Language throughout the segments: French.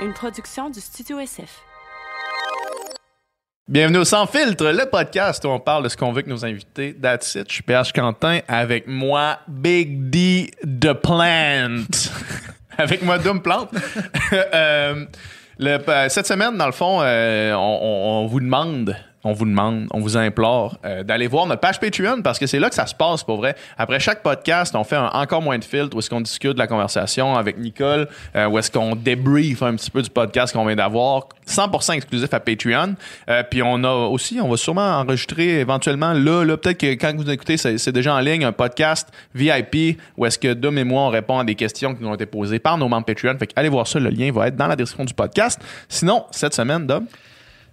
une production du Studio SF. Bienvenue au Sans Filtre, le podcast où on parle de ce qu'on veut que nos invités. That's it. Je suis PH Quentin avec moi, Big D The Plant. avec moi, Doom Plante. Euh, euh, cette semaine, dans le fond, euh, on vous demande, on vous demande, on vous implore euh, d'aller voir notre page Patreon parce que c'est là que ça se passe pour vrai. Après chaque podcast, on fait un encore moins de filtres où est-ce qu'on discute de la conversation avec Nicole, euh, où est-ce qu'on débrief un petit peu du podcast qu'on vient d'avoir, 100% exclusif à Patreon. Euh, puis on a aussi, on va sûrement enregistrer éventuellement là, là peut-être que quand vous écoutez, c'est déjà en ligne un podcast VIP où est-ce que Dom et moi on répond à des questions qui nous ont été posées par nos membres Patreon. Fait allez voir ça, le lien va être dans la description du podcast. Sinon, cette semaine, Dom?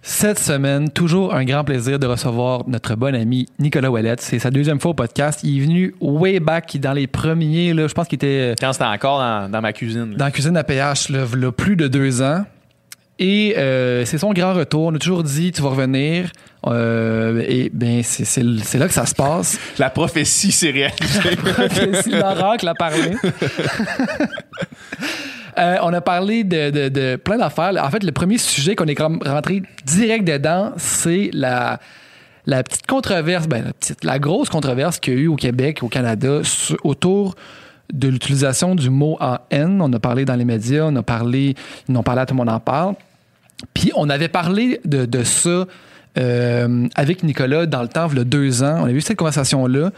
Cette semaine, toujours un grand plaisir de recevoir notre bon ami Nicolas Ouellette. C'est sa deuxième fois au podcast. Il est venu way back dans les premiers, là, je pense qu'il était Quand c'était encore dans, dans ma cuisine. là. dans la cuisine APH, là, v'là plus de deux ans. Et euh, c'est son grand retour. On a toujours dit, tu vas revenir. Euh, et ben c'est là que ça se passe. La prophétie s'est réalisée. si l'oracle a parlé. Euh, on a parlé de, plein d'affaires. En fait, le premier sujet qu'on est rentré direct dedans, c'est la, petite controverse, ben, la, grosse controverse qu'il y a eu au Québec, au Canada, autour de l'utilisation du mot en haine. On a parlé dans les médias, on a parlé, ils en ont parlé à tout le monde en parle. Puis on avait parlé de, de ça euh, avec Nicolas dans le temps, il y a deux ans. On a eu cette conversation-là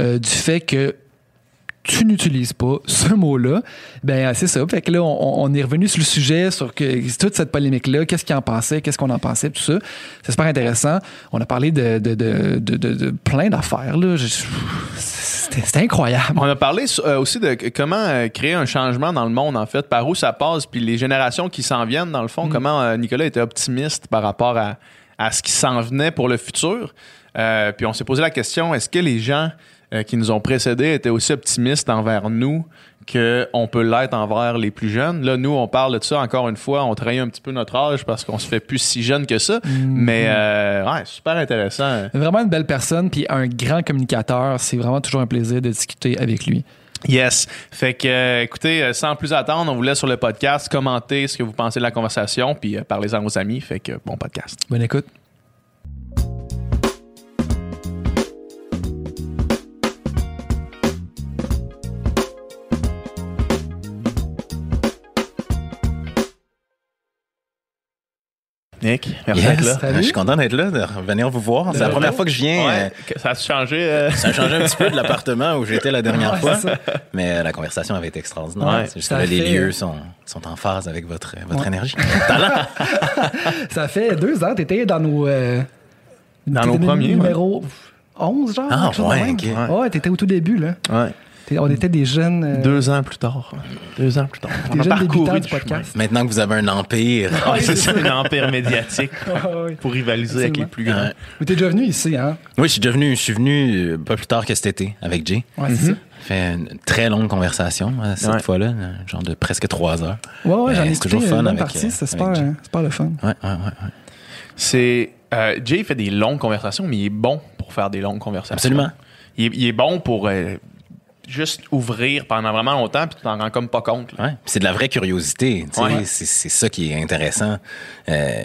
euh, du fait que tu n'utilises pas ce mot-là, ben c'est ça. Fait que là, on, on est revenu sur le sujet, sur que, toute cette polémique-là, qu'est-ce qu'il en pensait, qu'est-ce qu'on en pensait, tout ça. C'est super intéressant. On a parlé de, de, de, de, plein d'affaires. C'était incroyable. On a parlé euh, aussi de comment euh, créer un changement dans le monde, en fait, par où ça passe, puis les générations qui s'en viennent, dans le fond, comment euh, Nicolas était optimiste par rapport à, à ce qui s'en venait pour le futur. Euh, puis on s'est posé la question, est-ce que les gens euh, qui nous ont précédés étaient aussi optimistes envers nous qu'on peut l'être envers les plus jeunes? Là, nous, on parle de ça encore une fois, on trahit un petit peu notre âge parce qu'on se fait plus si jeune que ça, mais euh, ouais, super intéressant. Vraiment une belle personne, puis un grand communicateur. C'est vraiment toujours un plaisir de discuter avec lui. Yes. Fait que, euh, écoutez, euh, sans plus attendre, on vous laisse sur le podcast. Commentez ce que vous pensez de la conversation, puis euh, parlez-en à vos amis. Fait que, bon podcast. Bonne écoute. Nick, merci Yes. d'être là. Salut. Je suis content d'être là, de revenir vous voir. C'est la première fois que je viens. Ouais, euh, que ça a changé. euh, Ça a changé un petit peu de l'appartement où j'étais la dernière Ouais, fois, mais euh, la conversation avait été extraordinaire. Ouais. c'est juste que là, les fait- lieux sont, sont en phase avec votre, votre Ouais. énergie. Talent! Ça fait deux ans, t'étais dans nos... euh, Dans nos premiers, Numéro 11, genre? Ah, ouais, ok. Ouais, t'étais au tout début, là. ouais. On était des jeunes... euh, Deux ans plus tard. Deux ans plus tard. des On a parcouru du chemin. podcast. Maintenant que vous avez un empire, Ah, c'est ça, un empire médiatique ouais. pour rivaliser avec les plus grands. Ouais. Mais t'es déjà venu ici, hein? oui, je suis devenu, je suis venu euh, pas plus tard que cet été avec Jay. Ouais, c'est ça. fait une très longue conversation euh, cette Ouais. fois-là, euh, genre de presque trois heures. Ouais, ouais, j'en ai c'est écouté toujours une fun bonne avec, partie. euh, super, Jay. hein, super le fun. Ouais, ouais, ouais. ouais. C'est. euh, Jay fait des longues conversations, mais il est bon pour faire des longues conversations. Absolument. Il est, il est bon pour euh, juste ouvrir pendant vraiment longtemps, puis tu t'en rends comme pas compte. Ouais. C'est de la vraie curiosité. Ouais. C'est, c'est ça qui est intéressant. Euh,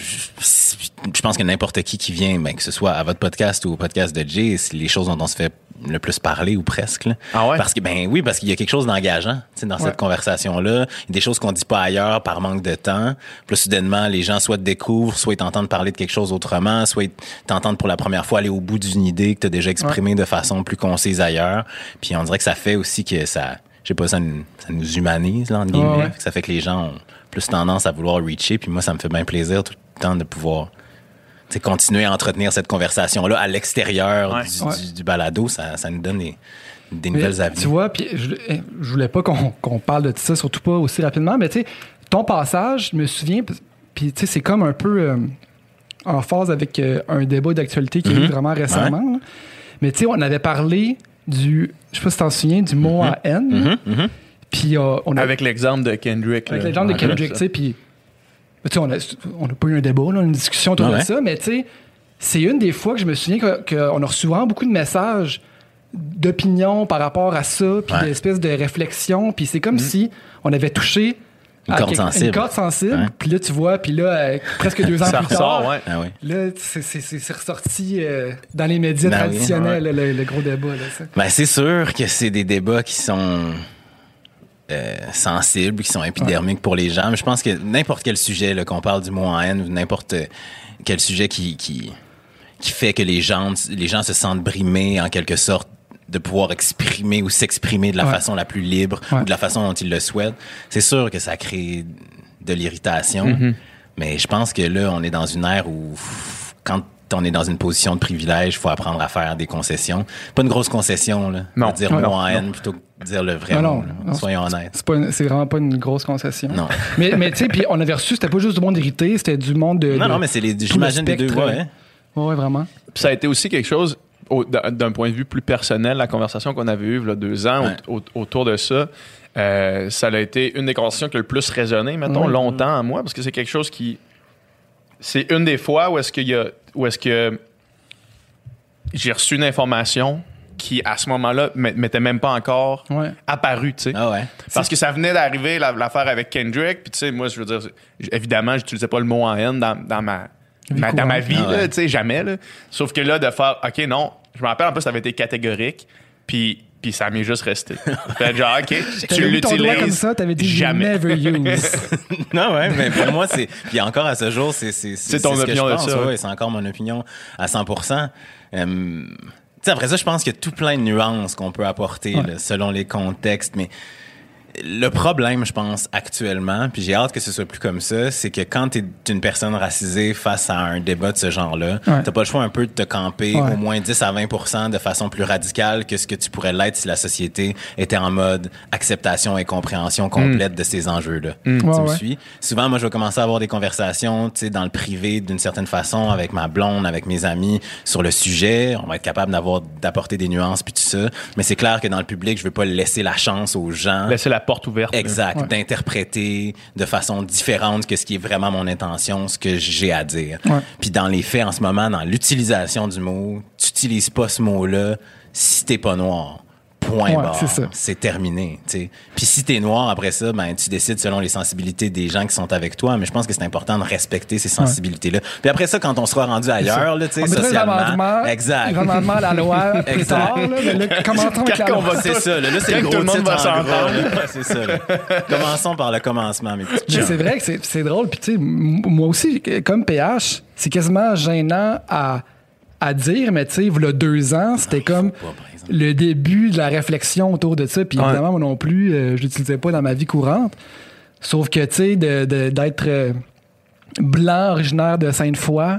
je, pense que n'importe qui qui vient, ben, que ce soit à votre podcast ou au podcast de Jay, c'est les choses dont on se fait le plus parler ou presque. là. Ah ouais? Parce que ben oui, parce qu'il y a quelque chose d'engageant tu sais, dans Ouais. cette conversation-là. Il y a des choses qu'on dit pas ailleurs par manque de temps. Puis là, soudainement, les gens soit te découvrent, soit ils t'entendent parler de quelque chose autrement, soit ils t'entendent pour la première fois aller au bout d'une idée que tu as déjà exprimée de façon plus concise ailleurs. Puis on dirait que ça fait aussi que ça, je sais pas, ça nous, ça nous humanise, là, entre guillemets. Ouais, ouais. Ça fait que les gens ont plus tendance à vouloir reacher. Puis moi, ça me fait bien plaisir tout le temps de pouvoir continuer à entretenir cette conversation-là à l'extérieur Ouais. du, Ouais. du- du balado. Ça, ça nous donne des, des Mais, nouvelles avenues. Tu vois, puis je, eh, je voulais pas qu'on qu'on parle de ça, surtout pas aussi rapidement, mais tu sais, ton passage, je me souviens, puis tu sais, c'est comme un peu euh, en phase avec euh, un débat d'actualité qui a eu Mhm. vraiment récemment. Mais tu sais, on avait parlé du, je sais pas si t'en souviens, du mot à haine. Mhm, mhm. Puis euh, on a, Avec l'exemple de Kendrick. avec l'exemple de Kendrick, ça. tu sais, puis on a, on a pas eu un débat, là, une discussion autour de ça, mais tu sais, c'est une des fois que je me souviens que- qu'on a reçu vraiment beaucoup de messages d'opinion par rapport à ça, puis Ouais. d'espèces de réflexion, puis c'est comme si on avait touché Une corde sensible. Une corde sensible. Ouais. Puis là, tu vois, puis là, euh, presque deux ans Ça plus ressort, tard, ouais. Ah oui. là, c'est- ressorti euh, dans les médias Ben oui, traditionnels, le, le gros débat. Là, ça. Ben, c'est sûr que c'est des débats qui sont euh, sensibles, qui sont épidermiques pour les gens. Mais je pense que n'importe quel sujet, qu'on parle du mot en haine, ou n'importe quel sujet qui, qui, qui fait que les gens, les gens se sentent brimés en quelque sorte de pouvoir exprimer ou s'exprimer de la Ouais. façon la plus libre Ouais. ou de la façon dont ils le souhaitent, c'est sûr que ça crée de l'irritation. Mm-hmm. Mais je pense que là, on est dans une ère où quand on est dans une position de privilège, il faut apprendre à faire des concessions. Pas une grosse concession, là. Non. De dire mot non, en haine plutôt que de dire le vrai Non, non, non, Soyons honnêtes. C'est vraiment pas une grosse concession. Non. Mais, mais tu sais, puis on avait reçu, c'était pas juste du monde irrité, c'était du monde de. Non, de- non, mais c'est les, j'imagine les deux, spectre, ouais. Ouais, ouais, vraiment. Puis ça a été aussi quelque chose, d'un point de vue plus personnel, la conversation qu'on avait eue il y a deux ans Ouais. au- au- autour de ça, euh, ça a été une des conversations qui a le plus résonné, mettons, longtemps à moi, parce que c'est quelque chose qui. C'est une des fois où est-ce qu'il y a. Où est-ce que j'ai reçu une information qui, à ce moment-là, m'était même pas encore Ouais. apparue, tu sais. Ah ouais. Parce que ça venait d'arriver, la- l'affaire avec Kendrick. Puis, tu sais, moi, je veux dire, évidemment, j'utilisais pas le mot en haine dans, dans ma, dans ma vie, Ah ouais. tu sais, jamais. Là. Sauf que là, de faire, OK, non, je me rappelle, en plus, ça avait été catégorique. Puis, puis ça m'est juste resté. Fait genre, OK, tu doigt comme l'utilises ça, t'avais dit jamais. never use. non, ouais, mais pour moi, c'est. Puis encore à ce jour, c'est. C'est C'est ton ce que opinion je de pense, ça, ouais, ouais. c'est encore mon opinion à 100 Euh, tu sais, après ça, je pense qu'il y a tout plein de nuances qu'on peut apporter Ouais. là, selon les contextes, mais le problème, je pense, actuellement, puis j'ai hâte que ce soit plus comme ça, c'est que quand tu es une personne racisée face à un débat de ce genre-là, Ouais. t'as pas le choix un peu de te camper Ouais. au moins 10 à 20% de façon plus radicale que ce que tu pourrais l'être si la société était en mode acceptation et compréhension complète de ces enjeux-là. Tu Ouais, me ouais. suis? Souvent, moi, je vais commencer à avoir des conversations, tu sais, dans le privé, d'une certaine façon, avec ma blonde, avec mes amis, sur le sujet. On va être capable d'avoir, d'apporter des nuances puis tout ça. Mais c'est clair que dans le public, je veux pas laisser la chance aux gens. Laisser la porte ouverte. Exact, Ouais. d'interpréter de façon différente que ce qui est vraiment mon intention, ce que j'ai à dire. Ouais. Puis dans les faits, en ce moment, dans l'utilisation du mot, tu utilises pas ce mot-là si t'es pas noir. Point Ouais, barre. c'est terminé. Puis si t'es noir après ça, ben tu décides selon les sensibilités des gens qui sont avec toi. Mais je pense que c'est important de respecter ces sensibilités-là. Puis après ça, quand on sera rendu ailleurs, là, tu sais, socialement, exact. à la loi plus Exact. tard. Là, commençons va C'est ça, là, Là, c'est le tout gros le monde titre va. C'est ça. là. Commençons par le commencement, mes petits c'est vrai que c'est- drôle. Puis, tu sais, m- moi aussi, comme PH, c'est quasiment gênant à, à dire, mais tu sais, il y a deux ans, c'était comme pas, par exemple. Le début de la réflexion autour de ça. Puis, Ouais. évidemment, moi non plus, euh, je l'utilisais pas dans ma vie courante. Sauf que, tu sais, de- de- d'être. euh, blanc originaire de Sainte-Foy.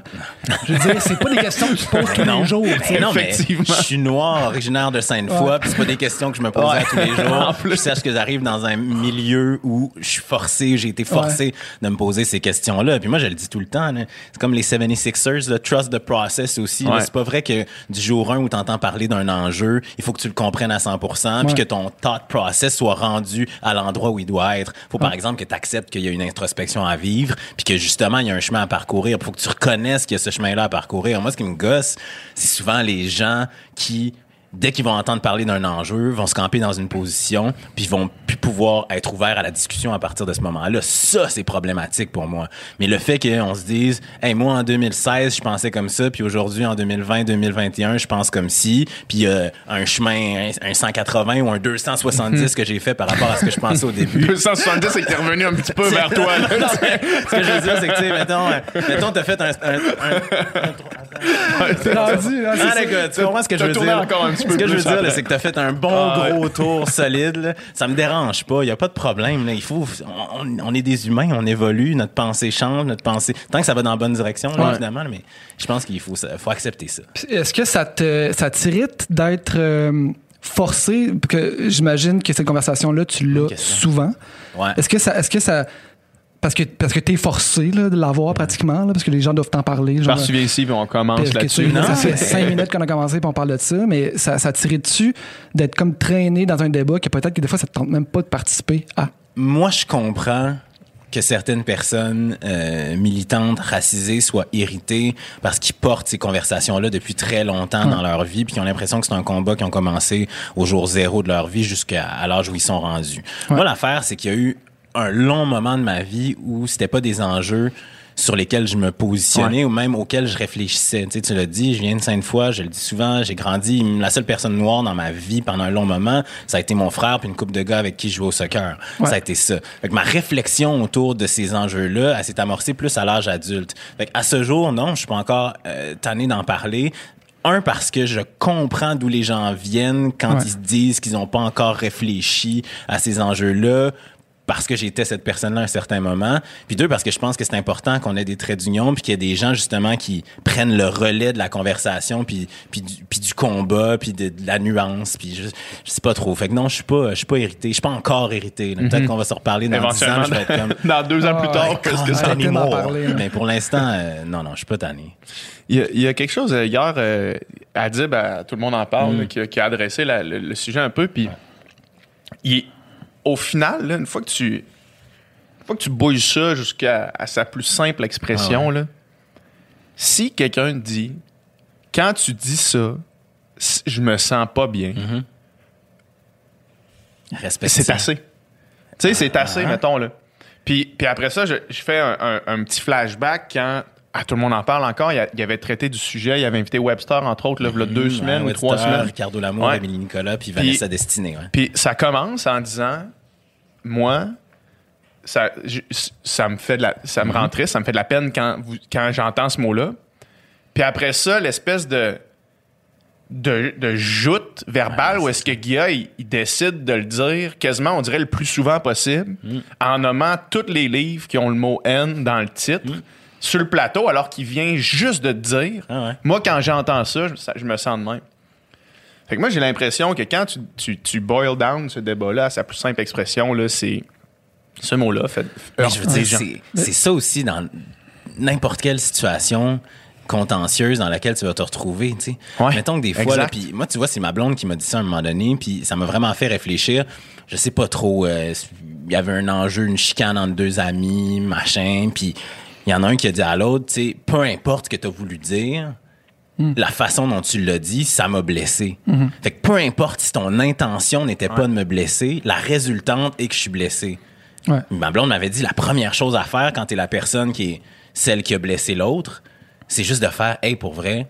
Je veux dire, c'est pas des questions que tu poses tous les jours. Ben non, mais Effectivement. je suis noir, originaire de Sainte-Foy, Ouais. puis c'est pas des questions que je me pose Ouais. tous les jours. En plus. Je sache que j'arrive dans un milieu où je suis forcé, j'ai été forcé de me poser ces questions-là. Puis moi, je le dis tout le temps, c'est comme les 76ers, le trust the process aussi. Ouais. C'est pas vrai que du jour 1 où t'entends parler d'un enjeu, il faut que tu le comprennes à 100%, puis que ton thought process soit rendu à l'endroit où il doit être. Faut par exemple que tu acceptes qu'il y a une introspection à vivre, puis que justement, il y a un chemin à parcourir. Faut que tu reconnaisses qu'il y a ce chemin-là à parcourir. Moi, ce qui me gosse, c'est souvent les gens qui dès qu'ils vont entendre parler d'un enjeu, vont se camper dans une position, puis ils vont plus pouvoir être ouverts à la discussion à partir de ce moment-là. Ça, c'est problématique pour moi. Mais le fait qu'on se dise, hey, moi, en 2016, je pensais comme ça, puis aujourd'hui, en 2020, 2021, je pense comme si, puis euh, un chemin, un, un 180 ou un 270 que j'ai fait par rapport à ce que je pensais au début. 270, c'est que t'es revenu un petit peu vers toi. là. ce que je veux dire, c'est que, tu sais, mettons, euh, mettons, t'as fait un, un, un- Ah, comprends ce que je T'as veux tourné dire? encore un petit peu ce que je veux dire, c'est que t'as fait un bon Ah, ouais. gros tour solide. Là. Ça me dérange pas. Il y a pas de problème. Là. Il faut, on, on est des humains, on évolue, notre pensée change, notre pensée. Tant que ça va dans la bonne direction, là, Ouais. évidemment. Mais je pense qu'il faut, accepter ça. Est-ce que ça te ça t'irrite d'être euh, forcé? Que j'imagine que cette conversation là tu l'as souvent. Ouais. Est-ce que ça est-ce que ça parce que parce que t'es forcé là, de l'avoir pratiquement là, parce que les gens doivent t'en parler genre, Parce que tu viens ici, puis on commence là-dessus. ça fait cinq minutes qu'on a commencé puis on parle de ça mais ça ça t'irait dessus d'être comme traîné dans un débat que peut-être que des fois ça te tente même pas de participer à Moi, je comprends que certaines personnes euh, militantes racisées soient irritées parce qu'ils portent ces conversations-là depuis très longtemps dans leur vie, puis qu'ils ont l'impression que c'est un combat qui ont commencé au jour zéro de leur vie jusqu'à à l'âge où ils sont rendus. Moi, l'affaire, c'est qu'il y a eu un long moment de ma vie où c'était pas des enjeux sur lesquels je me positionnais ou même auxquels je réfléchissais. Tu, sais, tu l'as dit, je viens de Sainte-Foy, je le dis souvent, j'ai grandi. La seule personne noire dans ma vie pendant un long moment, ça a été mon frère puis une couple de gars avec qui je jouais au soccer. Ça a été ça. Fait que ma réflexion autour de ces enjeux-là, elle s'est amorcée plus à l'âge adulte. Fait à ce jour, non, je suis pas encore euh, tanné d'en parler. Un, parce que je comprends d'où les gens viennent quand ils se disent qu'ils n'ont pas encore réfléchi à ces enjeux-là parce que j'étais cette personne-là à un certain moment. Puis deux, parce que je pense que c'est important qu'on ait des traits d'union, puis qu'il y ait des gens justement qui prennent le relais de la conversation, puis puis du, puis du combat, puis de, la nuance, puis je, je sais pas trop. Fait que non, je suis pas je suis pas irrité, je suis pas encore irrité. Peut-être Mhm. qu'on va se reparler dans dix ans, je vais être comme Dans deux ans plus Ah, tard, ouais, qu'est-ce que quand ça parler. Mais pour l'instant, euh, non, non, je suis pas tanné. Il y, a, il y a quelque chose euh, hier, euh, Adib, à- tout le monde en parle, Mm. là, qui, a- qui a adressé la- le, le sujet un peu. Puis, il- au final, là, une fois que tu, une fois que tu bouilles ça jusqu'à à sa plus simple expression, Ah là, si quelqu'un dit, quand tu dis ça, je me sens pas bien. Respecte c'est assez. Tu sais, c'est assez, Ah. mettons, là. Puis, puis après ça, je, je fais un, un- un petit flashback quand. Ah, tout le monde en parle encore. Il, a- il avait traité du sujet. Il avait invité Webster, entre autres, là, deux Mhm, semaines ou trois semaines. Ricardo Lamour, Ouais. Nicolas, puis Vanessa Destinée. Ouais. Puis ça commence en disant Moi, ça, je- ça me fait de la, ça me rend Mhm. triste, ça me fait de la peine quand, vous- quand j'entends ce mot-là. Puis après ça, l'espèce de, de, de joute verbale où est-ce que Guilla, il, il décide de le dire quasiment, on dirait, le plus souvent possible, Mhm. en nommant tous les livres qui ont le mot N dans le titre. Sur le plateau, alors qu'il vient juste de te dire. Ah ouais. Moi, quand j'entends ça, je, me sens de même. Fait que moi, j'ai l'impression que quand tu, tu, tu boil down ce débat-là à sa plus simple expression, là, c'est ce mot-là fait. Mais heurte je veux les dire, gens. c'est- ça aussi dans n'importe quelle situation contentieuse dans laquelle tu vas te retrouver, tu sais. Ouais, Mettons que des fois, puis moi, tu vois, c'est ma blonde qui m'a dit ça à un moment donné, puis ça m'a vraiment fait réfléchir. Je sais pas trop, euh, il y avait un enjeu, une chicane entre deux amis, machin, puis il y en a un qui a dit à l'autre, tu sais, peu importe ce que tu as voulu dire, la façon dont tu l'as dit, ça m'a blessé. Fait que peu importe si ton intention n'était pas de me blesser, la résultante est que je suis blessé. Ouais. Ma blonde m'avait dit la première chose à faire quand t'es la personne qui est celle qui a blessé l'autre, c'est juste de faire Hey, pour vrai,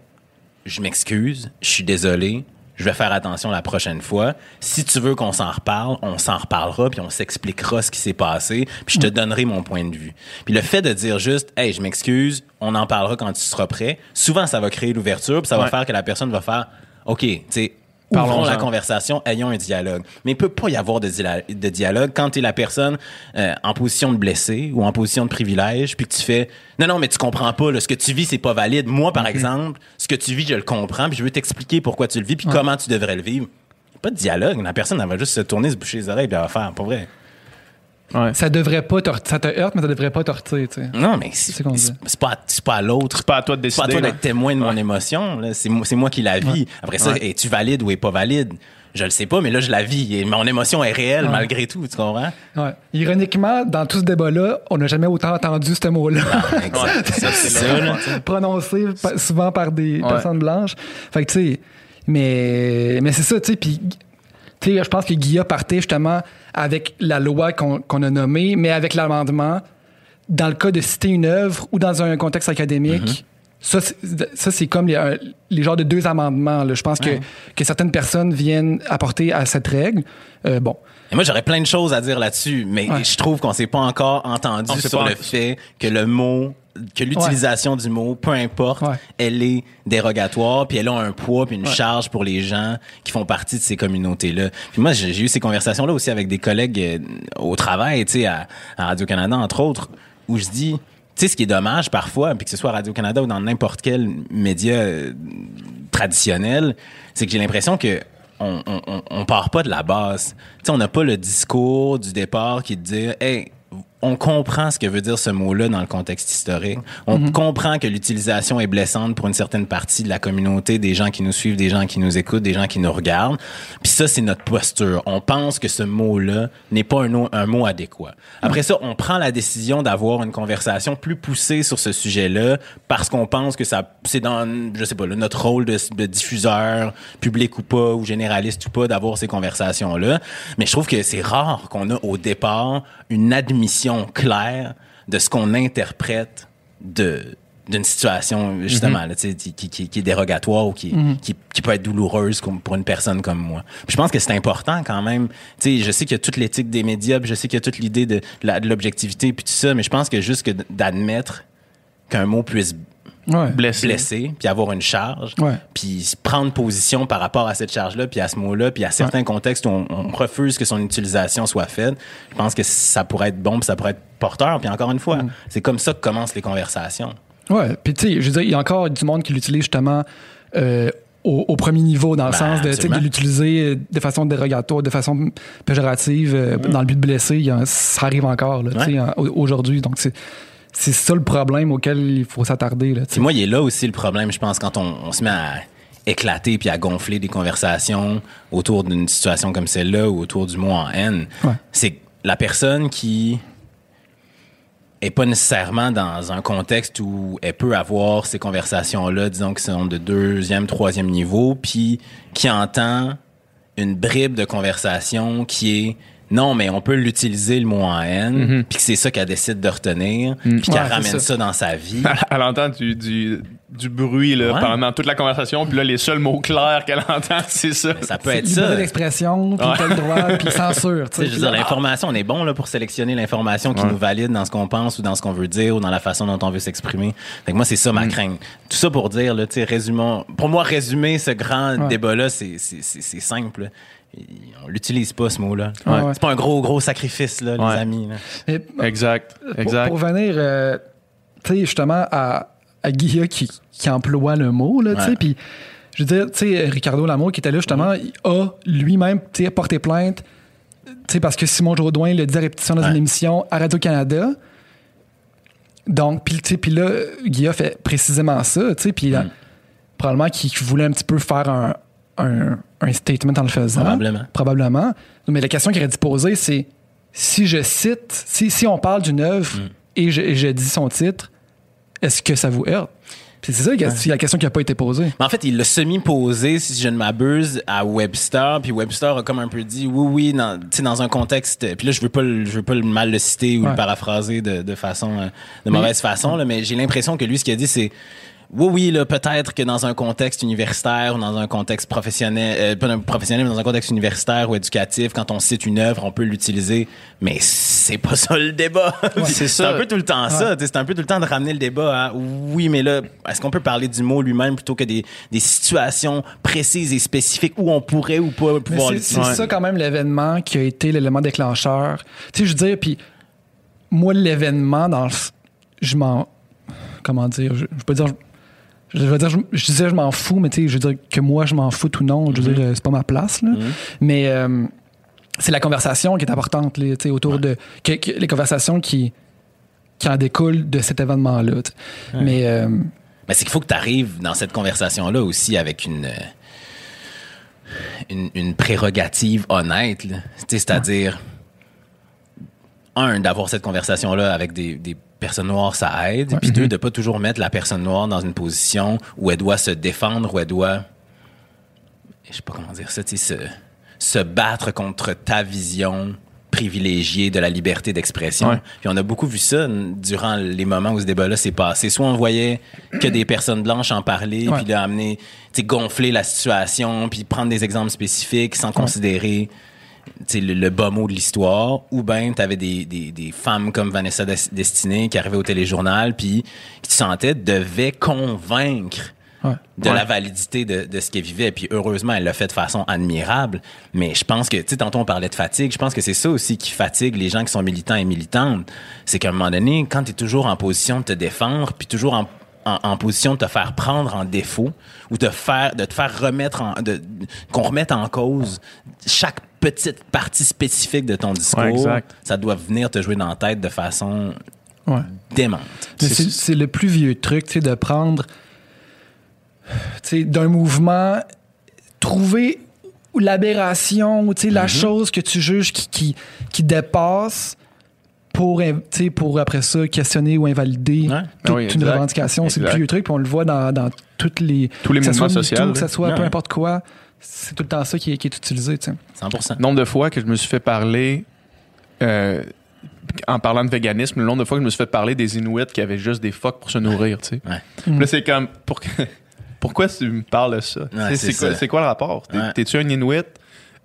je m'excuse, je suis désolé, je vais faire attention la prochaine fois. Si tu veux qu'on s'en reparle, on s'en reparlera, puis on s'expliquera ce qui s'est passé, puis je te donnerai mon point de vue. Puis le fait de dire juste Hey, je m'excuse, on en parlera quand tu seras prêt, souvent ça va créer l'ouverture, puis ça va Ouais. faire que la personne va faire OK, tu sais, Ouvrons la conversation, ayons un dialogue. Mais il peut pas y avoir de, de dialogue quand tu es la personne euh, en position de blessé ou en position de privilège, puis que tu fais non non mais tu comprends pas, là, ce que tu vis c'est pas valide. Moi par exemple, ce que tu vis je le comprends, puis je veux t'expliquer pourquoi tu le vis, puis comment tu devrais le vivre. Pas de dialogue, la personne elle va juste se tourner, se boucher les oreilles, puis elle va faire, pas vrai. Ouais. Ça devrait pas te, ça te heurte, mais ça devrait pas tortir, tu sais. Non mais c'est C'est pas c'est pas à l'autre C'est pas à toi de C'est pas à décider. toi d'être témoin de mon émotion. C'est moi, c'est moi qui la vis. Après ça, Ouais. es-tu valide ou est pas valide? Je le sais pas, mais là, je la vis. Et mon émotion est réelle Ouais. malgré tout, tu comprends? Ouais. Ironiquement, dans tout ce débat-là, on n'a jamais autant entendu ce mot-là. Prononcé souvent par des personnes blanches. Fait que, tu sais, mais, mais c'est ça, tu sais, puis, tu sais, je pense que Guilla partait justement avec la loi qu'on a nommée, mais avec l'amendement, dans le cas de citer une œuvre ou dans un contexte académique, ça, c'est- ça, c'est comme les, un- les genres de deux amendements. là. Je pense que, que certaines personnes viennent apporter à cette règle. Euh, bon. Et moi, j'aurais plein de choses à dire là-dessus, mais Ouais. je trouve qu'on s'est pas encore entendu sur pas- le fait que le mot, que l'utilisation du mot, peu importe, Ouais. elle est dérogatoire, puis elle a un poids, puis une Ouais. charge pour les gens qui font partie de ces communautés-là. Puis moi, j'ai eu ces conversations-là aussi avec des collègues euh, au travail, tu sais, à, à Radio-Canada, entre autres, où je dis, tu sais, ce qui est dommage parfois, puis que ce soit à Radio-Canada ou dans n'importe quel média euh, traditionnel, c'est que j'ai l'impression que on, on, on- on part pas de la base. Tu sais, on n'a pas le discours du départ qui de dire, hey, on comprend ce que veut dire ce mot-là dans le contexte historique. On comprend que l'utilisation est blessante pour une certaine partie de la communauté, des gens qui nous suivent, des gens qui nous écoutent, des gens qui nous regardent. Puis ça, c'est notre posture. On pense que ce mot-là n'est pas un, mot adéquat. Après ça, on prend la décision d'avoir une conversation plus poussée sur ce sujet-là parce qu'on pense que ça, c'est dans, je sais pas, là, notre rôle de, de diffuseur, public ou pas, ou généraliste ou pas, d'avoir ces conversations-là. Mais je trouve que c'est rare qu'on a au départ une admission claire de ce qu'on interprète de d'une situation justement sais, qui, qui, qui est dérogatoire ou qui, qui, qui peut être douloureuse pour une personne comme moi. Puis je pense que c'est important quand même. Sais, je sais qu'il y a toute l'éthique des médias, puis je sais qu'il y a toute l'idée de, de l'objectivité puis tout ça, mais je pense que juste que d'admettre qu'un mot puisse Ouais. Blessé. blesser, puis avoir une charge, Ouais. puis prendre position par rapport à cette charge-là, puis à ce mot-là, puis à certains contextes où on, on refuse que son utilisation soit faite, je pense que ça pourrait être bon, puis ça pourrait être porteur. Puis encore une fois, Mm. c'est comme ça que commencent les conversations. Ouais, puis tu sais, je veux dire, il y a encore du monde qui l'utilise justement euh, au, au premier niveau, dans le Ben, sens de, l'utiliser euh, de façon dérogatoire, de façon péjorative, euh, dans le but de blesser. Il y a- ça arrive encore Ouais. aujourd'hui. Donc, c'est ça le problème auquel il faut s'attarder. là. Puis moi, il est là aussi le problème, je pense, quand on, on se met à éclater puis à gonfler des conversations autour d'une situation comme celle-là ou autour du mot en haine. Ouais. C'est la personne qui est pas nécessairement dans un contexte où elle peut avoir ces conversations-là, disons que sont de deuxième, troisième niveau, puis qui entend une bribe de conversation qui est non, mais on peut l'utiliser le mot en haine, puis que c'est ça qu'elle décide de retenir, puis qu'elle Ouais, ramène ça. ça. dans sa vie. Elle entend du, du, du bruit là, Ouais. pendant toute la conversation, puis là, les seuls mots clairs qu'elle entend, c'est ça. Ça peut être ça. d'expression, puis Ouais. t'as le droit, puis censure. tu sais. Tu sais, je veux dire, l'information, on est bon là, pour sélectionner l'information qui Ouais. nous valide dans ce qu'on pense ou dans ce qu'on veut dire ou dans la façon dont on veut s'exprimer. Fait que moi, c'est ça ma crainte. Tout ça pour dire, là, tu sais, résumons. Pour moi, résumer ce grand Ouais. débat-là, c'est, c'est, c'est, c'est simple. On l'utilise pas, ce mot-là. Ouais, ouais. C'est pas un gros, gros sacrifice, là, Ouais. les amis. là. Mais, Exact. Pour- Exact. Pour, venir, euh, tu sais, justement, à, à Guilla qui, qui emploie le mot, là, tu sais, puis je veux dire, tu sais, Ricardo Lamour qui était là, justement, il a lui-même, tu sais, porté plainte, tu sais, parce que Simon Jourdouin le dit à répétition dans Ouais. une émission à Radio-Canada. Donc, puis, tu sais, puis là, Guilla fait précisément ça, tu sais, puis là, Mm. probablement qu'il voulait un petit peu faire un, un, un statement en le faisant. Probablement. Probablement. Mais la question qu'il aurait dû poser, c'est si je cite, si, si on parle d'une œuvre Mm. et, je, et je dis son titre, est-ce que ça vous heurte? C'est ça la question- la question qui n'a pas été posée. Mais en fait, il l'a semi-posé, si je ne m'abuse, à Webster. Puis Webster a comme un peu dit, oui, oui, dans, tu sais, dans un contexte. Puis là, je veux pas, le- je veux pas le mal le citer ou Ouais. le paraphraser de, de façon, euh, de mauvaise façon, là, mais j'ai l'impression que lui, ce qu'il a dit, c'est, oui, oui, là, peut-être que dans un contexte universitaire ou dans un contexte professionnel, euh, pas un professionnel, mais dans un contexte universitaire ou éducatif, quand on cite une œuvre, on peut l'utiliser, mais c'est pas ça le débat. c'est c'est ça. un peu tout le temps ça. tu sais, C'est un peu tout le temps de ramener le débat à oui, mais là, est-ce qu'on peut parler du mot lui-même plutôt que des, des situations précises et spécifiques où on pourrait ou pas pouvoir l'utiliser? c'est ça quand même l'événement qui a été l'élément déclencheur. Tu sais, je veux dire, puis moi, l'événement, dans le- je m'en. Comment dire? Je, je peux dire. Je veux dire, je, je disais je m'en fous, mais tu sais, je veux dire que moi je m'en fous ou non, je veux dire, euh, c'est pas ma place. Là. Mais euh, c'est la conversation qui est importante, là, tu sais, autour de. que- que- les conversations qui, qui en découlent de cet événement-là. Mais euh, Mais c'est qu'il faut que tu arrives dans cette conversation-là aussi avec une, une, une prérogative honnête. là. Tu sais, C'est-à-dire, un, d'avoir cette conversation-là avec des, des personnes noires, ça aide. Puis deux, de pas toujours mettre la personne noire dans une position où elle doit se défendre, où elle doit, je sais pas comment dire ça, tu sais, se, se battre contre ta vision privilégiée de la liberté d'expression. Ouais. Puis on a beaucoup vu ça durant les moments où ce débat-là s'est passé. Soit on voyait que des personnes blanches en parler, Ouais. puis là, amener, tu sais, gonfler la situation, puis prendre des exemples spécifiques sans considérer le, le bas mot de l'histoire, ou bien tu avais des, des, des femmes comme Vanessa Des- Destinée qui arrivaient au téléjournal, puis qui tu sentais devaient convaincre ouais. de Ouais. la validité de, de ce qu'elle vivait. Puis heureusement, elle l'a fait de façon admirable. Mais je pense que, tu sais, tantôt on parlait de fatigue. Je pense que c'est ça aussi qui fatigue les gens qui sont militants et militantes. C'est qu'à un moment donné, quand tu es toujours en position de te défendre, puis toujours en, en, en position de te faire prendre en défaut ou de faire de te faire remettre en de qu'on remette en cause chaque petite partie spécifique de ton discours, Ouais, exact. ça doit venir te jouer dans la tête de façon Ouais. démente. C'est- le plus vieux truc, tu sais, de prendre, tu sais, d'un mouvement, trouver l'aberration, tu sais, la chose que tu juges qui, qui, qui dépasse pour, in- tu sais, pour après ça questionner ou invalider Ouais. toute Oui, une revendication. C'est le plus vieux truc, puis on le voit dans, dans toutes les... Tous les que ça mouvements soit sociaux, Que ça soit peu importe quoi, c'est tout le temps ça qui est, qui est utilisé, tu sais. 100%. Le nombre de fois que je me suis fait parler, euh, en parlant de véganisme, le nombre de fois que je me suis fait parler des Inuits qui avaient juste des phoques pour se nourrir, tu sais. Ouais. Là, c'est comme, pour- pourquoi tu me parles de ça? C'est quoi, ça. c'est quoi le rapport? Ouais. T'es-tu un Inuit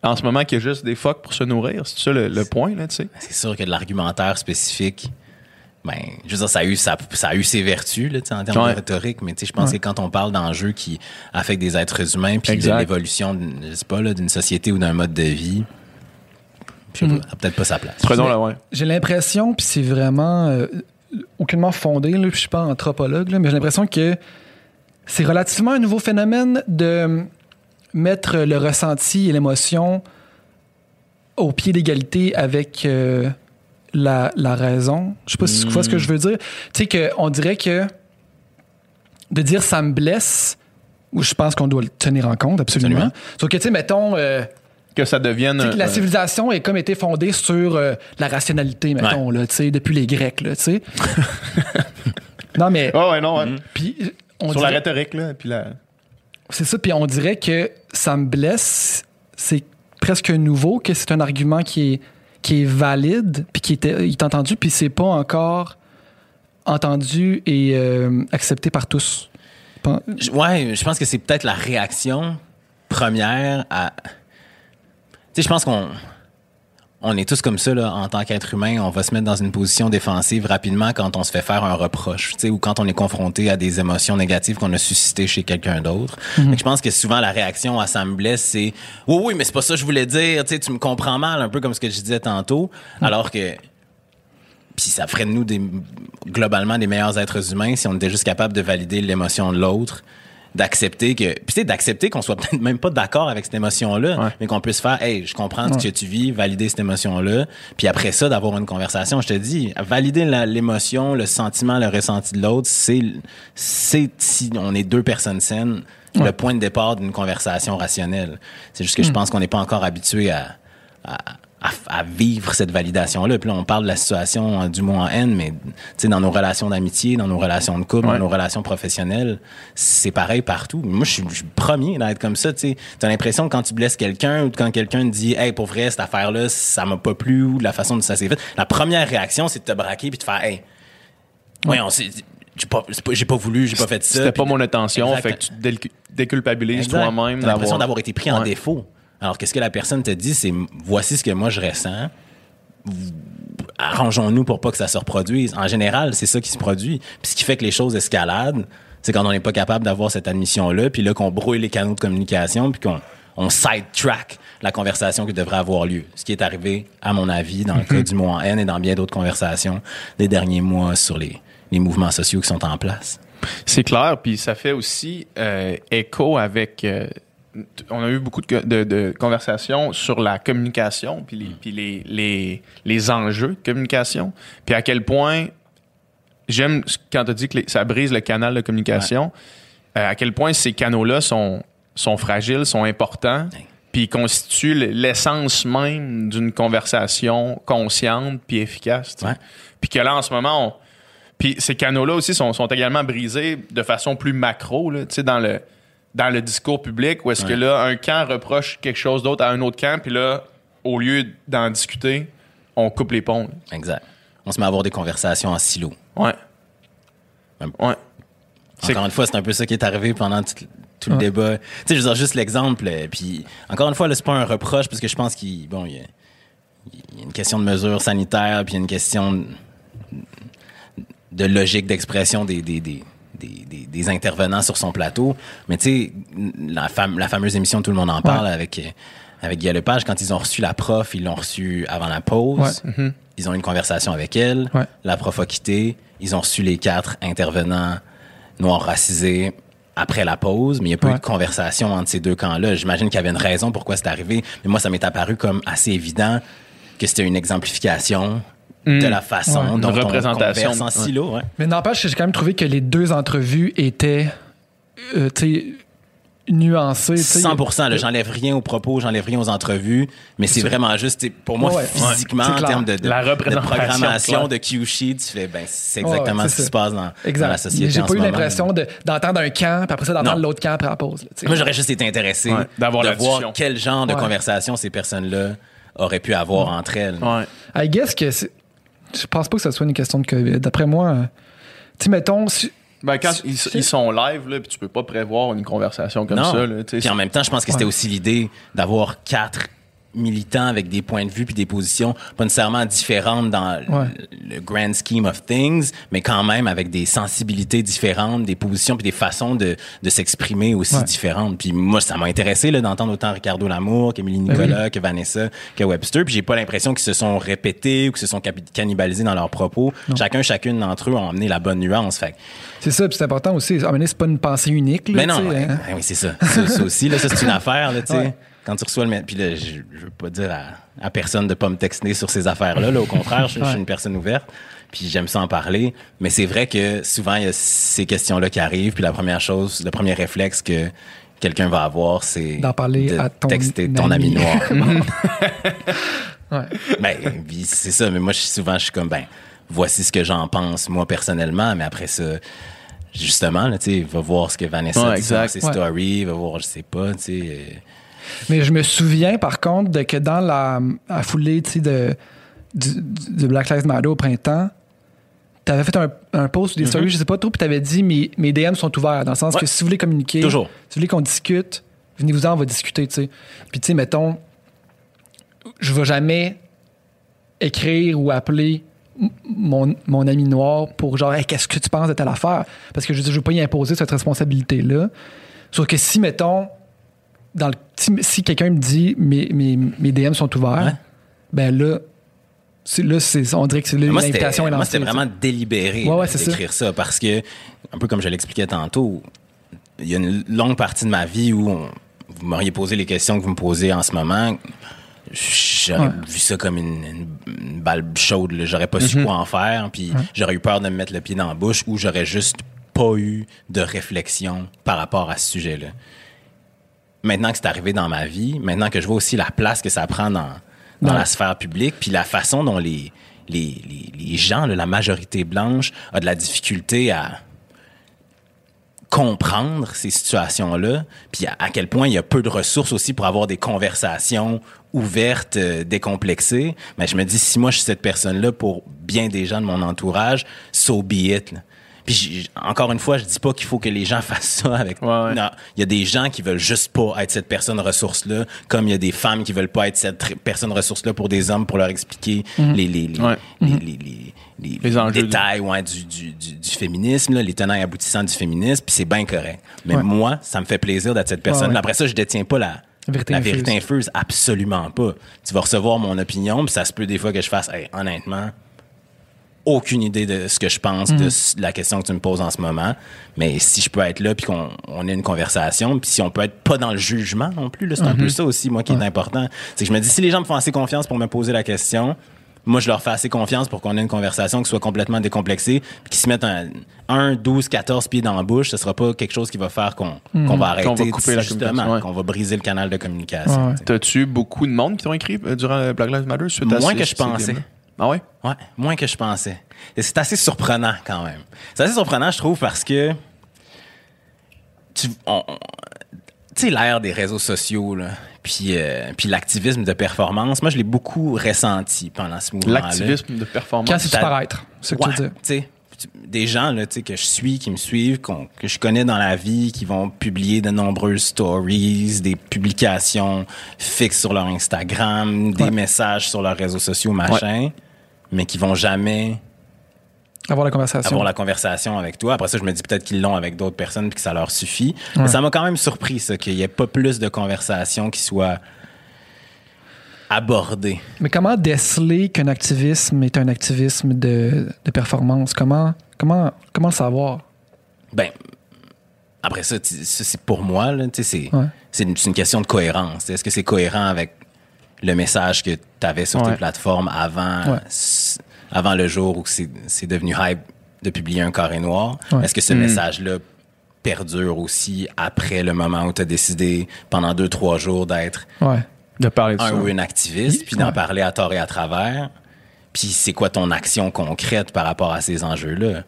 en ce moment qui a juste des phoques pour se nourrir? C'est ça le, le point, là, tu sais? C'est sûr que de l'argumentaire spécifique, ben, je veux dire, ça a eu, ça, ça a eu ses vertus, là, en termes Ouais. de rhétorique, mais tu sais, je pense Ouais. que quand on parle d'enjeux qui affectent des êtres humains, puis de l'évolution, d'une- je sais pas, là, d'une société ou d'un mode de vie, je sais pas, a peut-être pas sa place. Prenons Mais- la ouais. J'ai l'impression, puis c'est vraiment euh, aucunement fondé, là, puis je suis pas anthropologue, là, mais j'ai l'impression que c'est relativement un nouveau phénomène de mettre le ressenti et l'émotion au pied d'égalité avec euh, la, la raison. Je sais pas si tu vois ce que je veux dire. Tu sais, qu'on dirait que de dire ça me blesse, je pense qu'on doit le tenir en compte, absolument. Absolument. Sauf que, tu sais, mettons. euh, Que ça devienne. que la euh, civilisation est comme été fondée sur euh, la rationalité, mettons, là, tu sais, depuis les Grecs, là, tu sais. non, mais. Ah ouais, non, ouais. Puis, euh, on Sur la dirait- rhétorique, là, puis la. C'est ça, puis on dirait que ça me blesse. C'est presque nouveau que c'est un argument qui est, qui est valide, puis qui était, est entendu, puis c'est pas encore entendu et euh, accepté par tous. Ouais, je pense que c'est peut-être la réaction première à. Tu sais, je pense qu'on. On est tous comme ça, là, en tant qu'être humain. On va se mettre dans une position défensive rapidement quand on se fait faire un reproche, tu sais, ou quand on est confronté à des émotions négatives qu'on a suscitées chez quelqu'un d'autre. Que Je pense que souvent, la réaction à ça me blesse, c'est Oui, oui, mais c'est pas ça que je voulais dire. Tu me comprends mal, un peu comme ce que je disais tantôt. Alors que puis ça ferait de nous des, globalement des meilleurs êtres humains si on était juste capable de valider l'émotion de l'autre, d'accepter que, puis tu sais, d'accepter qu'on soit peut-être même pas d'accord avec cette émotion-là, Ouais. mais qu'on puisse faire, hey, je comprends ce que tu vis, valider cette émotion-là, puis après ça d'avoir une conversation. Je te dis, valider l'émotion, le sentiment, le ressenti de l'autre, c'est, c'est si on est deux personnes saines, le point de départ d'une conversation rationnelle. C'est juste que Hmm. je pense qu'on n'est pas encore habitué à, à, à- à vivre cette validation-là. Puis là, on parle de la situation euh, du mot en haine, mais tu sais, dans nos relations d'amitié, dans nos relations de couple, Ouais. dans nos relations professionnelles, c'est pareil partout. Moi, je suis, le premier à être comme ça. Tu as l'impression que quand tu blesses quelqu'un ou quand quelqu'un te dit « Hey, pour vrai, cette affaire-là, ça m'a pas plu » ou de la façon dont ça s'est fait, la première réaction, c'est de te braquer puis de faire « Hey, voyons, c'est- j'ai pas, j'ai pas voulu, j'ai pas fait ça. » C'était pas mon intention, Exact. fait que tu déculpabilises toi-même T'as l'impression d'avoir. été pris en défaut. Alors qu'est-ce que la personne te dit, c'est voici ce que moi je ressens. Arrangeons-nous pour pas que ça se reproduise. En général, c'est ça qui se produit. Puis ce qui fait que les choses escaladent, c'est quand on n'est pas capable d'avoir cette admission-là, puis là qu'on brouille les canaux de communication, puis qu'on on side-track la conversation qui devrait avoir lieu. Ce qui est arrivé, à mon avis, dans le cas du mot en haine et dans bien d'autres conversations des derniers mois sur les, les mouvements sociaux qui sont en place. C'est clair, puis ça fait aussi euh, écho avec. euh, on a eu beaucoup de, de- de conversations sur la communication, puis, les, puis les, les, les enjeux de communication, puis à quel point j'aime quand tu as dit que ça brise le canal de communication, euh, à quel point ces canaux-là sont, sont fragiles, sont importants, Ouais. puis constituent l'essence même d'une conversation consciente puis efficace. Ouais. Puis que là, en ce moment, on, puis ces canaux-là aussi sont, sont également brisés de façon plus macro, là, tu sais, dans le, dans le discours public, où est-ce que là, un camp reproche quelque chose d'autre à un autre camp, puis là, au lieu d'en discuter, on coupe les ponts. Exact. On se met à avoir des conversations en silo. Ouais. Même- Ouais. C'est- Encore une fois, c'est un peu ça qui est arrivé pendant tout, tout le Ouais. débat. Tu sais, je veux dire juste l'exemple. euh, Puis encore une fois, là, c'est pas un reproche parce que je pense qu'il bon, il y, a, il y a une question de mesures sanitaires, puis il y a une question de, de logique d'expression des, des, des, des, des- des intervenants sur son plateau. Mais tu sais, la, fam- la fameuse émission Tout le monde en parle avec, euh, avec Guy Lepage, quand ils ont reçu la prof, ils l'ont reçue avant la pause. Ouais. Ils ont eu une conversation avec elle. Ouais. La prof a quitté. Ils ont reçu les quatre intervenants noirs racisés. après la pause, mais il n'y a pas eu de conversation entre ces deux camps-là. J'imagine qu'il y avait une raison pourquoi c'est arrivé, mais moi, ça m'est apparu comme assez évident que c'était une exemplification de la façon Ouais. dont Une on représentation. converse en Ouais. silo. Ouais. Mais n'empêche que j'ai quand même trouvé que les deux entrevues étaient, euh, tu sais, nuancées. tu sais. 100 là, j'enlève rien aux propos, j'enlève rien aux entrevues, mais c'est vraiment juste, pour moi, Ouais, physiquement, en termes de, de, La de programmation, clair. de sheet, tu fais, ben, c'est exactement ce qui se passe dans, la société. J'ai pas eu l'impression de- d'entendre un camp, puis après ça, d'entendre l'autre camp après la pause. là. Moi, j'aurais juste été intéressé Ouais, d'avoir la de voir discussion. quel genre de Ouais. conversation ces personnes-là auraient pu avoir entre elles. Ouais. I guess que c'est- je pense pas que ce soit une question de COVID. D'après moi, euh, tu sais, mettons, si- Ben, quand Si- ils, si- ils sont live, là, puis tu peux pas prévoir une conversation comme non. ça. Là, Puis en même temps, je pense que c'était Ouais. aussi l'idée d'avoir quatre militants avec des points de vue puis des positions pas nécessairement différentes dans Ouais. le, grand scheme of things, mais quand même avec des sensibilités différentes, des positions puis des façons de, de s'exprimer aussi Ouais. différentes. Puis moi, ça m'a intéressé là, d'entendre autant Ricardo Lamour qu'Émilie Ben Nicolas, que Vanessa, que Webster. Puis j'ai pas l'impression qu'ils se sont répétés ou qu'ils se sont cannibalisés dans leurs propos. Chacun, chacune d'entre eux ont amené la bonne nuance. Fait c'est ça, puis c'est important aussi. Moment donné, c'est pas une pensée unique. Là, mais non, tu sais, ouais, hein? ouais, oui, c'est ça. ça. ça aussi, là, ça, c'est une affaire, là, tu sais. Quand tu reçois le. Puis là, je, je veux pas dire à, à personne de pas me texter sur ces affaires-là. Là, au contraire, je, je suis une personne ouverte. Puis j'aime ça en parler. Mais c'est vrai que souvent, il y a ces questions-là qui arrivent. Puis la première chose, le premier réflexe que quelqu'un va avoir, c'est D'en parler de à ton texter ton ami noir. Ouais. Ben, c'est ça, mais moi, je, souvent, je suis comme, ben, voici ce que j'en pense, moi, personnellement, mais après ça, justement, là, tu sais, va voir ce que Vanessa Ouais, dit sur ses Ouais. stories, va voir, je sais pas, tu sais. Mais je me souviens, par contre, de que dans la, la foulée de, du, du Black Lives Matter au printemps, tu avais fait un, un post ou des stories, je sais pas trop, puis tu avais dit mes, mes DM sont ouverts, dans le sens Ouais. que si vous voulez communiquer, Toujours. si vous voulez qu'on discute, venez-vous-en, on va discuter, tu sais. Puis, tu sais, mettons, je vais jamais écrire ou appeler mon, mon ami noir pour genre, Hey, qu'est-ce que tu penses de telle affaire? Parce que je veux dire, je veux pas y imposer cette responsabilité-là. Sauf que si, mettons, dans le, si, si quelqu'un me dit mes, mes, mes DM sont ouverts, Ouais. ben là, là on dirait que Moi, c'était l'invitation est moi, lancée. c'était tu sais. vraiment délibéré Ouais, ouais, là, c'est ça. d'écrire ça. parce que, un peu comme je l'expliquais tantôt, il y a une longue partie de ma vie où on- vous m'auriez posé les questions que vous me posez en ce moment. J'aurais Ouais. vu ça comme une, une- une balle chaude. J'aurais pas su quoi en faire. Puis j'aurais eu peur de me mettre le pied dans la bouche ou j'aurais juste pas eu de réflexion par rapport à ce sujet-là. Maintenant que c'est arrivé dans ma vie, maintenant que je vois aussi la place que ça prend dans, dans Ouais. la sphère publique, puis la façon dont les, les, les, les gens, là, la majorité blanche, a de la difficulté à comprendre ces situations-là, puis à, à quel point il y a peu de ressources aussi pour avoir des conversations ouvertes, euh, décomplexées. Mais je me dis, si moi je suis cette personne-là pour bien des gens de mon entourage, so be it. là. Puis encore une fois, je dis pas qu'il faut que les gens fassent ça avec. Ouais, ouais. Non, il y a des gens qui veulent juste pas être cette personne ressource-là, comme il y a des femmes qui veulent pas être cette personne ressource-là pour des hommes pour leur expliquer les, les, les, Ouais. les, les, les- les- Les enjeux de- détails ouais, du, du, du, du féminisme, là, les tenants et aboutissants du féminisme, puis c'est bien correct. Mais Ouais. moi, ça me fait plaisir d'être cette personne. Ouais. Après ça, je détiens pas la, Vérité la infuse. vérité infuse, absolument pas. Tu vas recevoir mon opinion, puis ça se peut des fois que je fasse, Hey, honnêtement, aucune idée de ce que je pense de s- la question que tu me poses en ce moment. Mais si je peux être là puis qu'on on ait une conversation, puis si on peut être pas dans le jugement non plus, là, c'est un peu ça aussi moi qui est important. C'est que je me dis si les gens me font assez confiance pour me poser la question, moi je leur fais assez confiance pour qu'on ait une conversation qui soit complètement décomplexée, puis qu'ils se mettent un 1 12 14 pieds dans la bouche, ce sera pas quelque chose qui va faire qu'on qu'on va arrêter Qu'on va couper la justement, communication, ouais. qu'on va briser le canal de communication. Ouais. T'as-tu beaucoup de monde qui t'ont écrit euh, durant le Black Lives Matter suite à Moins que je pensais. Ah ouais? Ouais, moins que je pensais. Et c'est assez surprenant quand même. C'est assez surprenant, je trouve, parce que tu on- on- tu sais l'ère des réseaux sociaux là, puis euh, puis l'activisme de performance, moi je l'ai beaucoup ressenti pendant ce mouvement-là. L'activisme de performance. Quand c'est Ça- paraître, c'est ce que Ouais, tu veux dire. tu sais, des gens là, tu sais, que je suis, qui me suivent, qu'on- que je connais dans la vie, qui vont publier de nombreuses stories, des publications fixes sur leur Instagram, des Ouais. messages sur leurs réseaux sociaux, machin, mais qui vont jamais Avoir la conversation. avoir la conversation avec toi. Après ça, je me dis peut-être qu'ils l'ont avec d'autres personnes puis que ça leur suffit. Mais ça m'a quand même surpris, ça, qu'il n'y ait pas plus de conversations qui soient abordées. Mais comment déceler qu'un activisme est un activisme de, de performance? Comment, comment, comment le savoir? Ben, après ça, c'est pour moi, c'est, Ouais. c'est une, question de cohérence. Est-ce que c'est cohérent avec le message que tu avais sur Ouais. tes plateformes avant, avant le jour où c'est, devenu hype de publier un carré noir? Ouais. Est-ce que ce message-là perdure aussi après le moment où tu as décidé pendant deux, trois jours d'être Ouais. De parler de un ça. ou une activiste, puis d'en Ouais. parler à tort et à travers? Puis c'est quoi ton action concrète par rapport à ces enjeux-là?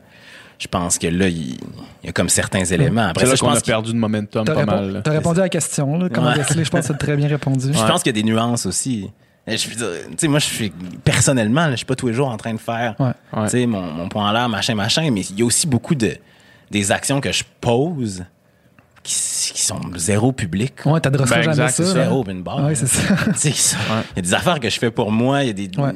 Je pense que là, il y a comme certains éléments. Après C'est ça, là je qu'on a perdu de momentum pas mal. là. t'as répondu à la question, là. Comment Ouais. Je pense que t'as très bien répondu. Je pense qu'il y a des nuances aussi. Je veux dire, tu sais, moi, je suis personnellement, je suis pas tous les jours en train de faire, Ouais. Ouais. tu sais, mon, mon point en l'air, machin, machin, mais il y a aussi beaucoup de des actions que je pose qui, qui sont zéro public. Ouais, t'adresseras Ben, jamais exact, ça. Zéro une barre. Ouais, c'est ça. Il y a des affaires que je fais pour moi, il y a des. Ouais.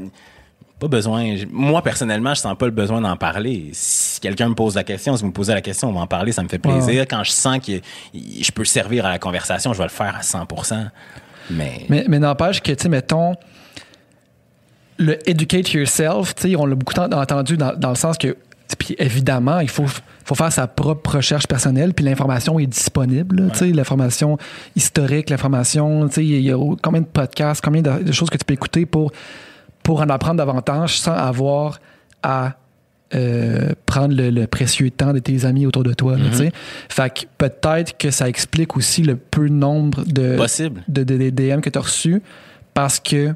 Pas besoin. Moi, personnellement, je sens pas le besoin d'en parler. Si quelqu'un me pose la question, si vous me posez la question, on va en parler, ça me fait plaisir. Ouais, Quand je sens que je peux servir à la conversation, je vais le faire à 100 Mais. Mais, mais n'empêche que, tu sais, mettons, le educate yourself, tu sais, on l'a beaucoup en- entendu dans, dans le sens que, puis évidemment, il faut, faut faire sa propre recherche personnelle, puis l'information est disponible, sais, l'information historique, l'information, tu sais, il y a combien de podcasts, combien de, de choses que tu peux écouter pour, pour en apprendre davantage sans avoir à euh, prendre le, le précieux temps de tes amis autour de toi. sais. Fait que peut-être que ça explique aussi le peu nombre de, Possible. de, de- de DM que tu as reçus parce que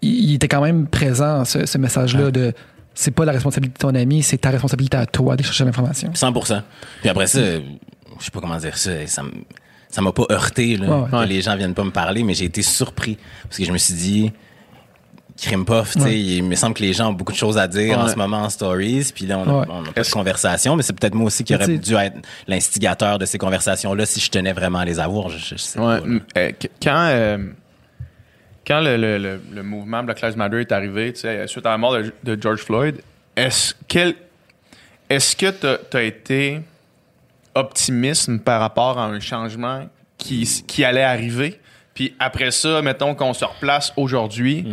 il, était quand même présent, ce, ce message-là de c'est pas la responsabilité de ton ami, c'est ta responsabilité à toi de chercher l'information. 100% Puis après ça, je sais pas comment dire ça, ça m'a pas heurté là, Ouais, ouais. que Ouais. les gens viennent pas me parler, mais j'ai été surpris parce que je me suis dit crime puff, tu sais, Ouais. il me semble que les gens ont beaucoup de choses à dire en ce moment en stories, puis là on a, Ouais. on a pas de conversation, mais c'est peut-être moi aussi qui sais- dû être l'instigateur de ces conversations-là si je tenais vraiment à les avoir. Je, je sais Ouais, pas, là. m- euh, qu- quand euh, quand le, le, le, le mouvement Black Lives Matter est arrivé, tu sais, suite à la mort de, de George Floyd, est-ce quel est-ce que tu as été optimiste par rapport à un changement qui, qui allait arriver? Puis après ça, mettons qu'on se replace aujourd'hui,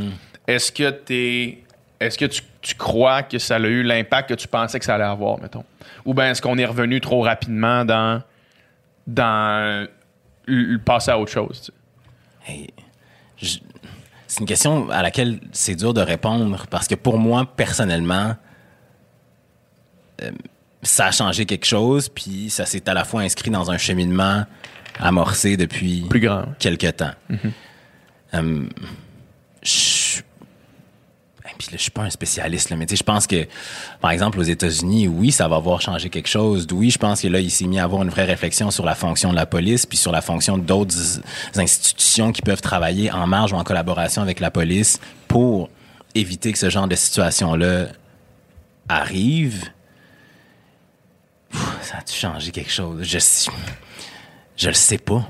est-ce que t'es est-ce que tu, tu crois que ça a eu l'impact que tu pensais que ça allait avoir, mettons? Ou bien est-ce qu'on est revenu trop rapidement dans dans le passer à autre chose? tu sais? Hey, je- c'est une question à laquelle c'est dur de répondre parce que pour moi, personnellement, euh, ça a changé quelque chose, puis ça s'est à la fois inscrit dans un cheminement amorcé depuis Plus grand. quelque temps. Euh, je- et puis là, je suis pas un spécialiste, là, mais tu sais, je pense que, par exemple, aux États-Unis, oui, ça va avoir changé quelque chose. Oui, je pense que là, il s'est mis à avoir une vraie réflexion sur la fonction de la police, puis sur la fonction d'autres institutions qui peuvent travailler en marge ou en collaboration avec la police pour éviter que ce genre de situation-là arrive. Ça a-tu changé quelque chose? Je, je le sais pas.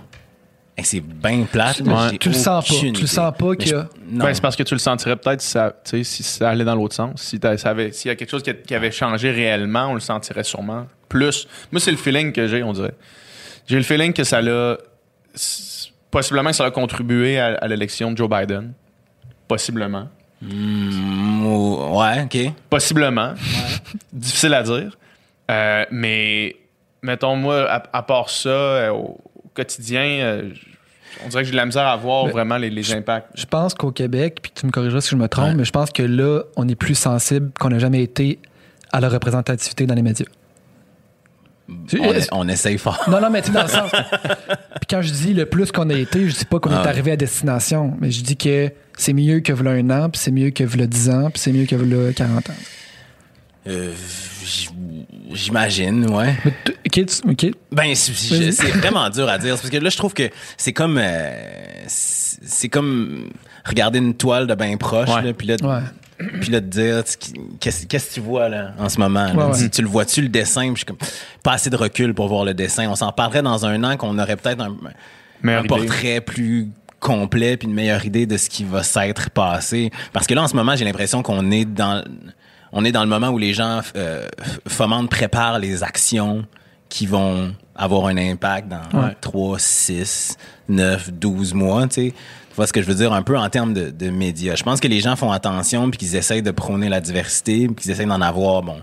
Hey, C'est bien plate. Tu le sens pas. Tu le sens pas Mais qu'il y a- je- non. Ben, c'est parce que tu le sentirais peut-être si ça, si ça allait dans l'autre sens. Si s'il y a quelque chose qui, a- qui avait changé réellement, on le sentirait sûrement plus. Moi, c'est le feeling que j'ai, on dirait. J'ai le feeling que ça l'a. Possiblement que ça a contribué à, à l'élection de Joe Biden. Possiblement. Mm, ouais, OK. Possiblement. Difficile à dire. Euh, mais, mettons, moi, à, à part ça, euh, au, au quotidien, euh, on dirait que j'ai de la misère à voir Mais vraiment les, les impacts. Je pense qu'au Québec, puis tu me corrigeras si je me trompe, Ouais. mais je pense que là, on est plus sensible qu'on n'a jamais été à la représentativité dans les médias. On, on essaye fort? Non, non, mais tu dans le sens. Puis quand je dis le plus qu'on a été, je dis pas qu'on Ah est ouais. arrivé à destination, mais je dis que c'est mieux que v'là un an, puis c'est mieux que v'là 10 ans, puis c'est mieux que v'là 40 ans. Euh, J'imagine, ouais. OK, OK. Ben, c'est vraiment dur à dire. Parce que là, je trouve que c'est comme. euh, c'est comme regarder une toile de bien proche, Ouais. là, puis là, Ouais. puis là, te dire, qu'est-ce qu'est-ce que tu vois, là, en ce moment? là? Ouais, ouais. Tu, tu le vois-tu, le dessin? Puis je suis comme, pas assez de recul pour voir le dessin. On s'en parlerait dans un an qu'on aurait peut-être un, un portrait plus complet puis une meilleure idée de ce qui va s'être passé. Parce que là, en ce moment, j'ai l'impression qu'on est dans on est dans le moment où les gens euh, fomentent, préparent les actions qui vont avoir un impact dans Ouais. 3, 6, 9, 12 mois, tu sais. Tu vois ce que je veux dire? Un peu en termes de, de médias. Je pense que les gens font attention puis qu'ils essayent de prôner la diversité puis qu'ils essayent d'en avoir, bon,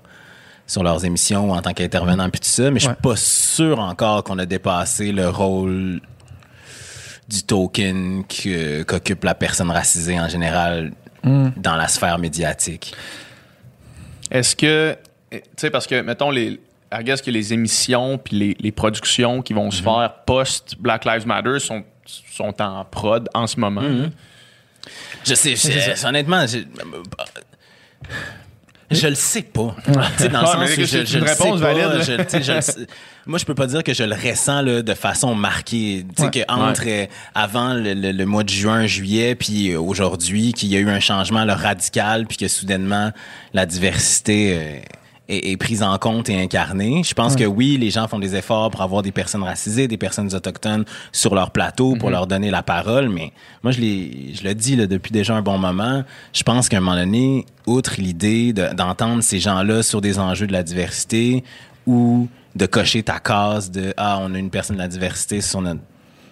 sur leurs émissions ou en tant qu'intervenant puis tout ça, mais je Ouais. suis pas sûr encore qu'on a dépassé le rôle du token qu'occupe la personne racisée en général Hmm. dans la sphère médiatique. Est-ce que, tu sais, parce que, mettons, les, I guess que les émissions puis les, les productions qui vont se faire post Black Lives Matter sont, sont en prod en ce moment. Je sais, je- honnêtement, je, le sais pas. Tu sais, dans le sens où je, le sais pas. valide, je- je le sais. moi, je peux pas dire que je le ressens là, de façon marquée. Tu sais, Ouais. que entre euh, avant le, le- le mois de juin, juillet, puis euh, aujourd'hui, qu'il y a eu un changement là, radical, puis que soudainement, la diversité euh, est, est prise en compte et incarnée. Je pense que oui, les gens font des efforts pour avoir des personnes racisées, des personnes autochtones sur leur plateau pour leur donner la parole, mais moi, je, l'ai- je le dis là, depuis déjà un bon moment. Je pense qu'à un moment donné, outre l'idée de- d'entendre ces gens-là sur des enjeux de la diversité ou de cocher ta case de ah on a une personne de la diversité sur notre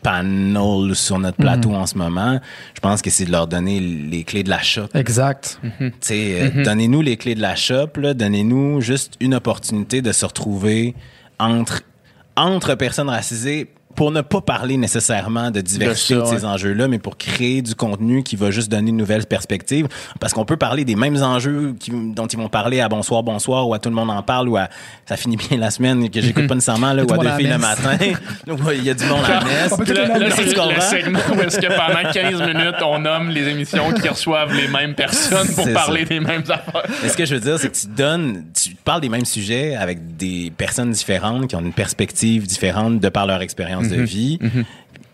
panel sur notre plateau en ce moment je pense que c'est de leur donner les clés de la shop Exact. tu sais, euh, donnez-nous les clés de la shop, là, donnez-nous juste une opportunité de se retrouver entre, entre personnes racisées pour ne pas parler nécessairement de diversité De ces enjeux-là, mais pour créer du contenu qui va juste donner une nouvelle perspective. Parce qu'on peut parler des mêmes enjeux qui- dont ils vont parler à Bonsoir, Bonsoir, ou à Tout le monde en parle, ou à Ça finit bien la semaine, que j'écoute pas nécessairement, là, ou le à Deux filles le matin, ou il y a du monde à la messe. On peut tout Là, c'est le segment où est-ce que pendant 15 minutes, on nomme les émissions qui reçoivent les mêmes personnes pour parler ça. des mêmes affaires. Mais ce que je veux dire, c'est que tu donnes, tu parles des mêmes sujets avec des personnes différentes qui ont une perspective différente de par leur expérience de vie.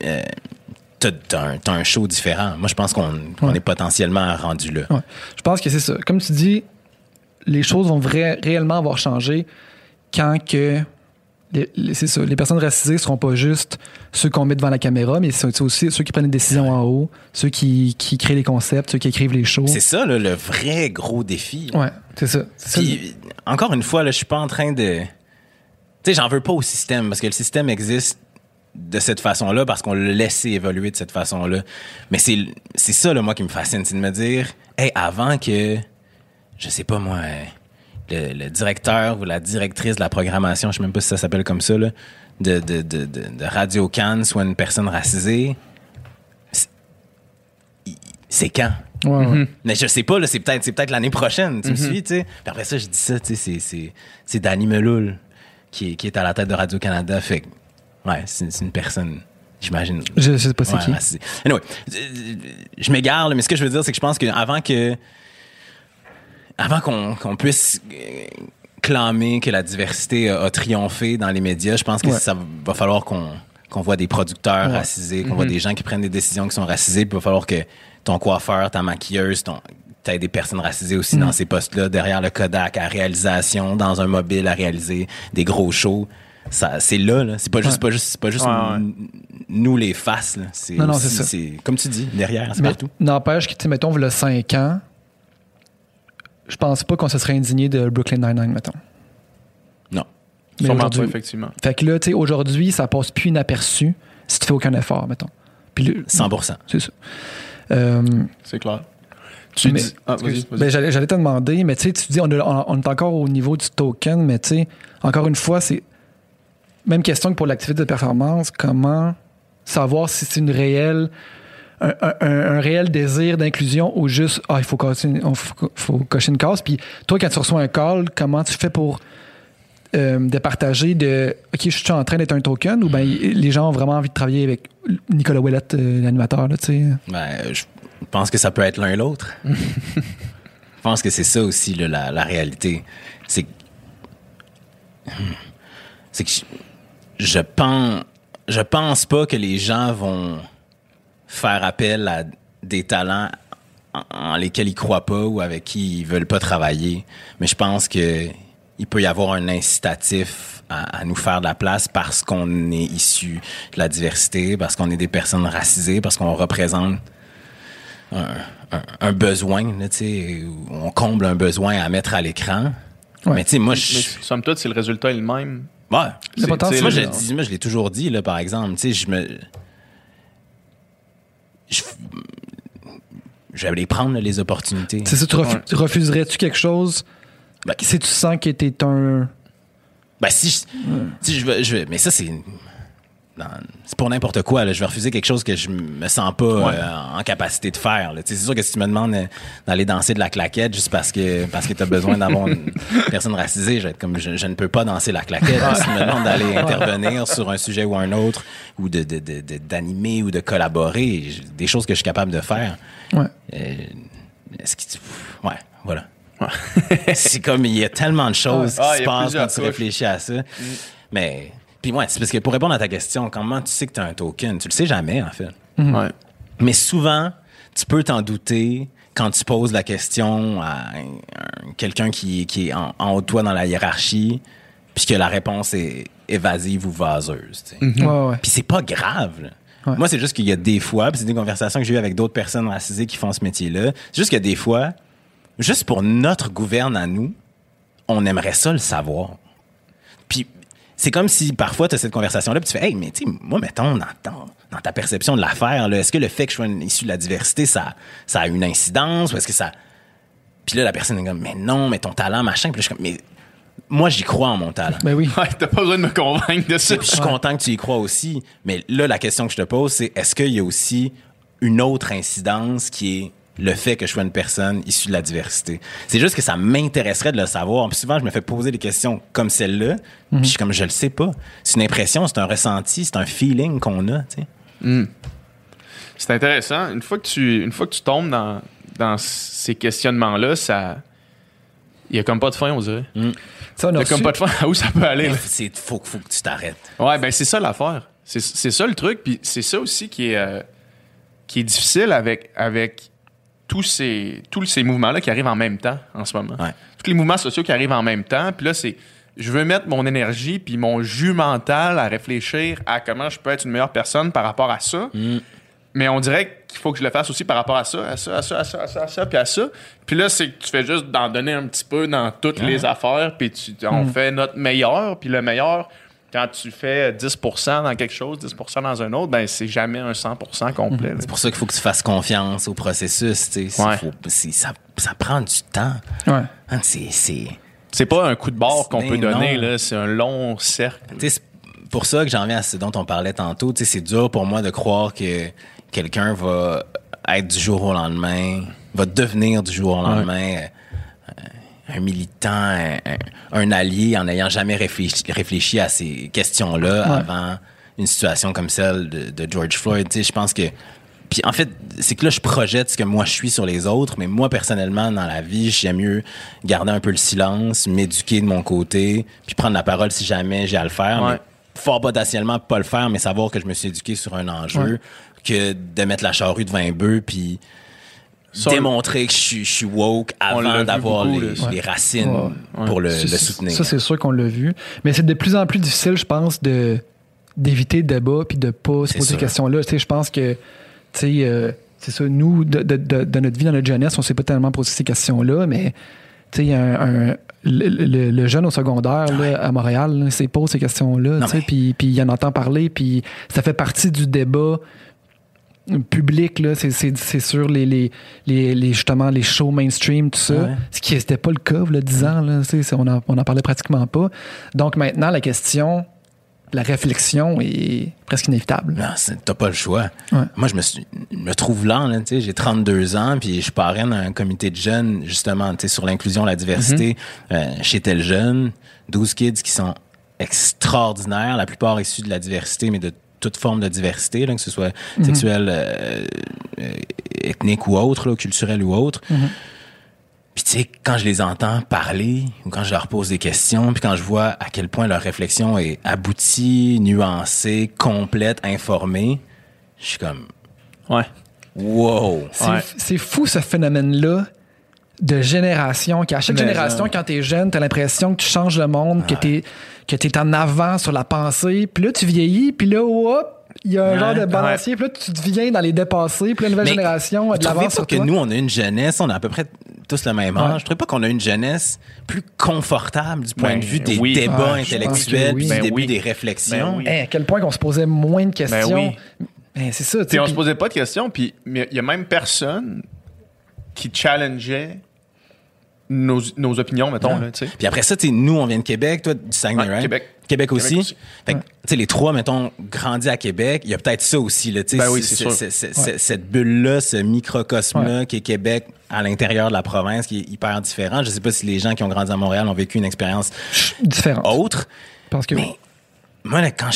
Euh, t'as, un, show différent. Moi, je pense qu'on, Ouais. est potentiellement rendu là. Ouais. Je pense que c'est ça. Comme tu dis, les choses vont réellement avoir changé quand que c'est ça, les personnes racisées seront pas juste ceux qu'on met devant la caméra, mais c'est aussi ceux qui prennent les décisions en haut, ceux qui, qui créent les concepts, ceux qui écrivent les shows. C'est ça, là, le vrai gros défi. Ouais, c'est ça. C'est ça. Puis, encore une fois, là, je suis pas en train de. Tu sais, j'en veux pas au système parce que le système existe de cette façon-là parce qu'on l'a laissé évoluer de cette façon-là. Mais c'est c'est ça, là, moi, qui me fascine, c'est de me dire, hey, avant que, je sais pas moi, le, le directeur ou la directrice de la programmation, je sais même pas si ça s'appelle comme ça, là, de, de, de, de, Radio Cannes soit une personne racisée, c'est- quand? Ouais, ouais. Mais je sais pas, là, c'est peut-être, c'est peut-être l'année prochaine, tu me suis, tu sais. Puis après ça, je dis ça, tu sais, c'est, Danny Meloul qui qui est à la tête de Radio-Canada. Fait que, ouais, c'est, une personne, j'imagine. Je, sais pas c'est Ouais, qui. Anyway, je m'égare, mais ce que je veux dire, c'est que je pense qu'avant que, avant qu'on, qu'on puisse clamer que la diversité a, a triomphé dans les médias, je pense que Ouais. ça va falloir qu'on, qu'on voit des producteurs Ouais. racisés, qu'on voit des gens qui prennent des décisions qui sont racisées, puis il va falloir que ton coiffeur, ta maquilleuse, ton T'as des personnes racisées aussi dans ces postes-là, derrière le Kodak, à réalisation, dans un mobile à réaliser des gros shows. Ça, c'est là, là. C'est pas juste, Ouais. pas juste, c'est pas juste Ouais, ouais. n- nous les faces, là. C'est Non, non, c'est ça. c'est comme tu dis, derrière, c'est partout. n'empêche que, tu sais, mettons, le 5 ans, je pense pas qu'on se serait indigné de Brooklyn Nine-Nine, mettons. Non. Mais Sûrement pas, effectivement. Fait que là, tu sais, aujourd'hui, ça passe plus inaperçu si tu fais aucun effort, mettons. Puis le- 100%. C'est ça. Euh, C'est clair. Tu Mais- dis. Ah, vas-y, vas-y. ben, j'allais, j'allais te demander, mais tu sais, tu dis, on, est- on- on est encore au niveau du token, mais tu sais, encore une fois, c'est même question que pour l'activité de performance, comment savoir si c'est une réelle, un, un- un- un réel désir d'inclusion ou juste, ah, il faut, cocher une- on- faut, faut cocher une case. Puis toi, quand tu reçois un call, comment tu fais pour euh, départager de, OK, je suis en train d'être un token ou bien les gens ont vraiment envie de travailler avec Nicolas Ouellette, euh, l'animateur, là, tu sais? Ben, je pense que ça peut être l'un et l'autre. je pense que c'est ça aussi, là, la, la réalité. C'est que. C'est que je, je pense. Je pense pas que les gens vont faire appel à des talents en, en lesquels ils croient pas ou avec qui ils veulent pas travailler. Mais je pense que il peut y avoir un incitatif à, à nous faire de la place parce qu'on est issu de la diversité, parce qu'on est des personnes racisées, parce qu'on représente un, un- un besoin, là, on comble un besoin à mettre à l'écran. Ouais. Mais tu sais, moi, je... somme toute, c'est le résultat est le même. Ouais. Le potentiel. Moi, C'est- je, dis- moi, je l'ai toujours dit, là, par exemple. Tu sais, je me. Je, je vais les prendre, là, les opportunités. C'est ça, tu refu- Ouais. refuserais-tu quelque chose Ben, Si tu sens que t'es un. Ben, si je, si je veux, je veux- mais ça, c'est, c'est pour n'importe quoi, là. Je vais refuser quelque chose que je me sens pas euh, en capacité de faire. Tu c'est sûr que si tu me demandes euh, d'aller danser de la claquette juste parce que, parce que t'as besoin d'avoir une personne racisée, je vais être comme, je, je ne peux pas danser la claquette. Si tu me demandes d'aller intervenir sur un sujet ou un autre, ou de, de, de- de- d'animer ou de collaborer, des choses que je suis capable de faire. Ouais. Euh, est-ce que tu- ouais, voilà. c'est comme il y a tellement de choses Ah, qui y se passent quand tu réfléchis à ça. Mais puis ouais, c'est parce que pour répondre à ta question, comment tu sais que tu as un token, tu le sais jamais en fait. Ouais. Mais souvent, tu peux t'en douter quand tu poses la question à un- un- quelqu'un qui, qui est en, en haut de toi dans la hiérarchie, puis que la réponse est évasive ou vaseuse. tu sais. Ouais, ouais. Puis c'est pas grave. là. Ouais. Moi, c'est juste qu'il y a des fois, puis c'est des conversations que j'ai eues avec d'autres personnes racisées qui font ce métier-là. C'est juste que des fois, juste pour notre gouverne à nous, on aimerait ça le savoir. Puis c'est comme si parfois tu as cette conversation-là, puis tu fais, hey, mais tu sais, moi, mettons, dans, dans- dans ta perception de l'affaire, est-ce que le fait que je sois issu de la diversité, ça, ça a une incidence ou est-ce que ça. Puis là, la personne est comme, mais non, mais ton talent, machin. Puis là, je suis comme, mais moi, j'y crois en mon talent. Ben oui. Ouais, t'as pas besoin de me convaincre de ça. Puis je suis content que tu y crois aussi. Mais là, la question que je te pose, c'est est-ce qu'il y a aussi une autre incidence qui est le fait que je sois une personne issue de la diversité? C'est juste que ça m'intéresserait de le savoir. Puis souvent, je me fais poser des questions comme celle-là. Puis je suis comme, je le sais pas. C'est une impression, c'est un ressenti, c'est un feeling qu'on a, tu sais. C'est intéressant. Une fois que tu, une fois que tu tombes dans, dans ces questionnements-là, ça. Il y a comme pas de fin, on dirait. Il Ça, on y a a comme pas de fin à où ça peut aller. C'est, faut, faut que tu t'arrêtes. Ouais, ben c'est ça l'affaire. C'est, c'est ça le truc. Puis c'est ça aussi qui est, euh, qui est difficile avec, avec tous ces, tous ces mouvements-là qui arrivent en même temps en ce moment. Ouais. Tous les mouvements sociaux qui arrivent en même temps. Puis là, c'est. Je veux mettre mon énergie puis mon jus mental à réfléchir à comment je peux être une meilleure personne par rapport à ça. Mais on dirait qu'il faut que je le fasse aussi par rapport à ça, à ça, à ça, à ça, à ça, à ça, puis à ça. Puis là, c'est que tu fais juste d'en donner un petit peu dans toutes les affaires, puis tu, on fait notre meilleur, puis le meilleur, quand tu fais 10% dans quelque chose, 10% dans un autre, ben c'est jamais un 100% complet. C'est pour ça qu'il faut que tu fasses confiance au processus, tu sais. C'est- Ouais. faut- c'est- ça, ça prend du temps. Ouais. Hein, c'est, c'est, C'est pas un coup de bord qu'on peut donner, là, c'est un long cercle. Tu sais, c'est pour ça que j'en viens à ce dont on parlait tantôt. Tu sais, c'est dur pour moi de croire que quelqu'un va être du jour au lendemain, va devenir du jour au lendemain euh, un militant, un, allié en n'ayant jamais réfléchi, réfléchi à ces questions-là avant une situation comme celle de, de George Floyd. Tu sais, je pense que puis en fait, c'est que là, je projette ce que moi je suis sur les autres, mais moi, personnellement, dans la vie, j'aime mieux garder un peu le silence, m'éduquer de mon côté, puis prendre la parole si jamais j'ai à le faire. Ouais. Mais fort potentiellement pas le faire, mais savoir que je me suis éduqué sur un enjeu, que de mettre la charrue devant un bœuf, puis Démontrer que je suis, je suis woke avant d'avoir les, racines Ouais. pour le, c'est- soutenir. Ça, c'est sûr qu'on l'a vu. Mais c'est de plus en plus difficile, je pense, de d'éviter le débat puis de pas se C'est poser ces questions-là. Tu sais, je pense que, tu sais, euh, c'est ça, nous, de, de- de- de notre vie, dans notre jeunesse, on s'est pas tellement posé ces questions-là, mais, tu sais, il y a un, un- le, le- le jeune au secondaire là, à Montréal, se pose ces questions-là, Non, tu sais, mais- puis puis il en entend parler, puis ça fait partie du débat public là c'est c'est c'est sur les, les les les justement les shows mainstream tout ça Ouais. ce qui n'était pas le cas a 10 ans là on en, on en parlait pratiquement pas donc maintenant la question la réflexion est presque inévitable Non, t'as pas le choix. Ouais. Moi, je me, suis, me trouve lent, j'ai 32 ans, puis je parraine un comité de jeunes, justement, sur l'inclusion, la diversité, euh, chez Tel Jeune, 12 kids qui sont extraordinaires, la plupart issus de la diversité, mais de toute forme de diversité, là, que ce soit sexuelle, euh, euh, ethnique ou autre, là, culturelle ou autre. Puis tu sais, quand je les entends parler, ou quand je leur pose des questions, puis quand je vois à quel point leur réflexion est aboutie, nuancée, complète, informée, je suis comme, Ouais. wow! c'est Ouais. fou ce phénomène là de génération qu'à chaque Mais génération genre. quand t'es jeune t'as l'impression que tu changes le monde que t'es que t'es en avant sur la pensée puis là tu vieillis puis là hop il y a un Ouais, genre de balancier puis là tu deviens dans les dépassés puis la nouvelle Mais génération a de l'avance pas sur que toi nous, on a une jeunesse, on a à peu près tous le même âge. Ouais. Je trouvez pas qu'on a une jeunesse plus confortable du point Ben, de vue des oui. débats pense intellectuels, oui. puis Ben du début oui. des réflexions. Ben oui. Hey, à quel point qu'on se posait moins de questions. Ben Ben, c'est ça, tu Puis on puis- se posait pas de questions, puis il y a même personne qui challengeait nos, nos opinions, mettons, là. Puis après ça, nous, on vient de Québec, toi, du Saguenay, Ouais, right? Québec. Québec aussi. Québec aussi. Fait que, tu sais, les trois, mettons, grandis à Québec, il y a peut-être ça aussi, là, tu sais. Ben oui, c'est sûr. Cette bulle-là, ce microcosme-là qui est Québec à l'intérieur de la province, qui est hyper différent. Je sais pas si les gens qui ont grandi à Montréal ont vécu une expérience Différent. autre. Parce que Mais moi, là, quand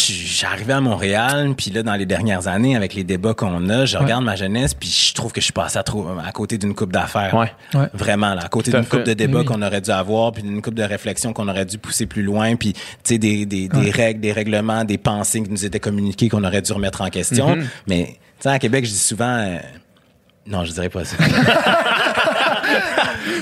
arrivé à Montréal, puis là, dans les dernières années, avec les débats qu'on a, je regarde ma jeunesse, puis je trouve que je suis passé à, trop- à côté d'une coupe d'affaires. Ouais. Ouais. Vraiment, là, à côté d'une coupe de débats Oui. qu'on aurait dû avoir, puis d'une coupe de réflexion qu'on aurait dû pousser plus loin, puis, tu sais, des, des, des règles, des règlements, des pensées qui nous étaient communiquées qu'on aurait dû remettre en question. Mm-hmm. Mais, tu sais, à Québec, je dis souvent... euh, non, je dirais pas ça.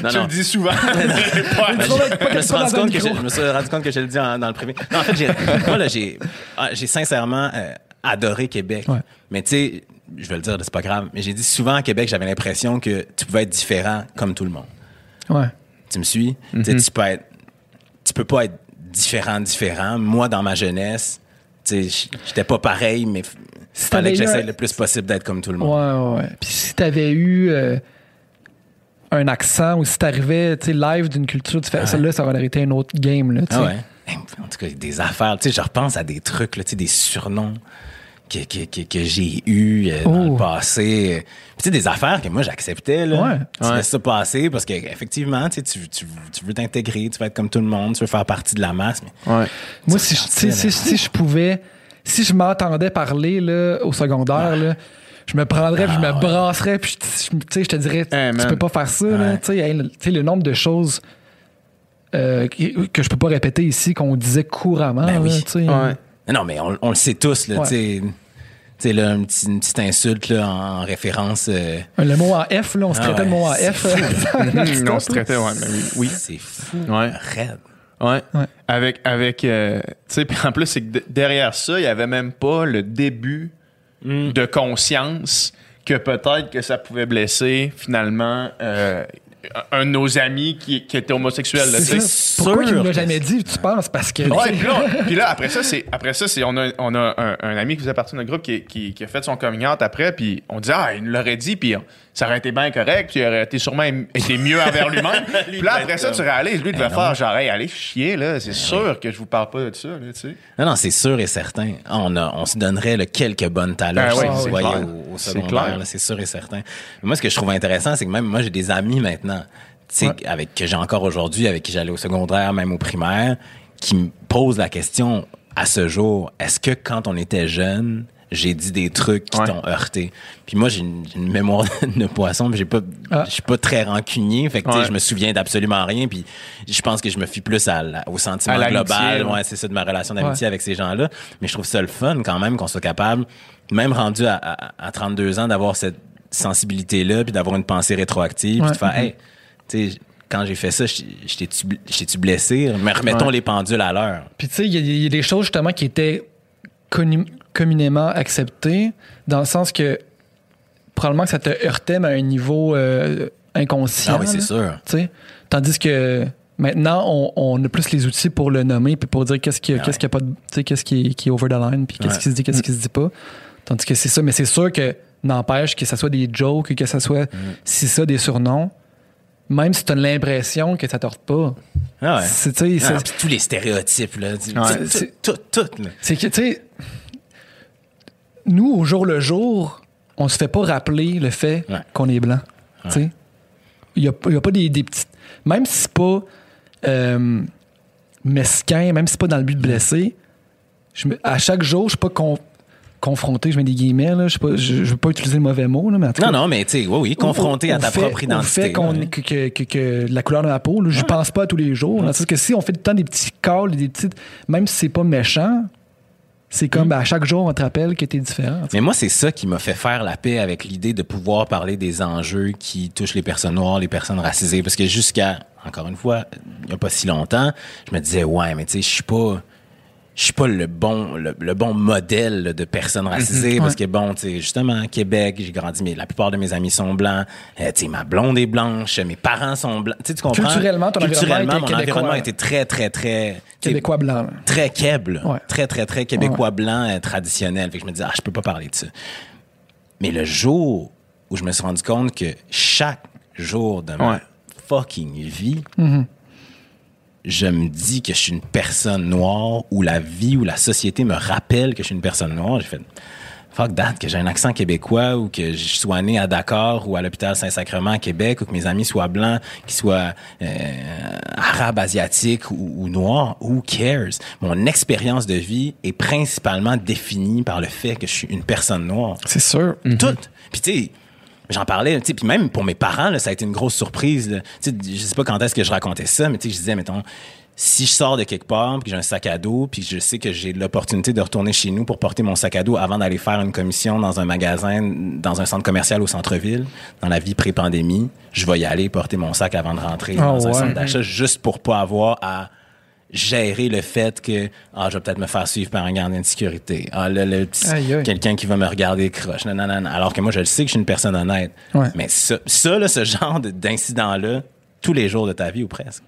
non, tu non. le dis souvent. Je, je me suis rendu compte que je, micro. je me suis rendu compte que je le dis en- dans le privé. Non, en fait, j'ai, moi, là, j'ai, ah, j'ai sincèrement euh, adoré Québec. Ouais. Mais tu sais, je vais le dire, c'est pas grave. Mais j'ai dit souvent à Québec, j'avais l'impression que tu pouvais être différent comme tout le monde. ouais. Tu me suis? Tu sais, Tu peux être, tu peux pas être différent, différent. Moi, dans ma jeunesse, tu sais, j'étais pas pareil, mais f- Si fallait que eu j'essaie un- le plus possible d'être comme tout le Ouais, monde. ouais, ouais. Puis si t'avais eu euh, un accent ou si t'arrivais, tu sais, live d'une culture différente, celle-là, ça aurait été un autre game, là, tu sais. Ah ouais. En tout cas, des affaires. Tu sais, je repense à des trucs, là, tu sais, des surnoms que, que, que, que j'ai eus euh, dans Oh. le passé. Puis, tu sais, des affaires que moi, j'acceptais, là. Ouais. Tu Ouais. laisses ça passer parce qu'effectivement, tu, sais, tu, tu, tu veux t'intégrer, tu veux être comme tout le monde, tu veux faire partie de la masse. Mais Ouais. Moi, si je, tu si, si je pouvais, si je m'entendais parler là, au secondaire, là, je me prendrais, puis je me brasserais, puis je, je- tu sais, je te dirais, Hey, tu peux pas faire ça. là. Ouais. Tu sais, le, tu sais, le nombre de choses euh, que je peux pas répéter ici, qu'on disait couramment. Ben oui. Ouais. non, mais on, on le sait tous, là, Ouais. tu sais. Tu sais, là, un petit- une petite insulte là, en référence. euh, Le mot en F, là, on se Ah traitait ouais, le mot en F. Hum, on se traitait, ouais, mais oui. oui. C'est fou. Ouais. Raide. Ouais. Ouais. Avec, avec euh, tu sais, puis en plus, c'est que de- derrière ça, il y avait même pas le début de conscience que peut-être que ça pouvait blesser finalement euh, un de nos amis qui, qui était homosexuel. là. Pourquoi sûr il me l'a jamais dit, tu penses? Parce que. Ouais, puis là, puis là, après ça, c'est après ça, c'est on a, on a un, un ami qui faisait partie de notre groupe qui, qui, qui a fait son coming out après, puis on disait ah il nous l'aurait dit, puis ça aurait été bien correct, puis il aurait été sûrement été mieux envers lui-même. puis là après ça, tu réalises, lui il devait faire genre hey, allez chier là, c'est sûr que je vous parle pas de ça, là, tu sais. Non, non, c'est sûr et certain. On, a, on se donnerait là, quelques bonnes talents Ben voyait clair. au, secondaire, c'est sûr et certain. Mais moi, ce que je trouve intéressant, c'est que même moi, j'ai des amis maintenant, tu sais, Ouais. avec que j'ai encore aujourd'hui, avec qui j'allais au secondaire, même au primaire, qui me posent la question à ce jour, est-ce que quand on était jeune, j'ai dit des trucs qui Ouais. t'ont heurté. Puis moi, j'ai une, mémoire de poisson, puis j'ai pas, Ah. je suis pas très rancunier, fait que Ouais. je me souviens d'absolument rien, puis je pense que je me fie plus à au sentiment À global, ouais. c'est ça de ma relation d'amitié avec ces gens-là. Mais je trouve ça le fun quand même qu'on soit capable, même rendu à, à, à 32 ans, d'avoir cette sensibilité-là, puis d'avoir une pensée rétroactive, puis de faire, hey, tu sais, quand j'ai fait ça, t'ai-tu blessé? Mais remettons les pendules à l'heure. Puis tu sais, il y, a- il y a des choses justement qui étaient connu- communément acceptées, dans le sens que probablement que ça te heurtait, mais à un niveau euh, inconscient. Ah oui, c'est sûr. Tandis que maintenant, on, on a plus les outils pour le nommer puis pour dire qu'est-ce qui, Ah qu'est-ce qui a pas de- qu'est-ce qui, est- qui est over the line puis qu'est-ce Ouais. qui se dit, qu'est-ce qui se dit pas. Tandis que c'est ça, mais c'est sûr que n'empêche que ça soit des jokes, que ça soit Mm. si ça des surnoms, même si tu as l'impression que ça t'heurte pas. Ah ouais. C'est, Ah, tous les stéréotypes, là. Tout, tout, tout, là. C'est que, tu sais, nous, au jour le jour, on se fait pas rappeler le fait Ouais. qu'on est blanc. Il y a, pas des, des petites. Même si c'est pas euh, mesquin, même si c'est pas dans le but de blesser, je me- à chaque jour, je suis pas con- confronté, je mets des guillemets, là, je, sais pas, je, je veux pas utiliser le mauvais mot, là, mais en tout cas, Non, non, mais tu sais, oui, oui, confronté à ta fait- propre identité. fait qu'on, ouais. que, que- que- que la couleur de la peau, je pense pas à tous les jours. Le sens que si on fait tout le temps des petits calls, des petites, même si c'est pas méchant, c'est comme ben, à chaque jour on te rappelle que t'es différent. tu sais. Mais moi, c'est ça qui m'a fait faire la paix avec l'idée de pouvoir parler des enjeux qui touchent les personnes noires, les personnes racisées. Parce que jusqu'à, encore une fois, il n'y a pas si longtemps, je me disais, ouais, mais tu sais, je suis pas. Je suis pas le bon le, le bon modèle là, de personne racisée parce que bon tu sais justement Québec j'ai grandi mais la plupart de mes amis sont blancs Euh, tu sais ma blonde est blanche mes parents sont blancs tu comprends? Culturellement, ton culturellement environnement mon québécois. environnement était très très très Québécois blanc. très keb, Ouais. très très très québécois blanc euh, traditionnel. Fait que je me disais ah je peux pas parler de ça. Mais le jour où je me suis rendu compte que chaque jour de ma fucking vie, Mhm. Je me dis que je suis une personne noire ou la vie ou la société me rappelle que je suis une personne noire, j'ai fait fuck that, que j'ai un accent québécois ou que je sois né à Dakar ou à l'hôpital Saint-Sacrement à Québec ou que mes amis soient blancs, qu'ils soient euh, arabes, asiatiques ou, ou noirs, who cares? Mon expérience de vie est principalement définie par le fait que je suis une personne noire. C'est sûr. Tout. Puis tu sais, j'en parlais, tu sais, puis même pour mes parents, là, ça a été une grosse surprise. là. Tu sais, je sais pas quand est-ce que je racontais ça, mais tu sais, je disais, mettons, si je sors de quelque part, puis que j'ai un sac à dos, puis je sais que j'ai l'opportunité de retourner chez nous pour porter mon sac à dos avant d'aller faire une commission dans un magasin, dans un centre commercial au centre-ville, dans la vie pré-pandémie, je vais y aller porter mon sac avant de rentrer Ah dans un centre d'achat, juste pour pas avoir à gérer le fait que ah je vais peut-être me faire suivre par un gardien de sécurité ah là le aïe. quelqu'un qui va me regarder croche non, non, non, non. alors que moi je le sais que je suis une personne honnête Ouais. mais ça, ça là, ce genre de- d'incident-là, tous les jours de ta vie ou presque.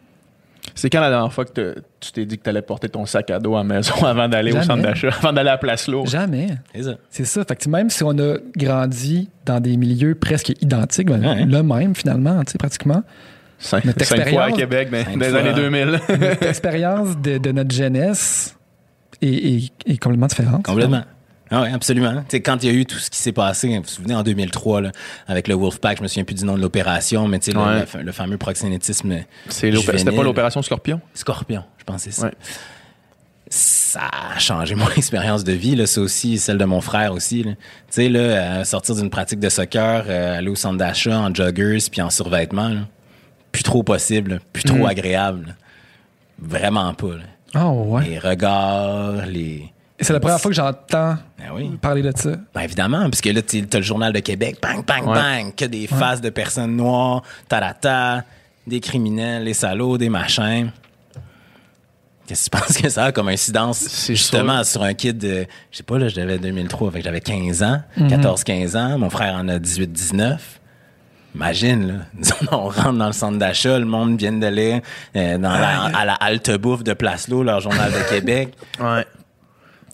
C'est quand la dernière fois que te- tu t'es dit que tu allais porter ton sac à dos à la maison avant d'aller au centre d'achat, avant d'aller à la place lourde? Jamais. C'est ça. C'est ça. Fait que même si on a grandi dans des milieux presque identiques, ben, Ouais. le même finalement, pratiquement, Cinq, Notre cinq fois à Québec dans, Cinq dans les années 2000. notre expérience de, de notre jeunesse est, est- est complètement différente. Complètement. Ah oui, absolument. Tu sais, quand il y a eu tout ce qui s'est passé, vous vous souvenez, en 2003, là, avec le Wolfpack, je me souviens plus du nom de l'opération, mais tu sais, le- Ouais. le, fa- le fameux proxénétisme C'est l'opé- C'était pas l'opération Scorpion? Scorpion, je pense que c'est ça. Ouais. Ça a changé mon expérience de vie, là, ça aussi, celle de mon frère aussi. là. Tu sais, là, euh, sortir d'une pratique de soccer, euh, aller au centre d'achat en joggers puis en survêtement, là, plus trop possible, plus trop Mhm. agréable. Vraiment pas. là. Ah ouais. Les regards, les... C'est la première fois que j'entends Ben oui. parler de ça. Ben évidemment, puisque là, tu as le Journal de Québec, bang, bang, Ouais. bang, que des faces de personnes noires, tarata, des criminels, des salauds, des machins. Qu'est-ce que tu penses que ça a comme incidence, justement, sur un kid de, je sais pas, là, j'avais 2003, fait que j'avais 15 ans, Mhm. 14-15 ans, mon frère en a 18-19. Imagine, là, Disons, on rentre dans le centre d'achat, le monde vient d'aller euh, dans la, à la halte bouffe de Place L'eau, leur journal de Québec. Ouais.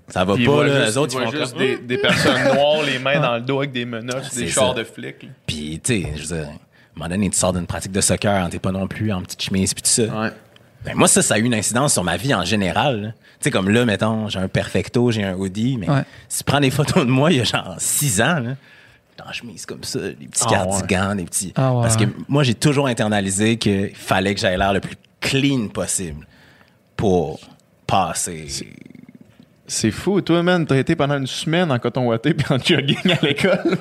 Ça va Puis pas, là. juste, Eux autres, il ils font juste comme- des, des personnes noires, les mains dans le dos avec des menottes, des chars de flics. là. Puis, tu sais, je veux dire, à un moment donné, tu sors d'une pratique de soccer, hein, t'es pas non plus en petite chemise puis tout ça. Ouais. Ben, moi, ça, ça a eu une incidence sur ma vie en général. Tu sais, comme là, mettons, j'ai un perfecto, j'ai un hoodie, mais Ouais. si tu prends des photos de moi il y a genre six ans, là, j'étais en chemise comme ça, des petits Ah, cardigans, des petits... Ah, ouais. Parce que moi, j'ai toujours internalisé qu'il fallait que j'aille l'air le plus clean possible pour passer... C'est fou. Toi, man, t'as été pendant une semaine en coton ouaté puis en jogging à l'école.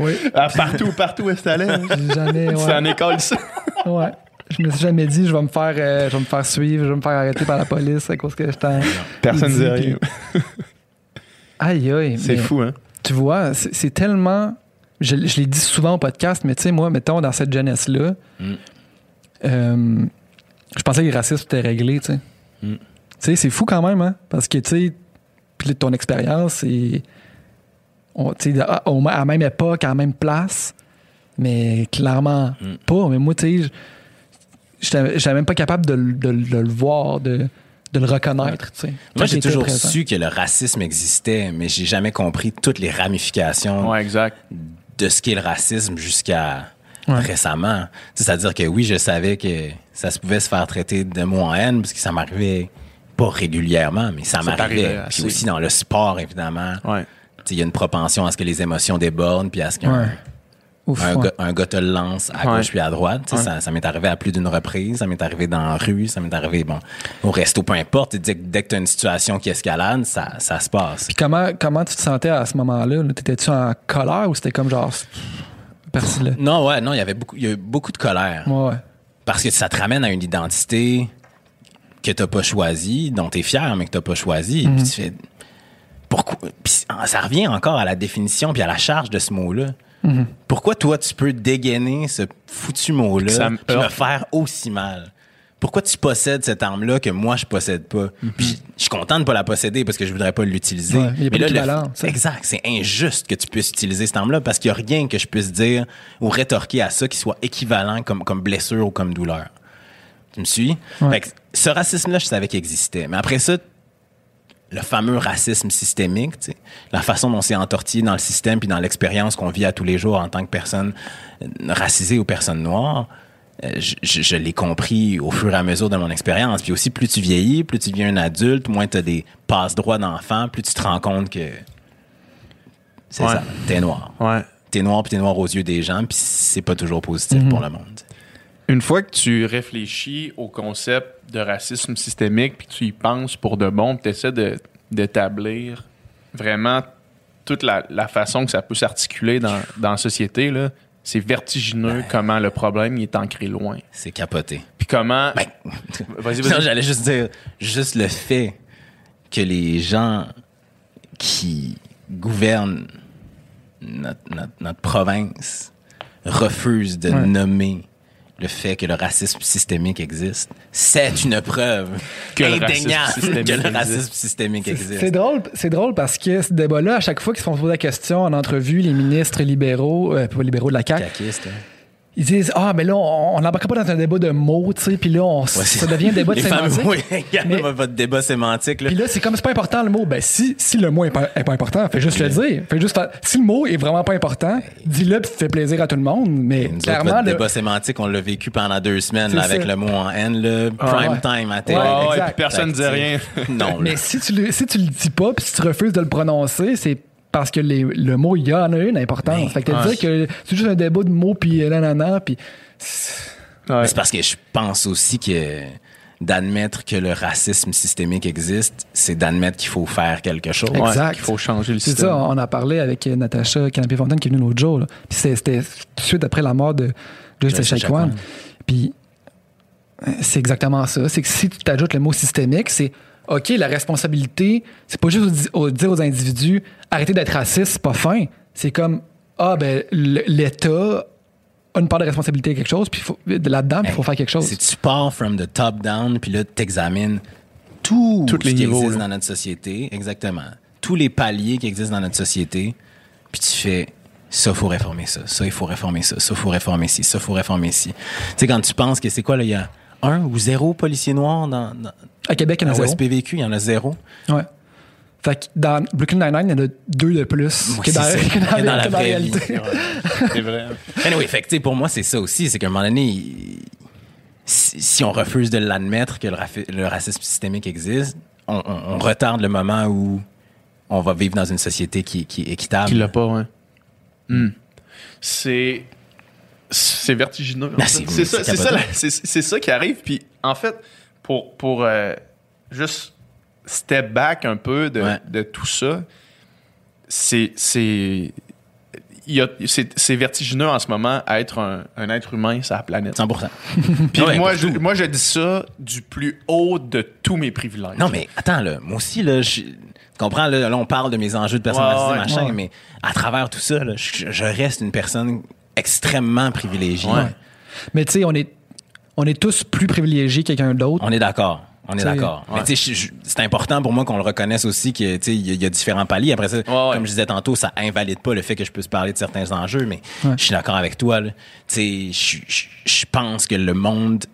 Oui. Ah, partout, partout où est-ce que t'allais. hein? J'ai jamais. C'est en école, ça. ouais. Je me suis jamais dit, je vais me faire, euh, je vais me faire suivre, je vais me faire arrêter par la police à cause que j'étais. en- Personne dit, rien. Aïe aïe. C'est fou, hein? Tu vois, c'est tellement. Je, je l'ai dit souvent au podcast, mais tu sais, moi, mettons, dans cette jeunesse-là, Mm. euh, je pensais que le racisme était réglé, tu sais. Mm. Tu sais, c'est fou quand même, hein? Parce que, tu sais, puis ton expérience, c'est. on- Tu sais, à, à la même époque, à la même place, mais clairement Mm. pas. Mais moi, tu sais, j'étais même pas capable de, de le voir, de, de le reconnaître. Moi, j'ai toujours présent. su que le racisme existait, mais j'ai jamais compris toutes les ramifications Ouais, exact. de ce qu'est le racisme jusqu'à Ouais. récemment. C'est-à-dire que oui, je savais que ça se pouvait se faire traiter de mots en haine, parce que ça m'arrivait pas régulièrement, mais ça, Ça m'arrivait. Puis assez. aussi dans le sport, évidemment. Il y a une propension à ce que les émotions débordent, puis à ce qu'un Ouais. Ouf, un, ouais. gars, un gars te lance à Ouais. gauche puis à droite. Tu Ouais. Ça, ça m'est arrivé à plus d'une reprise. Ça m'est arrivé dans la rue. Ça m'est arrivé bon, au resto, peu importe. Dès, que- dès que tu as une situation qui escalade, ça, ça se passe. Puis comment, comment tu te sentais à ce moment-là? là? T'étais-tu en colère ou c'était comme genre. Persil là? Non, ouais, non, il y avait beaucoup, il y a eu beaucoup de colère. Parce que ça te ramène à une identité que t'as pas choisie, dont t'es fier, mais que t'as pas choisie. Mhm. Puis tu fais. Pourquoi? Puis ça revient encore à la définition puis à la charge de ce mot-là. Mhm. Pourquoi toi, tu peux dégainer ce foutu mot-là puis me faire aussi mal? Pourquoi tu possèdes cette arme-là que moi, je possède pas? Mhm. Puis je suis content de pas la posséder parce que je voudrais pas l'utiliser. Ouais, il y a pas Mais là, le-. Exact. C'est injuste que tu puisses utiliser cette arme-là parce qu'il y a rien que je puisse dire ou rétorquer à ça qui soit équivalent comme, comme blessure ou comme douleur. Tu me suis? Ouais. Fait que ce racisme-là, je savais qu'il existait. Mais après ça, le fameux racisme systémique, la façon dont c'est entortillé dans le système puis dans l'expérience qu'on vit à tous les jours en tant que personne euh, racisée ou personne noire, euh, je, je- je l'ai compris au fur et à mesure de mon expérience. Puis aussi, plus tu vieillis, plus tu deviens un adulte, moins tu as des passe-droits d'enfant, plus tu te rends compte que c'est Ouais. ça, t'es noir. Ouais. T'es noir puis t'es noir aux yeux des gens, puis c'est pas toujours positif pour le monde. Une fois que tu réfléchis au concept de racisme systémique, puis que tu y penses pour de bon, tu essaies de- d'établir vraiment toute la, la façon que ça peut s'articuler dans, dans la société, là, c'est vertigineux comment le problème il est ancré loin. C'est capoté. Puis comment... Ben, Vas-y, vas-y. j'allais juste dire, juste le fait que les gens qui gouvernent notre, notre- notre province refusent de Ouais. nommer le fait que le racisme systémique existe, c'est une preuve Que le racisme indéniable systémique que le existe. racisme systémique C'est- existe. C'est drôle, c'est drôle parce que ce débat-là, à chaque fois qu'ils se font poser la question en entrevue, les ministres libéraux, euh, pas libéraux de la CAQ, Caquiste, hein. Ils disent Ah, mais là, on n'embarque pas dans un débat de mots, tu sais, puis là, on, Ouais, ça devient un débat de fameux- sémantique. oui, regarde Mais- votre débat sémantique. Là. Puis là, c'est comme c'est pas important le mot. Ben, si, si le mot est pas, est pas important, fais juste le dire. Fais juste faire- si le mot est vraiment pas important, dis-le puis fais plaisir à tout le monde. Mais Nous autres, clairement, notre le- débat sémantique, on l'a vécu pendant deux semaines là, avec ça. le mot en N, le prime ouais. time à télé. Ouais, Ah personne ne dit rien. non, là. mais si tu, le, si tu le dis pas puis si tu refuses de le prononcer, c'est parce que les- le mot, il y en a une importance. Mais- fait que ouais. dire que c'est juste un débat de mots puis nanana, puis Ouais. C'est parce que je pense aussi que d'admettre que le racisme systémique existe, c'est d'admettre qu'il faut faire quelque chose. Exact. Ouais, qu'il faut changer le C'est système. ça, on a parlé avec euh, Natacha Canapé-Fontaine qui est venue l'autre jour. là. Puis c'était- c'était tout de suite après la mort de Joyce. Echaquan. Puis euh, c'est exactement ça. C'est que si tu t'ajoutes le mot systémique, c'est OK, la responsabilité, c'est pas juste au di- au- dire aux individus arrêtez d'être raciste, c'est pas fin. C'est comme Ah, ben l'État a une part de responsabilité à quelque chose, puis là-dedans, puis il faut faire quelque chose. Si tu pars from the top down, puis là, tu examines tout Tous ce les qui niveaux, existe là. dans notre société, exactement, tous les paliers qui existent dans notre société, puis tu fais ça, il faut réformer ça, ça, il faut réformer ça, ça, il faut réformer ci, ça, il faut réformer ci. Tu sais, quand tu penses que c'est quoi, là, il y a un ou zéro policiers noirs dans, dans, À Québec, il y en a zéro. SPVQ, il y en a zéro. Ouais. Fait que dans Brooklyn Nine-Nine, il y en a deux de plus que, dans, que dans- Que dans la que dans réalité. C'est vrai. Anyway, fait que, tu sais, pour moi, c'est ça aussi. C'est qu'à un moment donné, si, si on refuse de l'admettre que le, racisme systémique existe, on, on- on retarde le moment où on va vivre dans une société qui, qui est équitable. Qui l'a pas, ouais. Hmm. C'est. C'est vertigineux. fait. c'est- ça, ça, ça qui arrive. Puis, en fait, pour, pour euh, juste step back un peu de, Ouais. de tout ça, c'est. c'est il y a- c'est c'est vertigineux en ce moment à être un, un être humain sur la planète. 100%. Puis moi, pour je, moi, je dis ça du plus haut de tous mes privilèges. Non, mais attends, là, moi aussi, là, je tu comprends, là, là, on parle de mes enjeux de personne Ouais, machin, ouais. mais à travers tout ça, là, je, je reste une personne extrêmement privilégiée. Ouais. Mais tu sais, on est, on est tous plus privilégiés que quelqu'un d'autre. On est d'accord. On est d'accord. Mais c'est important pour moi qu'on le reconnaisse aussi que tu sais, il y, y a différents paliers. Après ça, ouais. comme je disais tantôt, ça invalide pas le fait que je puisse parler de certains enjeux, mais Ouais. je suis d'accord avec toi. là. Tu sais, je, pense que le monde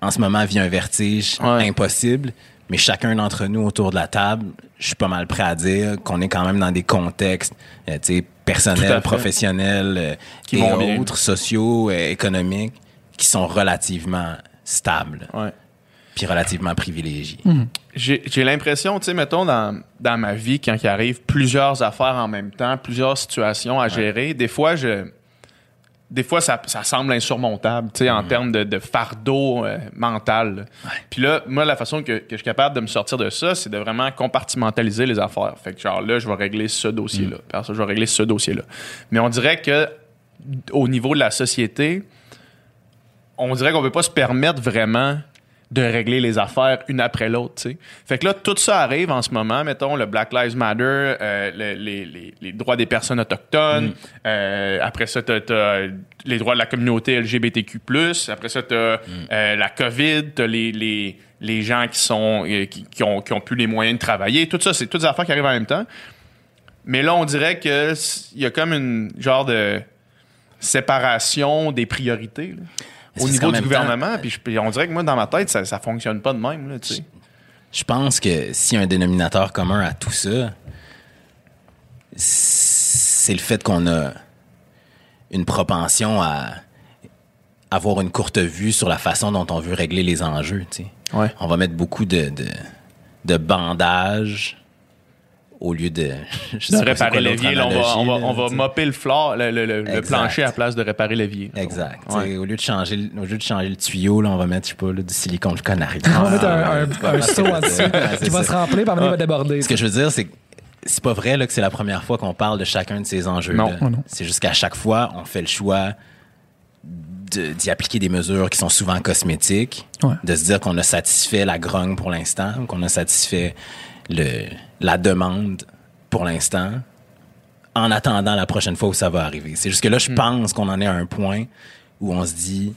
en ce moment vit un vertige Ouais. impossible, mais chacun d'entre nous autour de la table, je suis pas mal prêt à dire qu'on est quand même dans des contextes, euh, personnels, professionnels euh, Qui et vont bien. autres, sociaux, euh, économiques, qui sont relativement stables, Ouais. puis relativement privilégiés. J'ai j'ai l'impression, tu sais, mettons, dans, dans ma vie, quand il arrive plusieurs affaires en même temps, plusieurs situations à gérer, des fois, je. Des fois, ça, ça semble insurmontable, tu sais, en termes de, de fardeau euh, mental. Puis là, moi, la façon que, que je suis capable de me sortir de ça, c'est de vraiment compartimentaliser les affaires. Fait que, genre, là, je vais régler ce dossier-là. Ça, je vais régler ce dossier-là. Mais on dirait que, au niveau de la société, on dirait qu'on peut pas se permettre vraiment de régler les affaires une après l'autre, tu sais. Fait que là, tout ça arrive en ce moment, mettons, le Black Lives Matter, euh, le- les, les- les droits des personnes autochtones, euh, après ça, t'as, t'as les droits de la communauté LGBTQ+, après ça, t'as euh, la COVID, t'as les, les, les gens qui sont qui, qui ont, qui ont plus les moyens de travailler, tout ça, c'est toutes des affaires qui arrivent en même temps. Mais là, on dirait que s- il y a comme une genre de séparation des priorités là, au niveau du gouvernement. Puis, je- on dirait que moi, dans ma tête, ça, ça fonctionne pas de même. Là, sais. Je pense que s'il y a un dénominateur commun à tout ça, c'est le fait qu'on a une propension à avoir une courte vue sur la façon dont on veut régler les enjeux. tu sais. Ouais. On va mettre beaucoup de, de, de bandages au lieu de... je De réparer l'évier, on va, on va, on va mopper le floor, le, le- le- le Exact. plancher à la place de réparer l'évier. Exact. Ouais. Au lieu de changer, le- au lieu de changer le tuyau, là, on va mettre, je sais pas, là, du silicone, je connais rien. On va mettre un, un, Ah, un seau en dessous qui va ça. se remplir, un moment, il va déborder. Ce que je veux dire, c'est que c'est pas vrai là, que c'est la première fois qu'on parle de chacun de ces enjeux. Non. Non. C'est juste qu'à chaque fois, on fait le choix d'y appliquer des mesures qui sont souvent cosmétiques, Ouais. de se dire qu'on a satisfait la grogne pour l'instant, qu'on a satisfait le, la demande pour l'instant, en attendant la prochaine fois où ça va arriver. C'est juste que là, Hmm. je pense qu'on en est à un point où on se dit,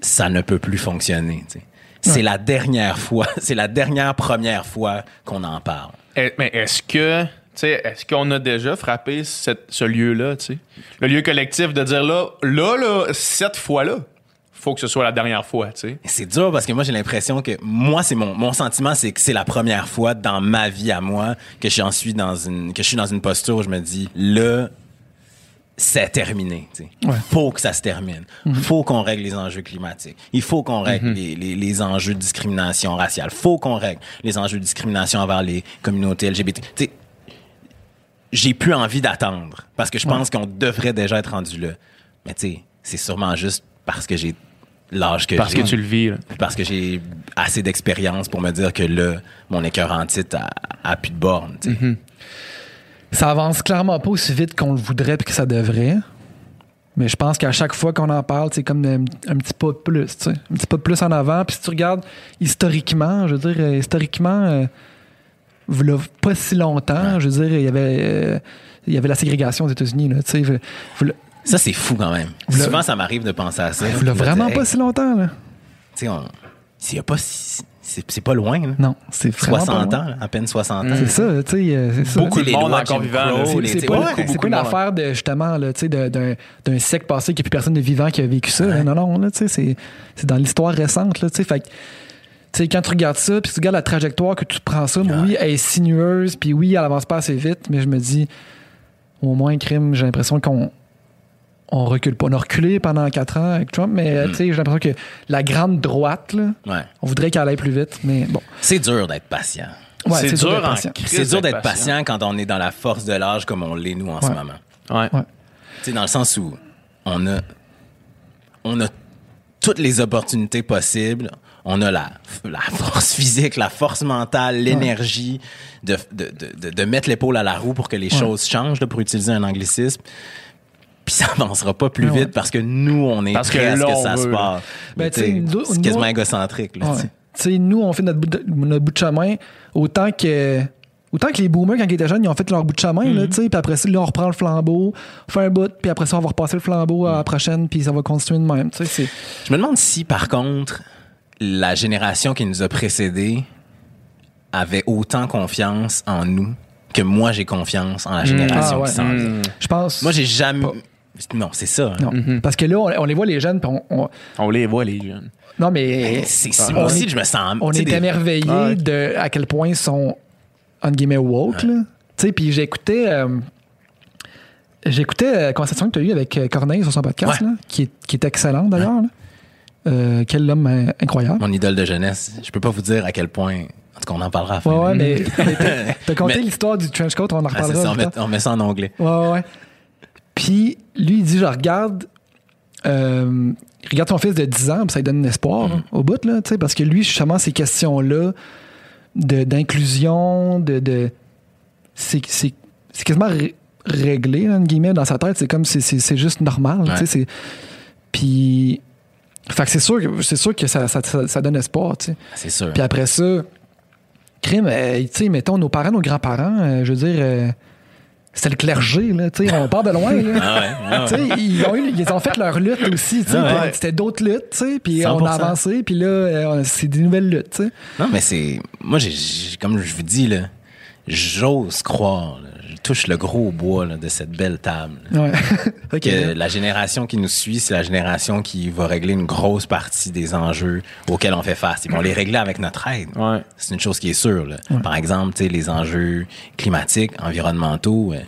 ça ne peut plus fonctionner. C'est la dernière fois, c'est la dernière première fois qu'on en parle. Eh, Mais est-ce que, tu sais, est-ce qu'on a déjà frappé cette- ce lieu-là, tu sais? Le lieu collectif de dire là, là, là, cette fois-là, faut que ce soit la dernière fois, tu sais. C'est dur parce que moi j'ai l'impression que moi c'est mon mon sentiment c'est que c'est la première fois dans ma vie à moi que j'en suis dans une que je suis dans une posture où je me dis là c'est terminé. tu sais. Il Ouais. faut que ça se termine. Il faut qu'on règle les enjeux climatiques. Il faut qu'on règle les, les, les enjeux de discrimination raciale. Il faut qu'on règle les enjeux de discrimination envers les communautés LGBT. Tu sais, j'ai plus envie d'attendre parce que je pense qu'on devrait déjà être rendu là. Mais tu sais, c'est sûrement juste parce que j'ai l'âge que Parce que tu le vis, là. Parce que j'ai assez d'expérience pour me dire que là, mon écœur en titre a, a plus de borne. tu sais. Ça avance clairement pas aussi vite qu'on le voudrait et que ça devrait. Mais je pense qu'à chaque fois qu'on en parle, c'est comme un, un petit pas de plus. Un petit pas de plus en avant. Puis si tu regardes historiquement, je veux dire, historiquement, euh, pas si longtemps, je veux dire, il y avait, euh, il y avait la ségrégation aux États-Unis, là, Ça, c'est fou quand même. Souvent, ça m'arrive de penser à ça. v'là De vraiment dire, pas hey, si longtemps, là? tu sais, on- s'il y a pas si- c'est pas loin, là. Non, c'est vraiment 60 pas ans, à peine 60 ans. C'est ça, tu sais, euh, c'est. Beaucoup de les monde encore vivant, C'est- pas, pas une de monde. affaire de justement d'un, siècle passé qu'il n'y a plus personne de vivant qui a vécu ça. là. Non, non, là, tu sais, c'est, c'est dans l'histoire récente. Là, tu sais. fait que, tu sais, quand tu regardes ça, puis tu regardes la trajectoire que tu prends ça, oui, elle est sinueuse, puis oui, elle avance pas assez vite, mais je me dis, au moins, crime, j'ai l'impression qu'on on recule pas. On a reculé pendant quatre ans avec Trump, mais Mm. tu sais, j'ai l'impression que la grande droite, là, Ouais. on voudrait qu'elle aille plus vite, mais bon. C'est dur d'être patient. Ouais, c'est dur d'être en patient. crise C'est dur d'être patient quand on est dans la force de l'âge comme on l'est nous en ce moment. Ouais. Ouais. Tu sais, dans le sens où on a, on a toutes les opportunités possibles. On a la, la force physique, la force mentale, l'énergie de, de, de, de- de mettre l'épaule à la roue pour que les choses changent, là, pour utiliser un anglicisme. Puis ça avancera pas plus Ouais, vite parce que nous, on est Parce que prêts à ce que ça se passe. Ben, c'est quasiment égocentrique. Là, tu Ouais. nous, on fait notre bout de, notre bout de chemin autant que. Autant que les boomers, quand ils étaient jeunes, ils ont fait leur bout de chemin, là, Mhm. tu sais, puis après ça, là, on reprend le flambeau, on fait un bout, puis après ça, on va repasser le flambeau Mhm. à la prochaine, puis ça va continuer de même, tu sais. Je me demande si, par contre, la génération qui nous a précédés avait autant confiance en nous que moi j'ai confiance en la génération Ah, ouais. qui s'en vient. Je pense... Moi, j'ai jamais. Pas. Non, c'est ça. Non, parce que là, on, on les voit, les jeunes, puis on... on- On les voit, les jeunes. non, mais... C'est, c'est- on moi aussi, est- je me sens. On est des- émerveillés Ouais. de à quel point ils sont, entre guillemets, woke, là. Tu sais, puis j'écoutais... euh, J'écoutais la conversation que tu as eue avec euh, Corneille sur son podcast, Ouais. là, qui, est, qui est excellent d'ailleurs. Euh, quel homme euh, incroyable. Mon idole de jeunesse. Je peux pas vous dire à quel point. En tout cas, on en parlera à la fin. Ouais, ouais, mais mais t'as- conté l'histoire du trench coat, on en Ah, reparlera. ça, on, met, on met ça en anglais. Ouais, ouais. Puis lui, il dit, je regarde, euh, regarde son fils de 10 ans, puis ça lui donne un espoir là, au bout, là, tu sais, parce que lui, justement, ces questions-là de- d'inclusion, de, de c'est c'est- c'est quasiment ré- réglé, là, guillemets, dans sa tête. C'est comme, c'est- juste normal, tu sais. Puis, fait que c'est sûr, sûr que ça, ça, ça- ça donne espoir, tu sais. C'est sûr. Puis après ça, crime, euh, tu sais, mettons, nos parents, nos grands-parents, euh, je veux dire, c'était le clergé, là, tu sais, on part de loin, là. Ah ouais, ah ouais. Ils ont, eu- ils ont fait leur lutte aussi, tu sais, Ah ouais. c'était d'autres luttes, tu sais, puis on a 100%. avancé, puis là, euh, c'est des nouvelles luttes, tu sais. Non, mais c'est. Moi, j'ai, j'ai- comme je vous dis, là, j'ose croire. Il touche le gros bois là, de cette belle table. Ouais. Ok. Que la génération qui nous suit, c'est la génération qui va régler une grosse partie des enjeux auxquels on fait face. Ils vont les régler avec notre aide. Ouais. C'est une chose qui est sûre. là. Par exemple, tu sais, les enjeux climatiques, environnementaux, euh,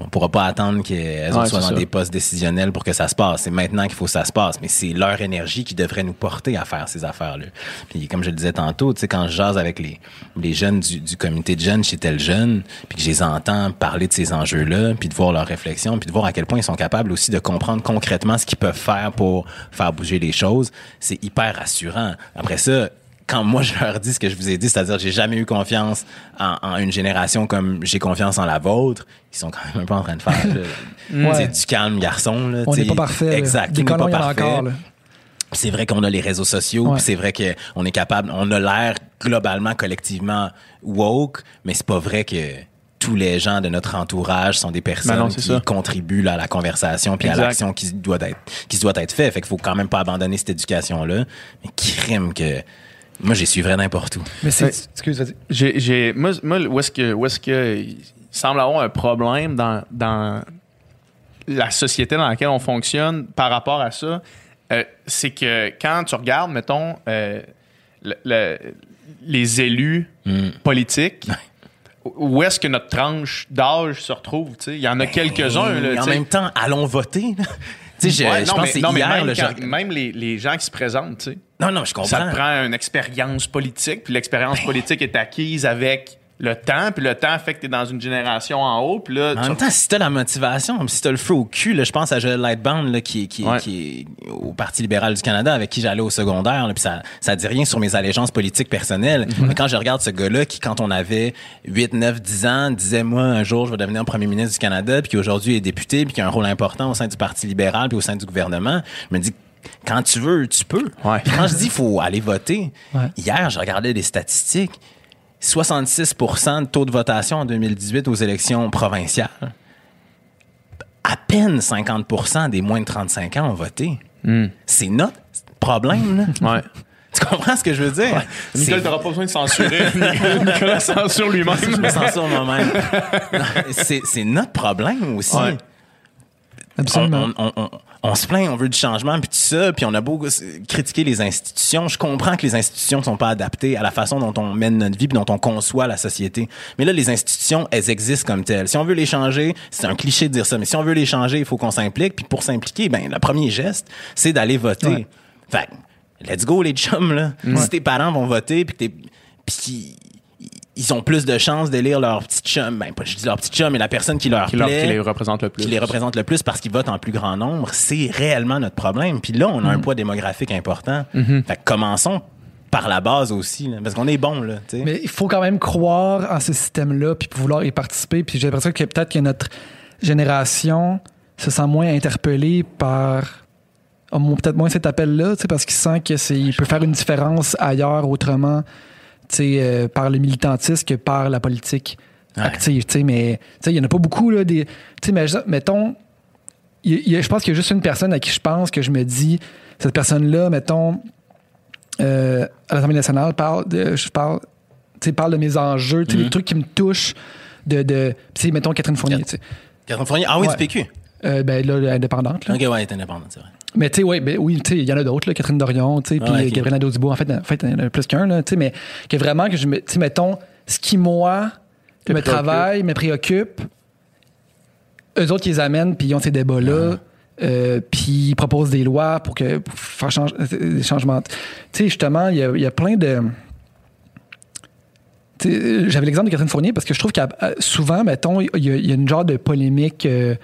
on pourra pas attendre qu'elles Ouais, soient dans ça. des postes décisionnels pour que ça se passe. C'est maintenant qu'il faut que ça se passe. Mais c'est leur énergie qui devrait nous porter à faire ces affaires-là. Puis comme je le disais tantôt, tu sais, quand je jase avec les, les jeunes du, du comité de jeunes chez tel jeune, puis que je les entends parler de ces enjeux-là, puis de voir leurs réflexions, puis de voir à quel point ils sont capables aussi de comprendre concrètement ce qu'ils peuvent faire pour faire bouger les choses, c'est hyper rassurant. Après ça, quand moi je leur dis ce que je vous ai dit, c'est-à-dire j'ai jamais eu confiance en, en une génération comme j'ai confiance en la vôtre, ils sont quand même un peu en train de faire là, Ouais. tu sais, du calme garçon. Là, On n'est pas parfait. Exact. Des on n'est colons, pas parfait. encore. là. Puis C'est vrai qu'on a les réseaux sociaux, Ouais. c'est vrai qu'on est capable, on a l'air globalement, collectivement woke, mais c'est pas vrai que tous les gens de notre entourage sont des personnes Ben non, c'est qui ça. contribuent là, à la conversation puis à l'action qui doit être qui doit être fait. Fait qu'il faut quand même pas abandonner cette éducation là. Mais crime que moi j'ai suivi n'importe où. Mais c'est. Excuse, vas-y. J'ai, j'ai, moi, moi, où est-ce que, où est-ce que il semble avoir un problème dans, dans la société dans laquelle on fonctionne par rapport à ça, euh, c'est que quand tu regardes, mettons, euh, le- le- les élus Mm. politiques, où est-ce que notre tranche d'âge se retrouve, tu sais? Il y en a quelques-uns, là, en même temps, allons voter. Là. Tu sais, je, Ouais, je non, pense mais, même, le quand- genre- même les, les gens qui se présentent, tu sais. Non, non, je comprends. Ça te prend une expérience politique, puis l'expérience politique est acquise avec le temps, puis le temps fait que tu es dans une génération en haut, puis là, En tu- même temps, si t'as la motivation, si t'as le feu au cul, là, je pense à Joël Lightbound, là, qui, qui, Ouais. qui est au Parti libéral du Canada, avec qui j'allais au secondaire, là, puis ça, ça dit rien sur mes allégeances politiques personnelles. Mais quand je regarde ce gars-là, qui, quand on avait 8, 9, 10 ans, disait, moi, un jour, je vais devenir premier ministre du Canada, puis qui aujourd'hui est député, puis qui a un rôle important au sein du Parti libéral, puis au sein du gouvernement, je me dis, quand tu veux, tu peux. Ouais. Quand je dis, faut aller voter, Ouais. hier, je regardais des statistiques. 66% de taux de votation en 2018 aux élections provinciales. À peine 50% des moins de 35 ans ont voté. C'est notre problème, là. Ouais. Tu comprends ce que je veux dire? Nicolas, C'est- t'auras pas besoin de censurer. Nicolas censure je lui-même. me sens sur moi-même. C'est c'est notre problème aussi. Ouais. Absolument. On, on- on- on se plaint, on veut du changement, puis tout ça, puis on a beau critiquer les institutions. Je comprends que les institutions ne sont pas adaptées à la façon dont on mène notre vie, puis dont on conçoit la société. Mais là, les institutions, elles existent comme telles. Si on veut les changer, c'est un cliché de dire ça, mais si on veut les changer, il faut qu'on s'implique. Puis pour s'impliquer, ben le premier geste, c'est d'aller voter. Ouais. Fait que, let's go les chums là. Si tes parents vont voter, puis que t'es- puis ils ont plus de chances d'élire leur petit chum, ben pas je dis leur petit chum, mais la personne qui leur Qui, leur- plaît qui les représente le plus. qui les représente le plus parce qu'ils votent en plus grand nombre, c'est réellement notre problème. Puis là, on a un poids démographique important. Fait que commençons par la base aussi, là, parce qu'on est bon là. Mais il faut quand même croire en ce système-là, puis vouloir y participer. Puis j'ai l'impression que peut-être que notre génération se sent moins interpellée par a mo- peut-être moins cet appel-là, tu sais, parce qu'il sent que c'est il peut faire une différence ailleurs autrement, euh, par le militantisme que par la politique Ouais. active, tu sais. Mais il y en a pas beaucoup là. Des, mais je- mettons, je pense qu'il y a juste une personne à qui je pense que je me dis cette personne-là, mettons, euh, à l'Assemblée nationale parle de, je parle, parle de mes enjeux, tu sais, des trucs qui me touchent, de, de, mettons Catherine Fournier. Catherine Fournier, ah oui, Ouais. du PQ. Euh, ben là, indépendante, là. Ok, ouais, elle est indépendante, c'est vrai. Mais tu sais, ouais, ben, oui, tu sais, il y en a d'autres, Catherine Dorion, tu sais, puis Ah, ok. euh, Gabriel Nadeau-Dubois. En fait, en fait, il y en a plus qu'un, là, tu sais, mais que vraiment, que je me, tu sais, mettons, ce qui, moi, me préoccupe. travaille, me préoccupe, eux autres, ils les amènent, puis ils ont ces débats-là, euh, puis ils proposent des lois pour, que, pour faire change- euh, des changements. Tu sais, justement, il y y a plein de. Tu sais, J'avais l'exemple de Catherine Fournier parce que je trouve que souvent, mettons, il y, a- il y a une genre de polémique. euh,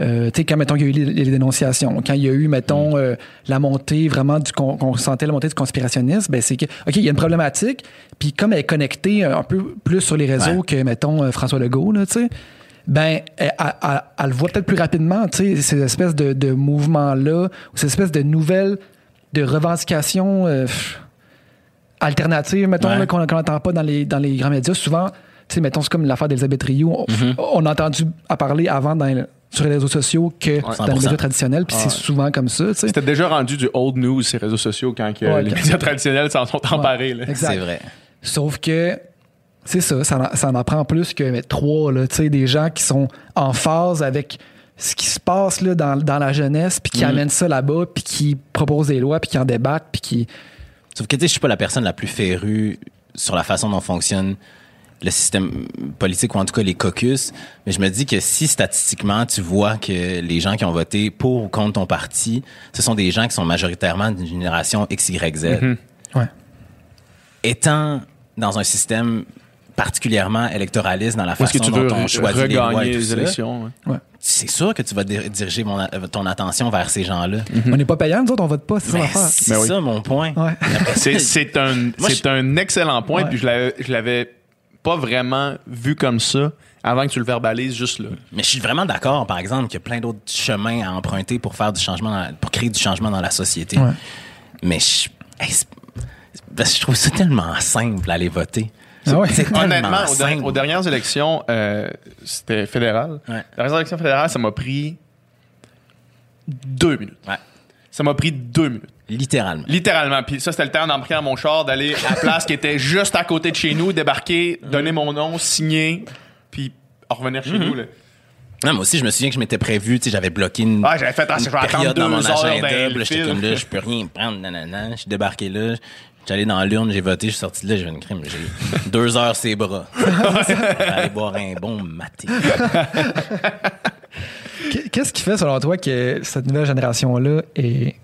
euh, tu sais, quand, mettons, il y a eu les, les dénonciations, quand il y a eu, mettons, euh, la montée vraiment du... qu'on sentait la montée du conspirationnisme, ben c'est que, OK, il y a une problématique, puis comme elle est connectée un peu plus sur les réseaux Ouais. que, mettons, euh, François Legault, là, tu sais, ben, elle, elle- elle- elle le voit peut-être plus rapidement, tu sais, ces espèces de, de mouvements-là, ou ces espèces de nouvelles, de revendications euh, alternatives, mettons, Ouais. qu'on n'entend pas dans les, dans les grands médias. Souvent, tu sais, mettons, c'est comme l'affaire d'Elisabeth Rioux. On, Mm-hmm. on a entendu à parler avant dans- sur les réseaux sociaux que dans les 100%. médias traditionnels, puis c'est souvent comme ça. C'était déjà rendu du old news, ces réseaux sociaux, quand que Ouais, les quand- médias traditionnels s'en sont emparés. là. Exact. C'est vrai. Sauf que C'est ça, ça en, ça en apprend plus que mais, trois, là, tu sais, des gens qui sont en phase avec ce qui se passe là, dans, dans la jeunesse, puis qui Mhm. amènent ça là-bas, puis qui proposent des lois, puis qui en débattent, puis qui... Sauf que tu sais, je suis pas la personne la plus férue sur la façon dont fonctionne le système politique ou en tout cas les caucus, mais je me dis que si statistiquement tu vois que les gens qui ont voté pour ou contre ton parti, ce sont des gens qui sont majoritairement d'une génération XYZ, Ouais. étant dans un système particulièrement électoraliste dans la façon que tu dont veux on choisit les lois et tout les élections? ouais. c'est sûr que tu vas dir- diriger mon ton attention vers ces gens-là. On n'est pas payant, nous autres, on vote pas, c'est ça c'est Ben oui. ça mon point. Ouais. C'est, un, un excellent point, Ouais. puis je l'avais pas vraiment vu comme ça avant que tu le verbalises juste là. Mais je suis vraiment d'accord, par exemple, qu'il y a plein d'autres chemins à emprunter pour faire du changement, la- pour créer du changement dans la société. Ouais. Mais je, hey, c'est- parce que je trouve ça tellement simple aller voter. Ah ouais. Honnêtement, aux, simple. der- aux dernières élections, euh, c'était fédéral. Ouais. Les dernières élections fédérales, ça m'a pris deux minutes. Ouais, Ça m'a pris deux minutes. Littéralement. Littéralement. Puis ça, c'était le temps d'embarquer dans mon char, d'aller à la place qui était juste à côté de chez nous, débarquer, donner mon nom, signer, puis revenir chez nous. Là. Non, moi aussi, je me souviens que je m'étais prévu, tu sais, j'avais bloqué une, Ah, j'avais fait, ah, une période dans mon agenda. j'étais comme là, je peux rien prendre, nanana. Je suis débarqué là, allé dans l'urne, j'ai voté, je suis sorti de là, j'ai eu une crime. J'ai deux heures ses bras. Aller boire un bon maté. Qu- Qu'est-ce qui fait, selon toi, que cette nouvelle génération-là est,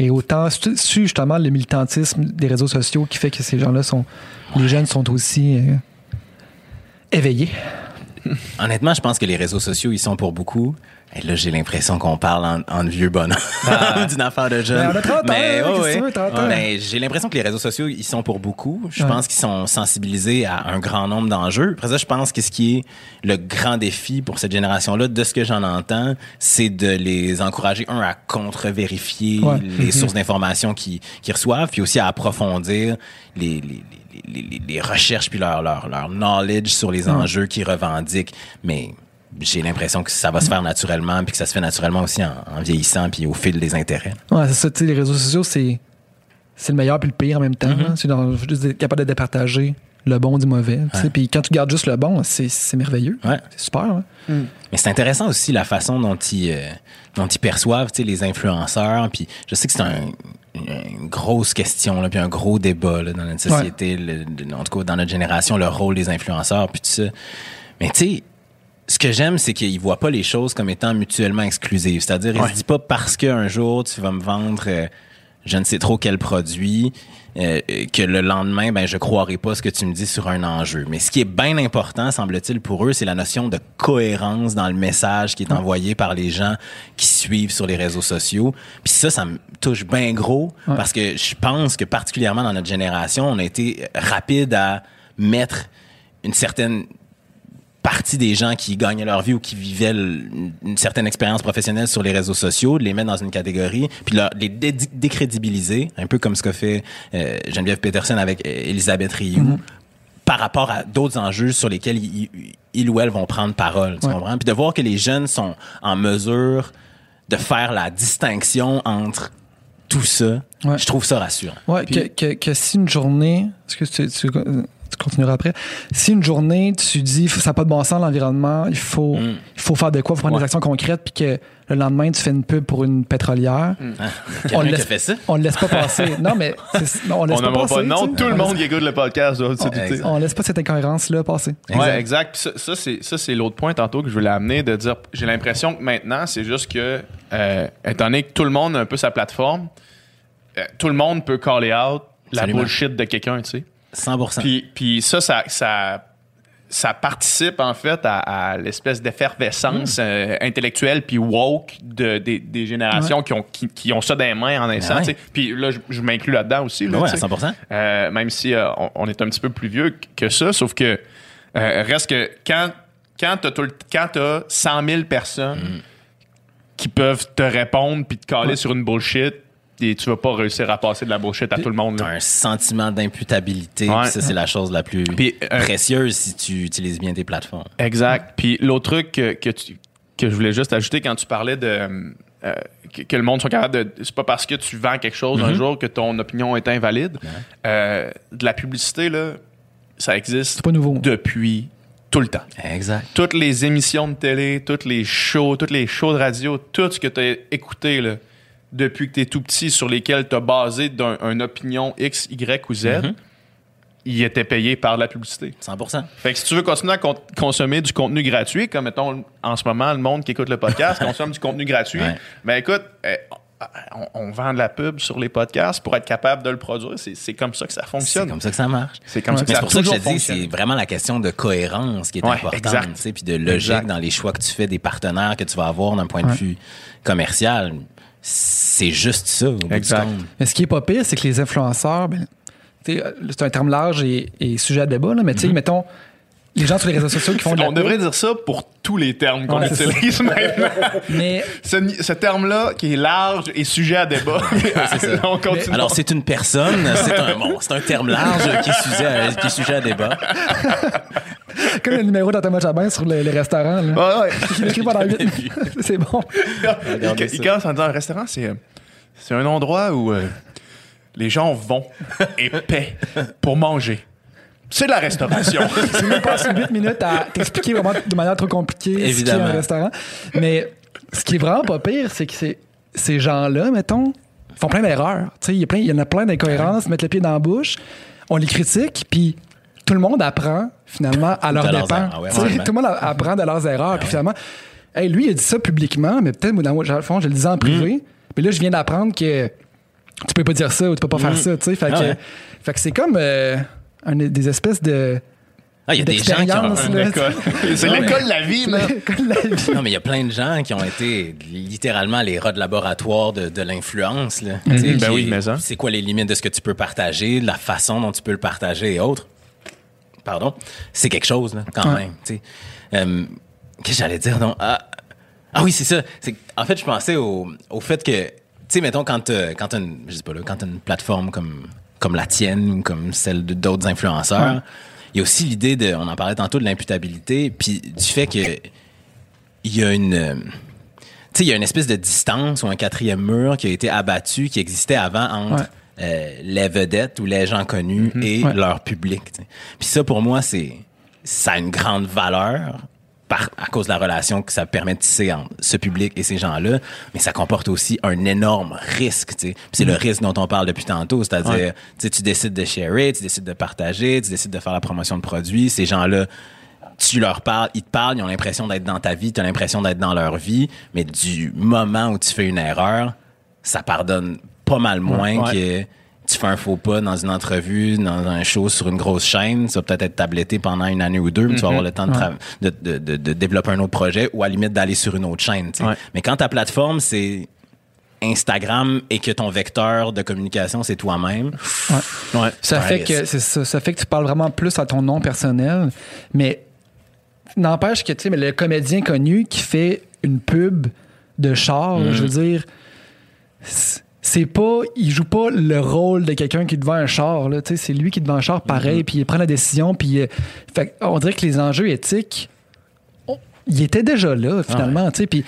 est autant su justement le militantisme des réseaux sociaux qui fait que ces gens-là sont. Les jeunes sont aussi euh, éveillés? Honnêtement, je pense que les réseaux sociaux, ils sont pour beaucoup. Et là, j'ai l'impression qu'on parle en, en vieux bonhomme d'une affaire de jeune. Mais on a 30 ans, Mais, hein, ouais, qu'est-ce que ouais. tu veux, 30 ans? Mais j'ai l'impression que les réseaux sociaux, ils sont pour beaucoup. Je Ouais. pense qu'ils sont sensibilisés à un grand nombre d'enjeux. Après ça, je pense que ce qui est le grand défi pour cette génération-là, de ce que j'en entends, c'est de les encourager, un, à contre-vérifier Ouais. les sources d'informations qu'ils qu'ils reçoivent, puis aussi à approfondir les, les, les, les- les- les recherches puis leur, leur, leur knowledge sur les enjeux qu'ils revendiquent. Mais j'ai l'impression que ça va se faire naturellement puis que ça se fait naturellement aussi en, en vieillissant puis au fil des intérêts. Ouais, c'est ça, tu sais, les réseaux sociaux, c'est. C'est le meilleur puis le pire en même temps. Mm-hmm. hein. C'est dans- juste être capable de départager le bon du mauvais. Puis quand tu gardes juste le bon, c'est c'est merveilleux. Ouais. C'est super. hein. Mais c'est intéressant aussi la façon dont ils, euh, dont ils perçoivent tu sais, les influenceurs. Puis je sais que c'est un- une grosse question, puis un gros débat là, dans notre société, le- en tout cas dans notre génération, le rôle des influenceurs, puis tout ça. Mais tu sais, ce que j'aime, c'est qu'ils voient pas les choses comme étant mutuellement exclusives. C'est-à-dire, ils se disent pas parce qu'un jour tu vas me vendre euh, je ne sais trop quel produit, euh, que le lendemain, ben je croirai pas ce que tu me dis sur un enjeu. Mais ce qui est bien important, semble-t-il, pour eux, c'est la notion de cohérence dans le message qui est envoyé par les gens qui suivent sur les réseaux sociaux. Puis ça, ça me touche bien gros parce que je pense que particulièrement dans notre génération, on a été rapide à mettre une certaine partie des gens qui gagnaient leur vie ou qui vivaient une certaine expérience professionnelle sur les réseaux sociaux, les mettre dans une catégorie, puis leur- les dé- décrédibiliser, un peu comme ce qu'a fait euh, Geneviève Peterson avec euh, Elisabeth Rioux, par rapport à d'autres enjeux sur lesquels ils, ou elles vont prendre parole, tu Ouais. comprends? Puis de voir que les jeunes sont en mesure de faire la distinction entre tout ça, Ouais. je trouve ça rassurant. Ouais, que, que, que si une journée. Est-ce que tu, tu, tu continueras après? Si une journée, tu dis ça n'a pas de bon sens l'environnement, il faut, Mm. il faut faire de quoi, il faut prendre Ouais. des actions concrètes, puis que le lendemain, tu fais une pub pour une pétrolière. Hein? On Quelqu'un le qui a laisse- fait ça? On le laisse pas passer. non, mais c'est- non, on laisse On pas passer. pas sais. Tout le On monde qui écoute le podcast exact. On laisse pas cette incohérence-là passer. Ouais, exact. Puis ça, ça, c'est, ça, c'est l'autre point tantôt que je voulais amener, de dire, j'ai l'impression que maintenant, c'est juste que, euh, étant donné que tout le monde a un peu sa plateforme, euh, tout le monde peut caller out la bullshit de quelqu'un, tu sais. 100%. Puis, puis ça, ça, ça, ça participe en fait à, à l'espèce d'effervescence Hmm. euh, intellectuelle puis woke de, des, des générations qui, ont, qui, qui ont ça dans les mains en instant. Ben ouais. tu sais. Puis là, je, je m'inclus là-dedans aussi. Là, Ouais, tu sais. à 100%. Euh, même si euh, on, on est un petit peu plus vieux que ça, sauf que euh, reste que quand, quand tu as 100 000 personnes Hmm. qui peuvent te répondre puis te caler sur une bullshit, et tu vas pas réussir à passer de la bullshit à tout le monde. là. T'as un sentiment d'imputabilité. Ouais. Ça, c'est la chose la plus euh, précieuse si tu utilises bien tes plateformes. Exact. Puis l'autre truc que, que, tu- que je voulais juste ajouter quand tu parlais de euh, que, que le monde soit capable de. C'est pas parce que tu vends quelque chose un jour que ton opinion est invalide. Euh, de la publicité, là, ça existe C'est pas nouveau. depuis tout le temps. Exact. Toutes les émissions de télé, toutes les shows, toutes les shows de radio, tout ce que tu as écouté là, depuis que tu es tout petit sur lesquels tu as basé d'un- une opinion X, Y ou Z, Mm-hmm. il était payé par la publicité. 100% Fait que si tu veux continuer à con- consommer du contenu gratuit, comme mettons en ce moment, le monde qui écoute le podcast consomme du contenu gratuit, Ouais. ben écoute, eh, on, on vend de la pub sur les podcasts pour être capable de le produire. C'est c'est comme ça que ça C'est fonctionne. comme ça que ça marche. C'est comme ça que Mais ça c'est pour ça que je te dis, c'est vraiment la question de cohérence qui est Ouais, importante, exact. tu sais, puis de logique Exact. dans les choix que tu fais des partenaires que tu vas avoir d'un point de vue commercial. C'est juste ça, au bout du Exact. compte. Mais ce qui est pas pire, c'est que les influenceurs, ben, euh, c'est un terme large et, et sujet à débat, là, mais tu sais, mettons, les gens sur les réseaux sociaux qui font de la On devrait dire ça pour tous les termes qu'on Ouais, utilise maintenant. mais ce, ce terme-là, qui est large et sujet à débat, on continue. Alors, c'est une personne, c'est un, bon, c'est un terme large qui est sujet à, qui est sujet à débat. comme le numéro dans Thomas Chabin sur les, les restaurants, là. Ouais, ouais. Il écrit pendant 8 C'est bon. Il, commence en disant un restaurant, c'est euh, c'est un endroit où euh, les gens vont et paient pour manger. C'est de la restauration. C'est même pas 8 minutes à t'expliquer vraiment de manière trop compliquée ce qu'est Évidemment. un restaurant. Mais ce qui est vraiment pas pire, c'est que c'est- ces gens-là, mettons, font plein d'erreurs. Il y, a plein- il y en a plein d'incohérences, mettent le pied dans la bouche, on les critique, puis tout le monde apprend finalement à leur dépens. erreurs, ouais, tout le monde apprend de leurs erreurs, puis finalement, hey, lui, il a dit ça publiquement, mais peut-être, moi, dans le fond, je le disais en privé. Mais là, je viens d'apprendre que tu peux pas dire ça ou tu peux pas faire ça. Tu sais, fait, Ah que, ouais. fait que c'est comme euh, un- des espèces de. Ah, il y a des gens qui ont, D'expérience, Une là. école. C'est l'école de la vie, man. Comme la vie. Non, mais il y a plein de gens qui ont été littéralement les rats de laboratoire de, de l'influence. là. Sais, Ben oui, mais ça. C'est quoi les limites de ce que tu peux partager, de la façon dont tu peux le partager et autres. Pardon? C'est quelque chose, là, quand Ouais. même. tu. Euh, Qu'est-ce que j'allais dire? Ah, ah oui, c'est ça. En fait, je pensais au, au fait que, tu sais, mettons, quand t'as quand t'as une, plateforme comme, comme la tienne ou comme celle d'autres influenceurs, il y a aussi l'idée de, on en parlait tantôt, de l'imputabilité, puis du fait que il y a une euh, tu sais il y a une espèce de distance ou un quatrième mur qui a été abattu qui existait avant entre Ouais. Euh, les vedettes ou les gens connus et Ouais. leur public puis ça pour moi c'est ça a une grande valeur par, à cause de la relation que ça permet de tisser entre ce public et ces gens-là, mais ça comporte aussi un énorme risque, c'est le risque dont on parle depuis tantôt, c'est-à-dire, Ouais. tu décides de sharer, tu décides de partager, tu décides de faire la promotion de produits, ces gens-là, tu leur parles, ils te parlent, ils ont l'impression d'être dans ta vie, tu as l'impression d'être dans leur vie, mais du moment où tu fais une erreur, ça pardonne pas mal moins Ouais. que tu fais un faux pas dans une entrevue, dans un show sur une grosse chaîne, ça va peut-être être tabletté pendant une année ou deux, mais tu vas avoir le temps de, tra- de, de, de- de développer un autre projet ou à la limite d'aller sur une autre chaîne. Ouais. Mais quand ta plateforme, c'est Instagram et que ton vecteur de communication, c'est toi-même, Ouais. Ça fait risque. que ça, ça fait que tu parles vraiment plus à ton nom personnel, mais n'empêche que tu sais, mais le comédien connu qui fait une pub de char, Mm. je veux dire, c'est- pas, il joue pas le rôle de quelqu'un qui est devant un char, là, tu sais, c'est lui qui est devant un char, Mm-hmm. pareil, puis il prend la décision, puis euh, fait, on dirait que les enjeux éthiques, ils étaient déjà là finalement, tu sais, puis,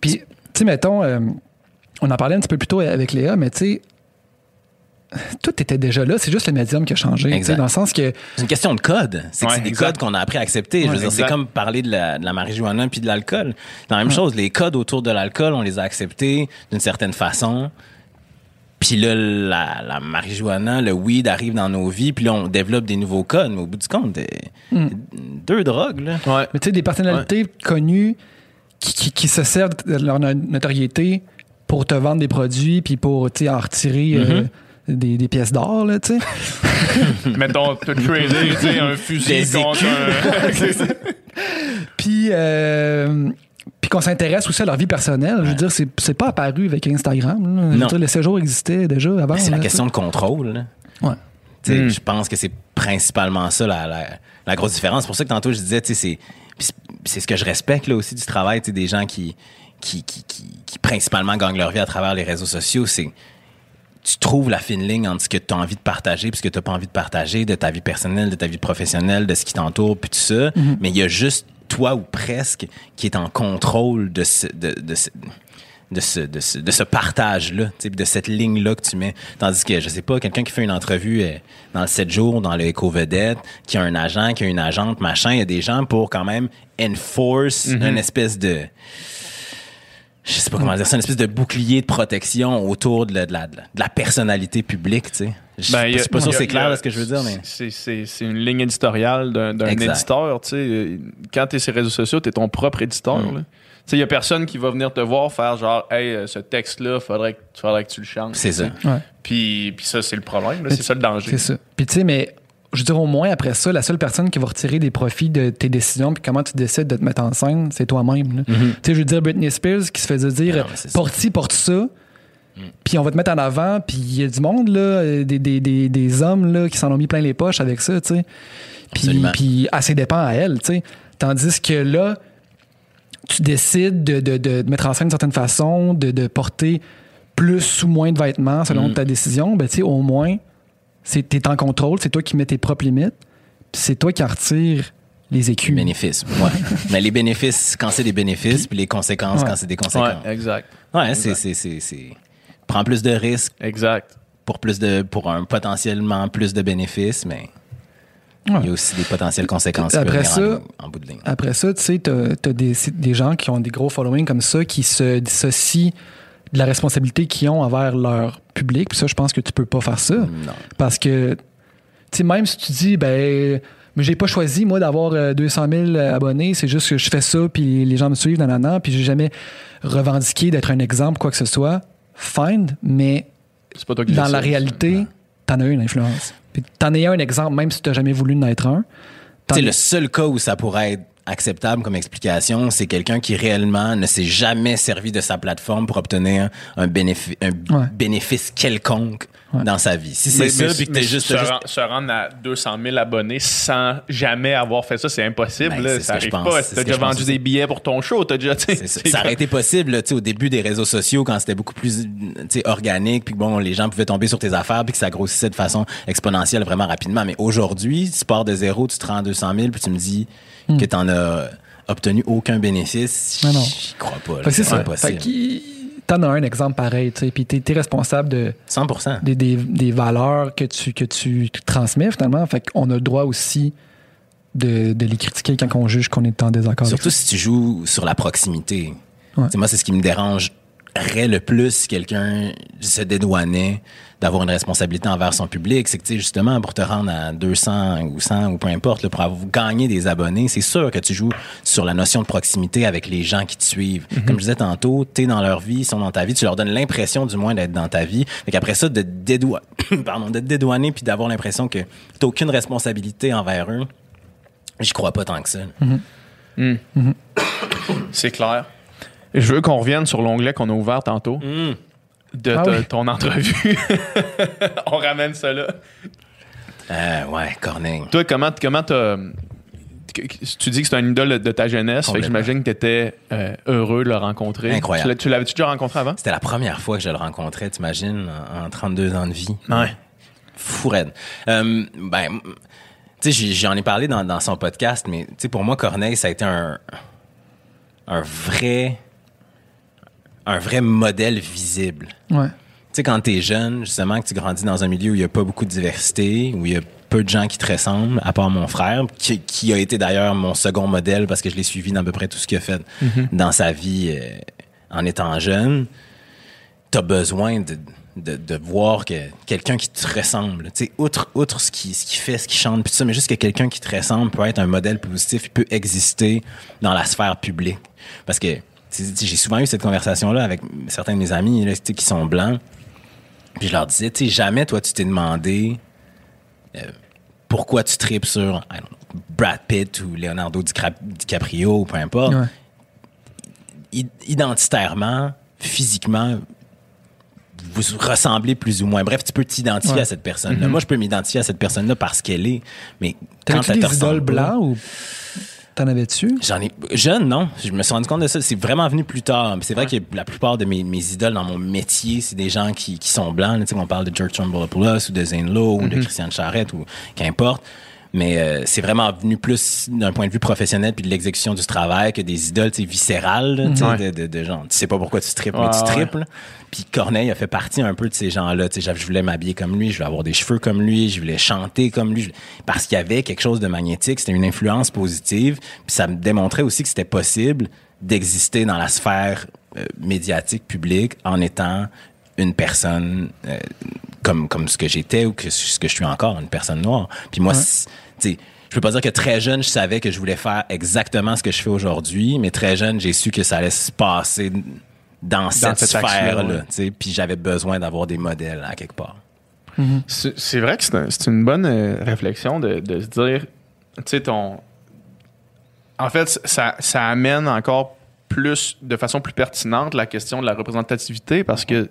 puis tu sais, mettons, euh, on en parlait un petit peu plus tôt avec Léa, mais tu sais tout était déjà là, c'est juste le médium qui a changé. Exact. Dans le sens que. C'est une question de code. C'est Ouais, des exact. codes qu'on a appris à accepter. Je veux Ouais, dire, c'est comme parler de la, de la marijuana puis de l'alcool. C'est la même chose. Les codes autour de l'alcool, on les a acceptés d'une certaine façon. Puis là, la, la marijuana, le weed arrive dans nos vies. Puis là, on développe des nouveaux codes. Mais au bout du compte, des- deux drogues, là. Ouais. Mais tu sais, des personnalités connues qui, qui- qui se servent de leur no- notoriété pour te vendre des produits puis pour tu sais, en retirer euh, Mm-hmm. des, des pièces d'or, là, tu sais. Mettons, te trader, tu sais, un fusil Des contre un... Puis. euh, puis qu'on s'intéresse aussi à leur vie personnelle. Je veux dire, c'est, c'est pas apparu avec Instagram. là. Je veux Non. dire, le séjour existait déjà avant. C'est la question de contrôle. Ouais. Tu sais, Mm. Je pense que c'est principalement ça la, la, la grosse différence. C'est pour ça que tantôt je disais, tu sais, c'est ce que je respecte là aussi du travail, tu sais, des gens qui qui, qui, qui qui principalement gagnent leur vie à travers les réseaux sociaux, c'est tu trouves la fine ligne entre ce que tu as envie de partager puis ce que tu n'as pas envie de partager de ta vie personnelle, de ta vie professionnelle, de ce qui t'entoure puis tout ça, mais il y a juste toi ou presque qui est en contrôle de ce, de, de ce- de ce, de ce, de ce partage-là, tu sais, de cette ligne-là que tu mets. Tandis que, je sais pas, quelqu'un qui fait une entrevue euh, dans le 7 jours, dans le éco-vedette, qui a un agent, qui a une agente, machin, il y a des gens pour quand même enforce une espèce de je sais pas comment dire ça, une espèce de bouclier de protection autour de la, de la, de la personnalité publique, tu sais. Je Ben, y suis pas sûr y que c'est y clair là, ce que je veux dire, mais. C'est- C'est c'est une ligne éditoriale d'un éditeur. Tu sais, quand tu es sur les réseaux sociaux, tu es ton propre éditeur. Mm. là. Tu sais, il n'y a personne qui va venir te voir faire genre, hey, euh, ce texte-là, faudrait, faudrait que tu le changes. C'est ça. Ouais. Puis, puis ça, c'est le problème. C'est ça le danger. C'est ça. Puis tu sais, mais je veux dire, au moins après ça, la seule personne qui va retirer des profits de tes décisions puis comment tu décides de te mettre en scène, c'est toi-même. là. Tu sais, je veux dire, Britney Spears qui se faisait dire Ah porte ci, porte ça. Puis on va te mettre en avant, puis il y a du monde, là, euh, des, des, des, des hommes là, qui s'en ont mis plein les poches avec ça, tu sais. Puis, puis à ses dépens à elle, tu sais. Tandis que là, tu décides de, de, de mettre en scène d'une certaine façon, de, de porter plus ou moins de vêtements selon Mm. ta décision, ben, tu sais, au moins, c'est t'es en contrôle, c'est toi qui mets tes propres limites, puis c'est toi qui en retire les écus. Bénéfices, ouais. Mais les bénéfices, quand c'est des bénéfices, puis les conséquences, Ouais. quand c'est des conséquences. Ouais, exact. Ouais, c'est, c'est, c'est, c'est. Prends plus de risques Exact. pour plus de, pour un potentiellement plus de bénéfices, mais Ouais. il y a aussi des potentielles conséquences qui Après ça- en, en bout de ligne. Après ça, tu sais, t'as as des, des gens qui ont des gros followings comme ça, qui se dissocient de la responsabilité qu'ils ont envers leur public. Puis ça, je pense que tu peux pas faire ça. Non. Parce que, tu sais, même si tu dis, ben, mais j'ai pas choisi, moi, d'avoir euh, 200 000 abonnés, c'est juste que je fais ça, puis les gens me suivent, nanana, puis j'ai jamais revendiqué d'être un exemple, quoi que ce soit. Fine, mais C'est pas toi qui dans la réalité, t'en as eu une influence. Puis t'en as un exemple, même si t'as jamais voulu en être un. T'en Tu sais, as- le seul cas où ça pourrait être acceptable comme explication, c'est quelqu'un qui réellement ne s'est jamais servi de sa plateforme pour obtenir un, bénéfi- un Ouais. bénéfice quelconque dans sa vie. Si c'est ça, puis que mais t'es juste, se, juste- se rendre à 200 000 abonnés sans jamais avoir fait ça, c'est impossible. Ben, là. ça arrive pense, pas. T'as déjà vendu des billets pour ton show. T'as déjà, ça. aurait été possible là, au début des réseaux sociaux quand c'était beaucoup plus organique, puis que, bon, les gens pouvaient tomber sur tes affaires, puis que ça grossissait de façon exponentielle vraiment rapidement. Mais aujourd'hui, tu pars de zéro, tu te rends à 200 000, puis tu me dis que tu n'en as obtenu aucun bénéfice? Non. J'y crois pas. Fait que c'est. Fait impossible. qu'il- T'en as un exemple pareil, tu sais, puis t'es, responsable de, 100 des, des, des valeurs que tu, que tu transmets finalement. Fait qu'on a le droit aussi de, de les critiquer quand on juge qu'on est en désaccord. Surtout si tu joues sur la proximité. Ouais. Moi, c'est ce qui me le plus si quelqu'un se dédouanait d'avoir une responsabilité envers son public. C'est que, tu sais, justement, pour te rendre à 200 ou 100 ou peu importe, là, pour avoir gagné des abonnés, c'est sûr que tu joues sur la notion de proximité avec les gens qui te suivent. Mm-hmm. Comme je disais tantôt, tu es dans leur vie, ils sont dans ta vie, tu leur donnes l'impression du moins d'être dans ta vie. Fait qu'après ça, de te dédou- Pardon, de te dédouaner puis d'avoir l'impression que tu aucune responsabilité envers eux, j'y crois pas tant que ça. C'est clair. Je veux qu'on revienne sur l'onglet qu'on a ouvert tantôt de Ah oui. ton entrevue. On ramène ça là. Euh, ouais, Corneille. Toi, comment comment t'as. Tu dis que c'est un idole de ta jeunesse, fait que j'imagine que tu étais heureux de le rencontrer. Incroyable. Tu l'avais-tu déjà rencontré avant? C'était la première fois que je le rencontrais, t'imagines, en, en 32 ans de vie. Ouais. Fou raide. Euh, ben, tu sais, j'en ai parlé dans, dans son podcast, mais tu sais, pour moi, Corneille, ça a été un, un vrai, un vrai modèle visible. Ouais. Tu sais, quand t'es jeune, justement, que tu grandis dans un milieu où il y a pas beaucoup de diversité, où il y a peu de gens qui te ressemblent, à part mon frère, qui, qui a été d'ailleurs mon second modèle parce que je l'ai suivi dans à peu près tout ce qu'il a fait dans sa vie euh, en étant jeune. T'as besoin de, de, de voir que quelqu'un qui te ressemble, tu sais, outre, outre ce qu'il ce qu'il fait, ce qu'il chante, puis tout ça, mais juste que quelqu'un qui te ressemble peut être un modèle positif, il peut exister dans la sphère publique. Parce que j'ai souvent eu cette conversation-là avec certains de mes amis là, tu qui sont blancs. Puis je leur disais, tu sais, jamais toi, tu t'es demandé euh, pourquoi tu tripes sur I don't know, Brad Pitt ou Leonardo DiCaprio ou peu importe. Ouais. I- identitairement, physiquement, vous ressemblez plus ou moins. Bref, tu peux t'identifier Ouais. à cette personne-là. Moi, je peux m'identifier à cette personne-là parce qu'elle est. Mais quand te des idoles blancs ou t'en avais-tu? J'en ai jeune, non? Je me suis rendu compte de ça. C'est vraiment venu plus tard. Mais C'est vrai que la plupart de mes, mes idoles dans mon métier, c'est des gens qui, qui sont blancs. là. Tu sais, on parle de George Trumbullopoulos ou de Zane Lowe ou de Christiane Charette ou qu'importe. Mais euh, c'est vraiment venu plus d'un point de vue professionnel puis de l'exécution du travail que des idoles, viscérales, Ouais. de, de, de genre, tu sais pas pourquoi tu tripes, mais Ouais, tu ouais. tripes. là. Puis Corneille a fait partie un peu de ces gens-là. Tu sais, j'avais- je voulais m'habiller comme lui, je voulais avoir des cheveux comme lui, je voulais chanter comme lui, je- parce qu'il y avait quelque chose de magnétique, c'était une influence positive, puis ça me démontrait aussi que c'était possible d'exister dans la sphère euh, médiatique publique en étant une personne euh, comme comme ce que j'étais ou que ce que je suis encore, une personne noire. Puis moi, sais, je peux pas dire que très jeune, je savais que je voulais faire exactement ce que je fais aujourd'hui, mais très jeune, j'ai su que ça allait se passer dans, cette, sphère-là, ouais. tu sais, puis j'avais besoin d'avoir des modèles à quelque part. C'est c'est vrai que c'est un- c'est une bonne euh, réflexion de, de se dire, tu sais, ton. En fait, ça, ça amène encore plus, de façon plus pertinente, la question de la représentativité parce que,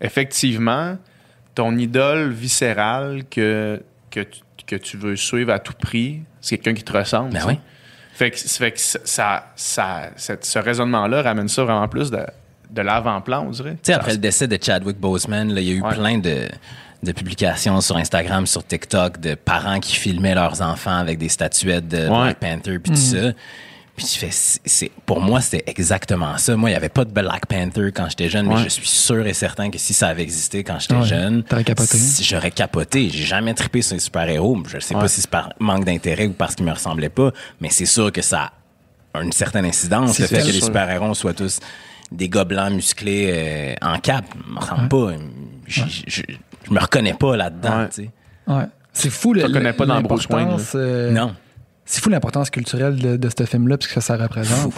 effectivement, ton idole viscérale que, que, tu, que tu veux suivre à tout prix, c'est quelqu'un qui te ressemble. Ben oui. Fait que, fait que ça, ça, cette- ce raisonnement-là ramène ça vraiment plus de, de l'avant-plan, on dirait. Tu sais, après le décès de Chadwick Boseman, là, il y a eu Ouais. plein de, de publications sur Instagram, sur TikTok, de parents qui filmaient leurs enfants avec des statuettes de Black Panther puis tout ça. Puis tu fais, c'est, c'est- pour moi, c'était exactement ça. Moi, il n'y avait pas de Black Panther quand j'étais jeune, mais je suis sûr et certain que si ça avait existé quand j'étais Ouais, jeune, t'aurais capoté. si- j'aurais capoté. J'ai jamais trippé sur les super-héros. Je sais Ouais. pas si c'est par manque d'intérêt ou parce qu'ils me ressemblaient pas, mais c'est sûr que ça a une certaine incidence. Le fait sûr. que les super-héros soient tous des gars blancs musclés euh, en cap, me ressemble pas. Je, je, je me reconnais pas là-dedans, Ouais. tu sais. Ouais. C'est fou le, te reconnais pas dans Bruce Wayne, euh, Non. C'est fou l'importance culturelle de, de ce film-là, puisque ça, ça représente.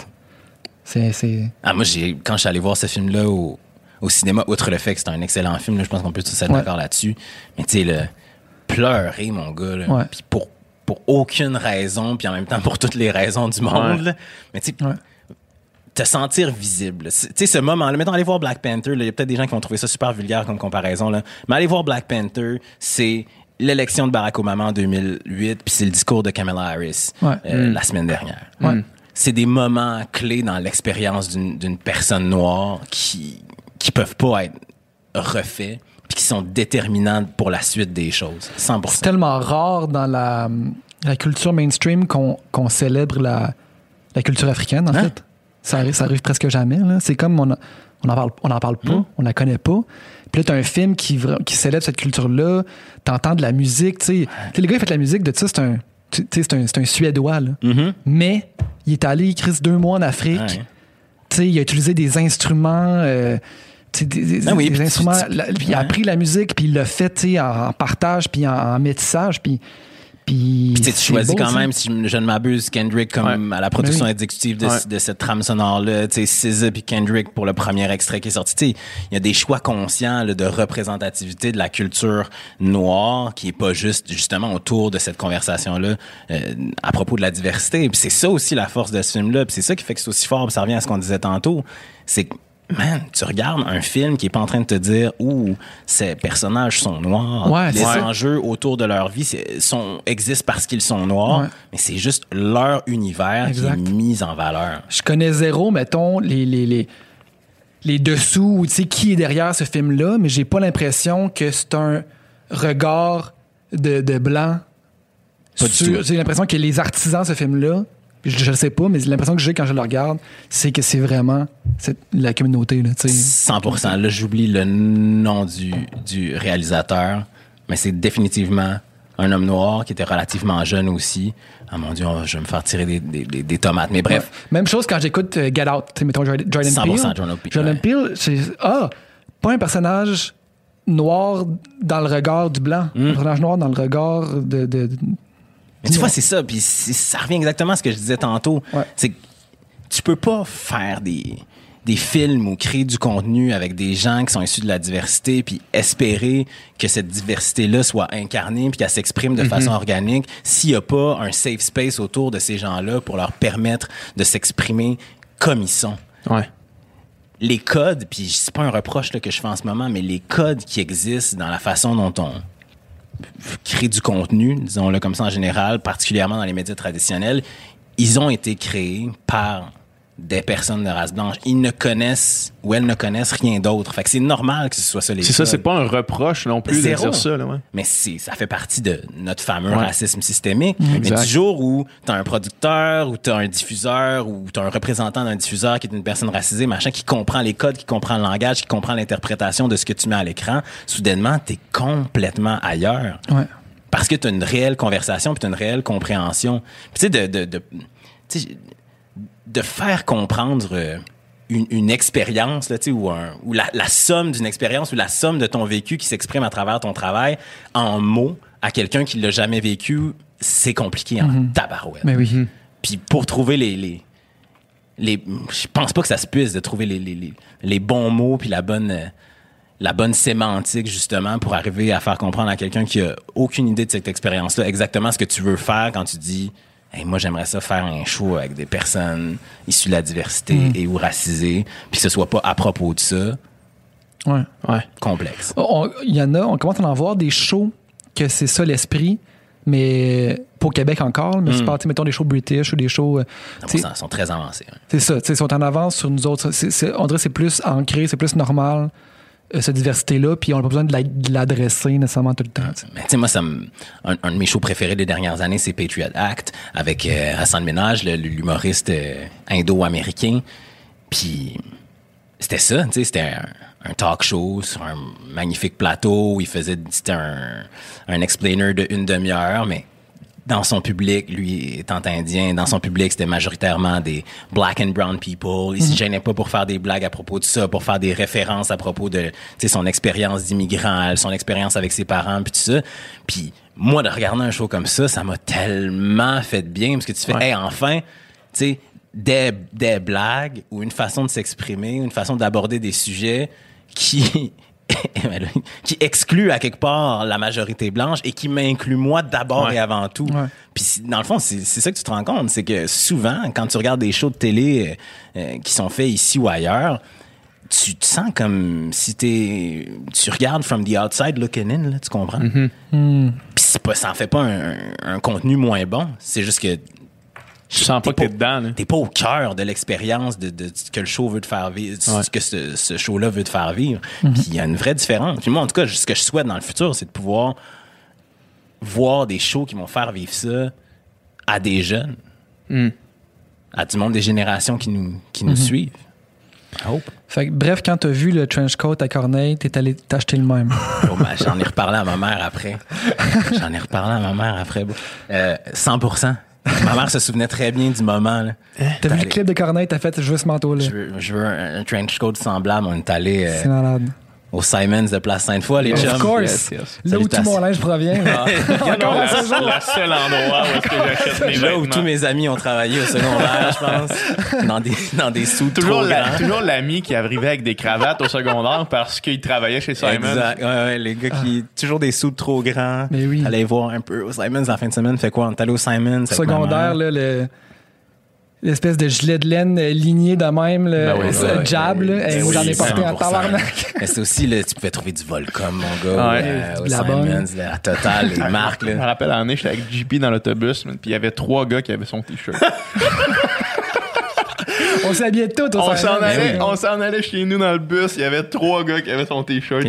C'est. Ah, moi, j'ai, quand je suis allé voir ce film-là au, au cinéma, outre le fait que c'est un excellent film, là, je pense qu'on peut tous être Ouais. d'accord là-dessus, mais tu sais, le pleurer, mon gars, là, Ouais. puis pour, pour aucune raison, puis en même temps pour toutes les raisons du monde, Ouais. là. mais tu sais, te sentir visible. Tu sais, ce moment-là, mettons, aller voir Black Panther, il y a peut-être des gens qui vont trouver ça super vulgaire comme comparaison, là. Mais aller voir Black Panther, c'est l'élection de Barack Obama en 2008, puis c'est le discours de Kamala Harris Ouais. euh, la semaine dernière. Ouais. C'est des moments clés dans l'expérience d'une personne noire qui qui peuvent pas être refaits, puis qui sont déterminants pour la suite des choses. 100%. C'est tellement rare dans la, la culture mainstream qu'on qu'on célèbre la, la culture africaine, en Hein? fait. Ça arrive, ça arrive presque jamais. C'est comme on, a- on en parle, on en parle pas, Hmm? on la connaît pas. Puis là, t'as un film qui, célèbre cette culture-là. T'entends de la musique, tu sais. Tu sais, Le gars, il fait de la musique de ça, c'est un, tu sais, c'est un, c'est un Suédois, là. Mhm. Mais il est allé, il deux mois en Afrique. Ouais. Tu sais, il a utilisé des instruments. euh, tu sais, des, des- Ben oui, des tu- instruments. tu- la- puis il a appris la musique, puis il l'a fait tu sais, en, en partage, puis en, en métissage, puis. Puis, tu sais, tu c'est choisis beau, quand ça. même, si je ne m'abuse, Kendrick comme Ouais. à la production Ben oui. exécutive de, Ouais. de cette trame sonore-là, tu sais, SZA puis Kendrick pour le premier extrait qui est sorti. Tu sais, il y a des choix conscients là, de représentativité de la culture noire qui est pas juste justement autour de cette conversation-là euh, à propos de la diversité. Puis c'est ça aussi la force de ce film-là. Puis c'est ça qui fait que c'est aussi fort. Puis ça revient à ce qu'on disait tantôt. C'est que Man, tu regardes un film qui est pas en train de te dire ouh ces personnages sont noirs, Ouais, les enjeux autour de leur vie sont existent parce qu'ils sont noirs, Ouais. mais c'est juste leur univers Exact. qui est mis en valeur. Je connais zéro, mettons, les, les, les, les dessous, ou tu sais, qui est derrière ce film-là, mais j'ai pas l'impression que c'est un regard de, de blanc. J'ai l'impression que les artisans de ce film-là, je, je le sais pas, mais l'impression que j'ai quand je le regarde, c'est que c'est vraiment la communauté. Là, tu sais. 100%. Là, j'oublie le nom du, du réalisateur, mais c'est définitivement un homme noir qui était relativement jeune aussi. Ah mon Dieu, je vais me faire tirer des, des, des- des tomates. Mais bref, Même chose quand j'écoute euh, Get Out, mettons Jordan, Jordan 100% Peele. Jordan Peele, Jordan ouais. Peele, c'est ah, pas un personnage noir dans le regard du blanc, Hmm. un personnage noir dans le regard de- Mais tu vois, c'est ça. Puis ça revient exactement à ce que je disais tantôt. Ouais. C'est que tu peux pas faire des, des films ou créer du contenu avec des gens qui sont issus de la diversité puis espérer que cette diversité-là soit incarnée puis qu'elle s'exprime de façon organique s'il y a pas un safe space autour de ces gens-là pour leur permettre de s'exprimer comme ils sont Ouais. les codes, puis c'est pas un reproche là, que je fais en ce moment, mais les codes qui existent dans la façon dont on crée du contenu, disons-le comme ça en général, particulièrement dans les médias traditionnels, ils ont été créés par des personnes de race blanche. Ils ne connaissent ou elles ne connaissent rien d'autre. Fait que c'est normal que ce soit ça les C'est ça, c'est pas un reproche non plus de Zéro. dire ça. Là, ouais. Mais ça fait partie de notre fameux Ouais. racisme systémique. Mais Exact. du jour où t'as un producteur, ou t'as un diffuseur, ou t'as un représentant d'un diffuseur qui est une personne racisée, machin, qui comprend les codes, qui comprend le langage, qui comprend l'interprétation de ce que tu mets à l'écran, soudainement, t'es complètement ailleurs. Ouais. Parce que t'as une réelle conversation, puis t'as une réelle compréhension. Tu sais, de, de, de, de faire comprendre euh, une, une expérience, là, ou, un, ou la, la somme d'une expérience, ou la somme de ton vécu qui s'exprime à travers ton travail en mots à quelqu'un qui l'a jamais vécu, c'est compliqué en tabarouette. Mais oui. Puis pour trouver les, les, les je pense pas que ça se puisse de trouver les, les, les, les bons mots puis la bonne euh, la bonne sémantique justement pour arriver à faire comprendre à quelqu'un qui a aucune idée de cette expérience là exactement ce que tu veux faire quand tu dis Hey, moi j'aimerais ça faire un show avec des personnes issues de la diversité et ou racisées puis que ce soit pas à propos de ça Ouais. Ouais. complexe. On- Il y en a, on commence à en voir des shows que c'est ça l'esprit, mais pas au Québec encore, mais c'est pas, tu sais, mettons des shows british ou des shows. euh, sais, Ils sont très avancés. hein. C'est ça, ils sont en avance sur nous autres. On dirait que c'est plus ancré, c'est plus normal, cette diversité-là, puis on n'a pas besoin de la- de l'adresser nécessairement tout le temps. tu sais. Moi, ça un, de mes shows préférés des dernières années, c'est Patriot Act avec euh, Hassan Ménage, l'humoriste euh, indo-américain. Puis c'était ça, tu sais, c'était un, un talk show sur un magnifique plateau où il faisait, c'était un, un explainer de une demi-heure, mais dans son public, lui étant indien, dans son public, c'était majoritairement des black and brown people. Il se gênait pas pour faire des blagues à propos de ça, pour faire des références à propos de tu sais, son expérience d'immigrant, son expérience avec ses parents, puis tout ça. Puis moi, de regarder un show comme ça, ça m'a tellement fait de bien, parce que tu fais, Ouais. hey, enfin, tu sais, des, des blagues ou une façon de s'exprimer, une façon d'aborder des sujets qui qui exclut à quelque part la majorité blanche et qui m'inclut moi d'abord Ouais. et avant tout. Ouais. Puis dans le fond, c'est c'est ça que tu te rends compte, c'est que souvent, quand tu regardes des shows de télé euh, euh, qui sont faits ici ou ailleurs, tu te sens comme si t'es tu regardes from the outside looking in, là, tu comprends? Mm-hmm. Puis c'est pas, ça en fait pas un, un contenu moins bon, c'est juste que Je sens pas que t'es dedans. là. T'es pas au cœur de l'expérience de, de ce que le show veut te faire vivre, Ouais. ce que ce, ce show-là veut te faire vivre. Puis il y a une vraie différence. Puis moi, en tout cas, ce que je souhaite dans le futur, c'est de pouvoir voir des shows qui vont faire vivre ça à des jeunes, à du monde des générations qui nous, qui nous suivent. I hope. Fait que, bref, quand t'as vu le trench coat à Corneille, t'es allé t'acheter le même. Oh, ben, J'en ai reparlé à ma mère après. J'en ai reparlé à ma mère après. Euh, 100 Ma mère se souvenait très bien du moment. là. T'as vu le clip de Corneille, t'as fait, je veux ce manteau-là. Je veux, je veux un, un trench coat semblable. On est allé euh, C'est malade. Au Simons de Place Sainte-Foy, les Of chums. course. yes, yes. Là où tout mon linge provient. Encore à ce jour. Le seul endroit où est-ce que j'achète mes Là où tous mes amis ont travaillé au secondaire, je pense. Dans des, dans des sous Toujours, trop la- grands. toujours l'ami qui arrivait avec des cravates au secondaire parce qu'il travaillait chez Simon. Exact. Ouais, ouais, les gars qui toujours des sous trop grands. Mais oui. Allez voir un peu au Simons en fin de semaine. Fait quoi? On est allé au Simons. Secondaire, là, le. L'espèce de gilet de laine euh, ligné de même, le Ben oui, ce ben jab, Ben moi, j'en ai porté en 100%. tabarnak. Mais c'est aussi, là, tu pouvais trouver du Volcom, mon gars. Ouais. euh, au la Simons, bonne. la totale, les marques, Je me rappelle l'année, j'étais avec JP dans l'autobus, puis il y avait trois gars qui avaient son t-shirt. On s'habillait tout on s'en allait, Oui. on s'en allait chez nous dans le bus, il y avait trois gars qui avaient son t-shirt.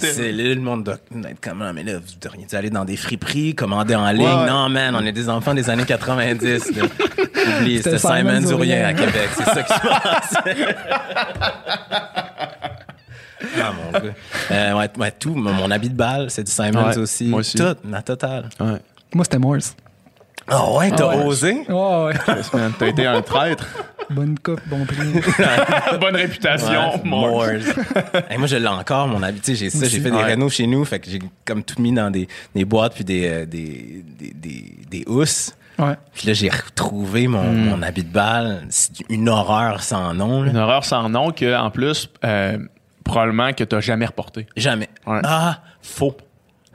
C'est, là, le monde doit être comme, Ah, mais là, vous devriez aller dans des friperies, commander en ligne. Ouais. Non, man, on est des enfants des années 90, là. Oublie, C'était Simon Simons ou ou rien rien. à Québec. C'est ça qui se passe. ah, mon gars. Euh, ouais, ouais, tout. Mon, mon habit de balle, c'est du Simons Ouais, aussi. moi aussi. Tout, la totale. Ouais. Moi, c'était Morse. Ah ouais, t'as Ah ouais. osé? Ouais, ouais. Yes, man, T'as été un traître. Bonne coupe, bon prix. Bonne réputation, Ouais. Hey, moi, je l'ai encore, mon habit. Tu sais, j'ai ça, j'ai fait des rénaux chez nous. Fait que j'ai comme tout mis dans des, des boîtes puis des, euh, des, des, des, des housses. Ouais. Puis là, j'ai retrouvé mon, Hmm. mon habit de balle. C'est une horreur sans nom. là. Une horreur sans nom que, en plus, euh, probablement que t'as jamais reporté. Jamais. Ouais. Ah, faux.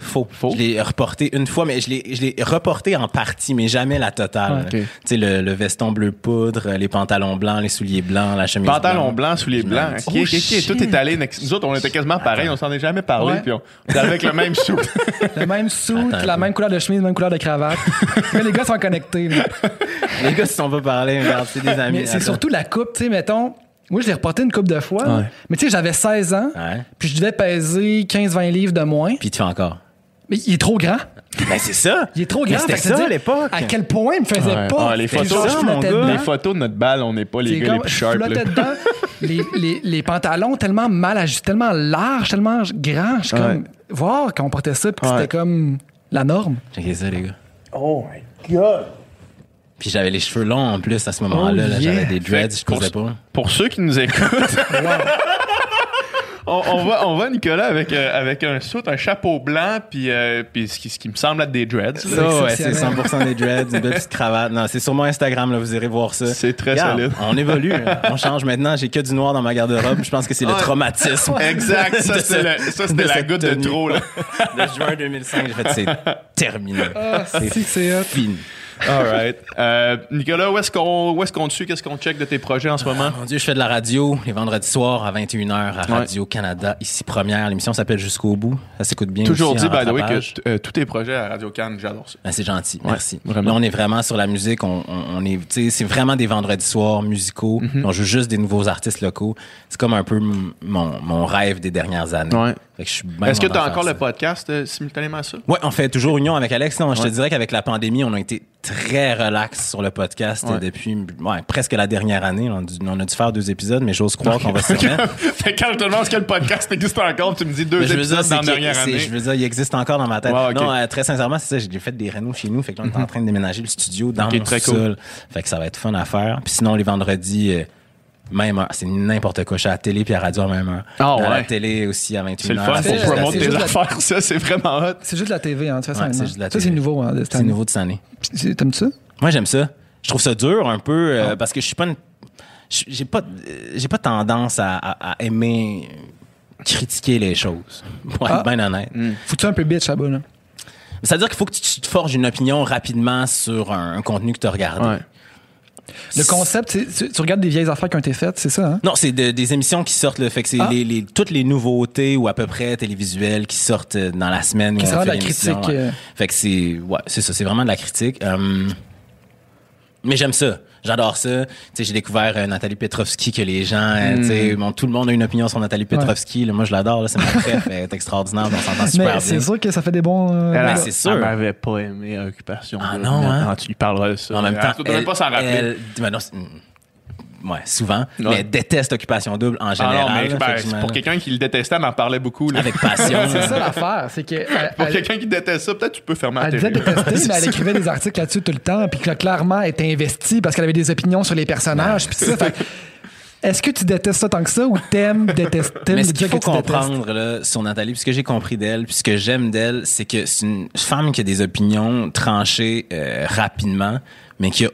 Faux. Faux? Je l'ai reporté une fois, mais je l'ai, je l'ai reporté en partie, mais jamais la totale. Tu sais, le, le veston bleu poudre, les pantalons blancs, les souliers blancs, la chemise Pantalon blanche. blanc, souliers blancs. Oh, Ok, ok, ok. shit. Tout est allé. Nous autres, on était quasiment pareils. On s'en est jamais parlé. Ouais. Puis on on est avec le même sou. Le même suit, Attends la même couleur de chemise, la même couleur de cravate. mais les gars sont connectés. là. Les gars se sont pas parlé, regarde, c'est des amis. Mais c'est surtout la coupe, tu sais, mettons. Moi, je l'ai reporté une coupe de fois. Ouais. Mais tu sais, j'avais 16 ans. Ouais. Puis je devais peser 15-20 livres de moins. Puis tu fais encore. Mais il est trop grand. Ben, c'est ça. Il est trop grand. c'était ça à l'époque. À quel point il me faisait Ouais. pas. Ah, les photos, mon gars. Les photos de notre balle, on n'est pas les gars comme, les plus je sharp. dedans. les, les, les pantalons tellement mal ajustés, tellement larges, tellement grands. Je suis comme, voir quand on portait ça, puis Ouais. c'était comme la norme. Checkez ça, les gars. Oh my God! Puis j'avais les cheveux longs en plus à ce moment-là. Oh, yeah. J'avais des dreads, je posais pas. Pour ceux qui nous écoutent, on, on va, on va Nicolas avec, euh, avec un soute, un chapeau blanc, puis, euh, puis ce, qui, ce qui me semble être des dreads. Ça, ouais, c'est exceptionnel. 100% des dreads, une belle petite cravate. Non, c'est sur mon Instagram, là, vous irez voir ça. C'est très Regarde, solide. On évolue, hein. on change maintenant. J'ai que du noir dans ma garde-robe. Je pense que c'est le Ouais. traumatisme. Exact, ça c'était ce- la, goutte de trop. Là. De juin 2005, j'ai fait c'est terminé. Ah, c'est fini. All right. Euh, Nicolas, où est-ce qu'on qu'on te suit? Qu'est-ce qu'on check de tes projets en ce moment? Mon Dieu, je fais de la radio les vendredis soirs à 21h à Ouais. Radio-Canada, ici première. L'émission s'appelle Jusqu'au bout. Ça s'écoute bien Toujours aussi dit, by the way, que euh, tous tes projets à Radio Cannes, j'adore ça. Ben, c'est gentil, Ouais, merci. vraiment. Là, on est vraiment sur la musique. On, on, on est, c'est vraiment des vendredis soirs musicaux. Mhm. On joue juste des nouveaux artistes locaux. C'est comme un peu mon rêve des dernières années. Ouais. Est-ce que tu as encore le podcast euh, simultanément à ça? Ouais, on fait toujours union avec Alex. Non, je Ouais. te dirais qu'avec la pandémie, on a été très relax sur le podcast Ouais. depuis ouais, presque la dernière année. On a, dû, on a dû faire deux épisodes, mais j'ose croire qu'on va se remettre. fait quand je te demande ce que le podcast existe encore, tu me dis deux Mais dire, épisodes dans la dernière année. je veux dire, il existe encore dans ma tête. Non, euh, très sincèrement, c'est ça. J'ai fait des rénaux chez nous. Fait que là, on est en train de déménager le studio dans Ok, mon très sous-sol. Fait que ça va être fun à faire. Puis sinon, les vendredis, euh, même heure. C'est n'importe quoi. Je suis à la télé puis à la radio en même heure. Ah, À la ouais. télé aussi à 21h. C'est le fun c'est- pour promouvoir c'est tes juste la- affaires, ça, c'est vraiment hot. C'est juste la TV, hein, de toute façon. Ouais, c'est juste la ça, TV. c'est nouveau. Hein, de cette C'est année. nouveau de cette année. C'est- T'aimes ça? Moi, j'aime ça. Je trouve ça dur un peu Ah. euh, parce que je suis pas une- je- j'ai pas j'ai pas tendance à, à- à aimer critiquer les choses. Pour être Ah. bien honnête. Faut-tu un peu bitch là-bas, là? C'est-à-dire qu'il faut que tu te forges une opinion rapidement sur un, un contenu que tu as regardé. Ouais. Le concept, tu, tu regardes des vieilles affaires qui ont été faites, c'est ça, hein? Non, c'est de- des émissions qui sortent, le fait que c'est Ah. les, les- toutes les nouveautés ou à peu près télévisuelles qui sortent euh, dans la semaine. C'est vraiment de la critique, ouais. euh. Fait que c'est, ouais, c'est ça, c'est vraiment de la critique. Euh, mais j'aime ça. J'adore ça. Tu sais, j'ai découvert euh, Nathalie Petrovski que les gens, euh, tu sais, bon, tout le monde a une opinion sur Nathalie Petrovski. Là, moi, je l'adore. là, C'est ma préf. Elle est extraordinaire. On s'entend super Mais bien. c'est sûr que ça fait des bons. euh, Elle, Ben, elle- c'est sûr. Elle m'avait pas aimé Occupation. Ah non, hein? quand tu lui parleras de ça. En même temps, tu devrais elle- pas s'en rappeler. elle- ben non, c'est- ouais, souvent. Mais Ouais. déteste Occupation Double en Ah général. non, mais là, ben, que pour quelqu'un qui le détestait, elle en parlait beaucoup. là. Avec passion. C'est ça l'affaire, c'est que. elle- Pour elle- quelqu'un qui déteste ça, peut-être tu peux fermer la Elle disait détester, mais elle écrivait des articles là-dessus tout le temps, puis clairement, elle était investie parce qu'elle avait des opinions sur les personnages, puis ça. Fait que, est-ce que tu détestes ça tant que ça ou t'aimes détester Mais ce qu'il faut que tu détestes? comprendre là, sur Nathalie, puis ce que j'ai compris d'elle, puis ce que j'aime d'elle, c'est que c'est une femme qui a des opinions tranchées euh, rapidement, mais qui a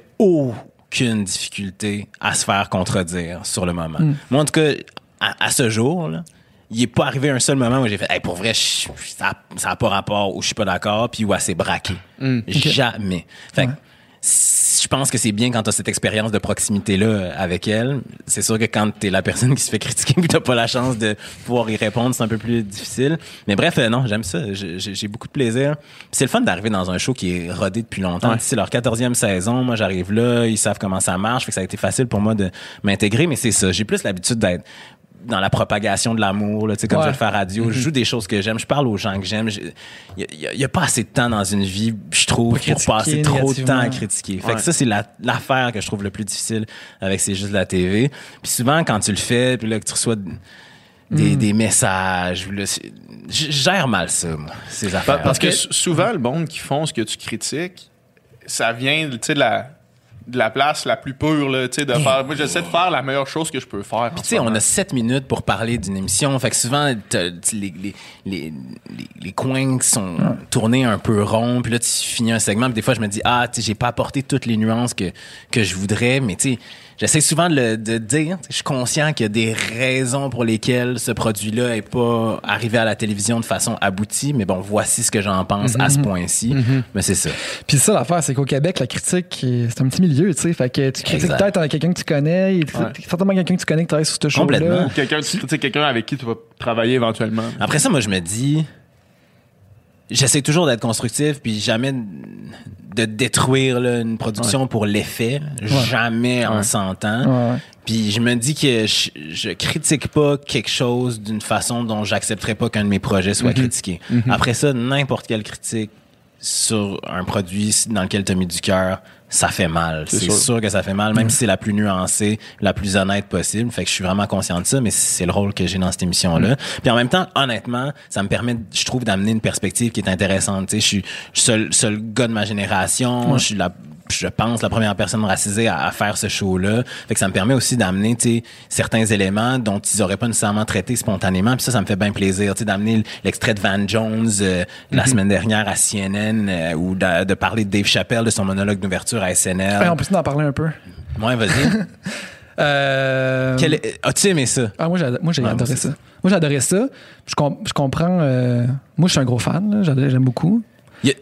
aucune difficulté à se faire contredire sur le moment. Hmm. Moi, en tout cas, à, à ce jour, là, il est pas arrivé un seul moment où j'ai fait hey, pour vrai je- ça ça a pas rapport ou je suis pas d'accord puis où elle s'est braquée Hmm. jamais fait que c- je pense que c'est bien quand tu as cette expérience de proximité là avec elle. C'est sûr que quand tu es la personne qui se fait critiquer puis t'as pas la chance de pouvoir y répondre c'est un peu plus difficile. Mais bref euh, non j'aime ça. J'ai- beaucoup de plaisir. C'est le fun d'arriver dans un show qui est rodé depuis longtemps. Ouais. c'est leur 14e saison. Moi j'arrive là ils savent comment ça marche. Fait que ça a été facile pour moi de m'intégrer mais c'est ça. J'ai plus l'habitude d'être dans la propagation de l'amour, là, tu sais, comme Ouais. je le fais à radio, Mm-hmm. je joue des choses que j'aime, je parle aux gens que j'aime. Il n'y a, pas assez de temps dans une vie, je trouve, Pour passer trop de temps à critiquer. Fait Ouais. que ça, c'est la- l'affaire que je trouve le plus difficile avec C'est juste la TV. Puis souvent, quand tu le fais, puis là, que tu reçois des, Mm. des messages, je gère mal ça, moi, ces affaires. Parce que souvent, le monde qui font ce que tu critiques, ça vient tu sais, de la, de la place la plus pure, là, tu sais, de faire. Moi, j'essaie de faire la meilleure chose que je peux faire. Tu sais, on a sept minutes pour parler d'une émission. Fait que souvent, les, les, les, les, coins sont tournés un peu ronds. Puis là, tu finis un segment. Puis des fois, je me dis, ah, tu sais, j'ai pas apporté toutes les nuances que, que je voudrais. Mais tu sais, j'essaie souvent de, le, de dire, je suis conscient qu'il y a des raisons pour lesquelles ce produit-là est pas arrivé à la télévision de façon aboutie. Mais bon, voici ce que j'en pense à ce point-ci. Mais c'est ça. Puis ça, l'affaire, c'est qu'au Québec, la critique, euh, c'est un petit milieu, tu sais. Fait que tu critiques peut-être à quelqu'un que tu connais, Ouais. certainement quelqu'un que tu connais qui travaille sur ce show Complètement. Ou quelqu'un, tu sais, quelqu'un avec qui tu vas travailler éventuellement. Après ça, moi, je me dis, j'essaie toujours d'être constructif, puis jamais de détruire là, une production pour l'effet. Jamais en s'entend. Puis je me dis que je, je critique pas quelque chose d'une façon dont j'accepterais pas qu'un de mes projets soit critiqué. Après ça, n'importe quelle critique sur un produit dans lequel tu as mis du cœur, ça fait mal. C'est sûr. sûr. que ça fait mal, même si c'est la plus nuancée, la plus honnête possible. Fait que je suis vraiment conscient de ça, mais c'est le rôle que j'ai dans cette émission-là. Puis en même temps, honnêtement, ça me permet, je trouve, d'amener une perspective qui est intéressante. Tu sais, je suis je suis seul, seul gars de ma génération. Je suis la je pense, la première personne racisée à, à faire ce show-là. Fait que ça me permet aussi d'amener, certains éléments dont ils auraient pas nécessairement traité spontanément. Puis ça, ça me fait bien plaisir, tu sais, d'amener l'extrait de Van Jones euh, la semaine dernière à CNN euh, ou de, de parler de Dave Chappelle, de son monologue d'ouverture à SNL. Hey, on peut en parler un peu. Ouais, vas-y. Euh, As-tu aimé ça? Ah, moi, j'ai, adoré ça. Moi, j'ai adoré ça. Je, com- je comprends. euh, moi, je suis un gros fan. J'aime beaucoup. Il a,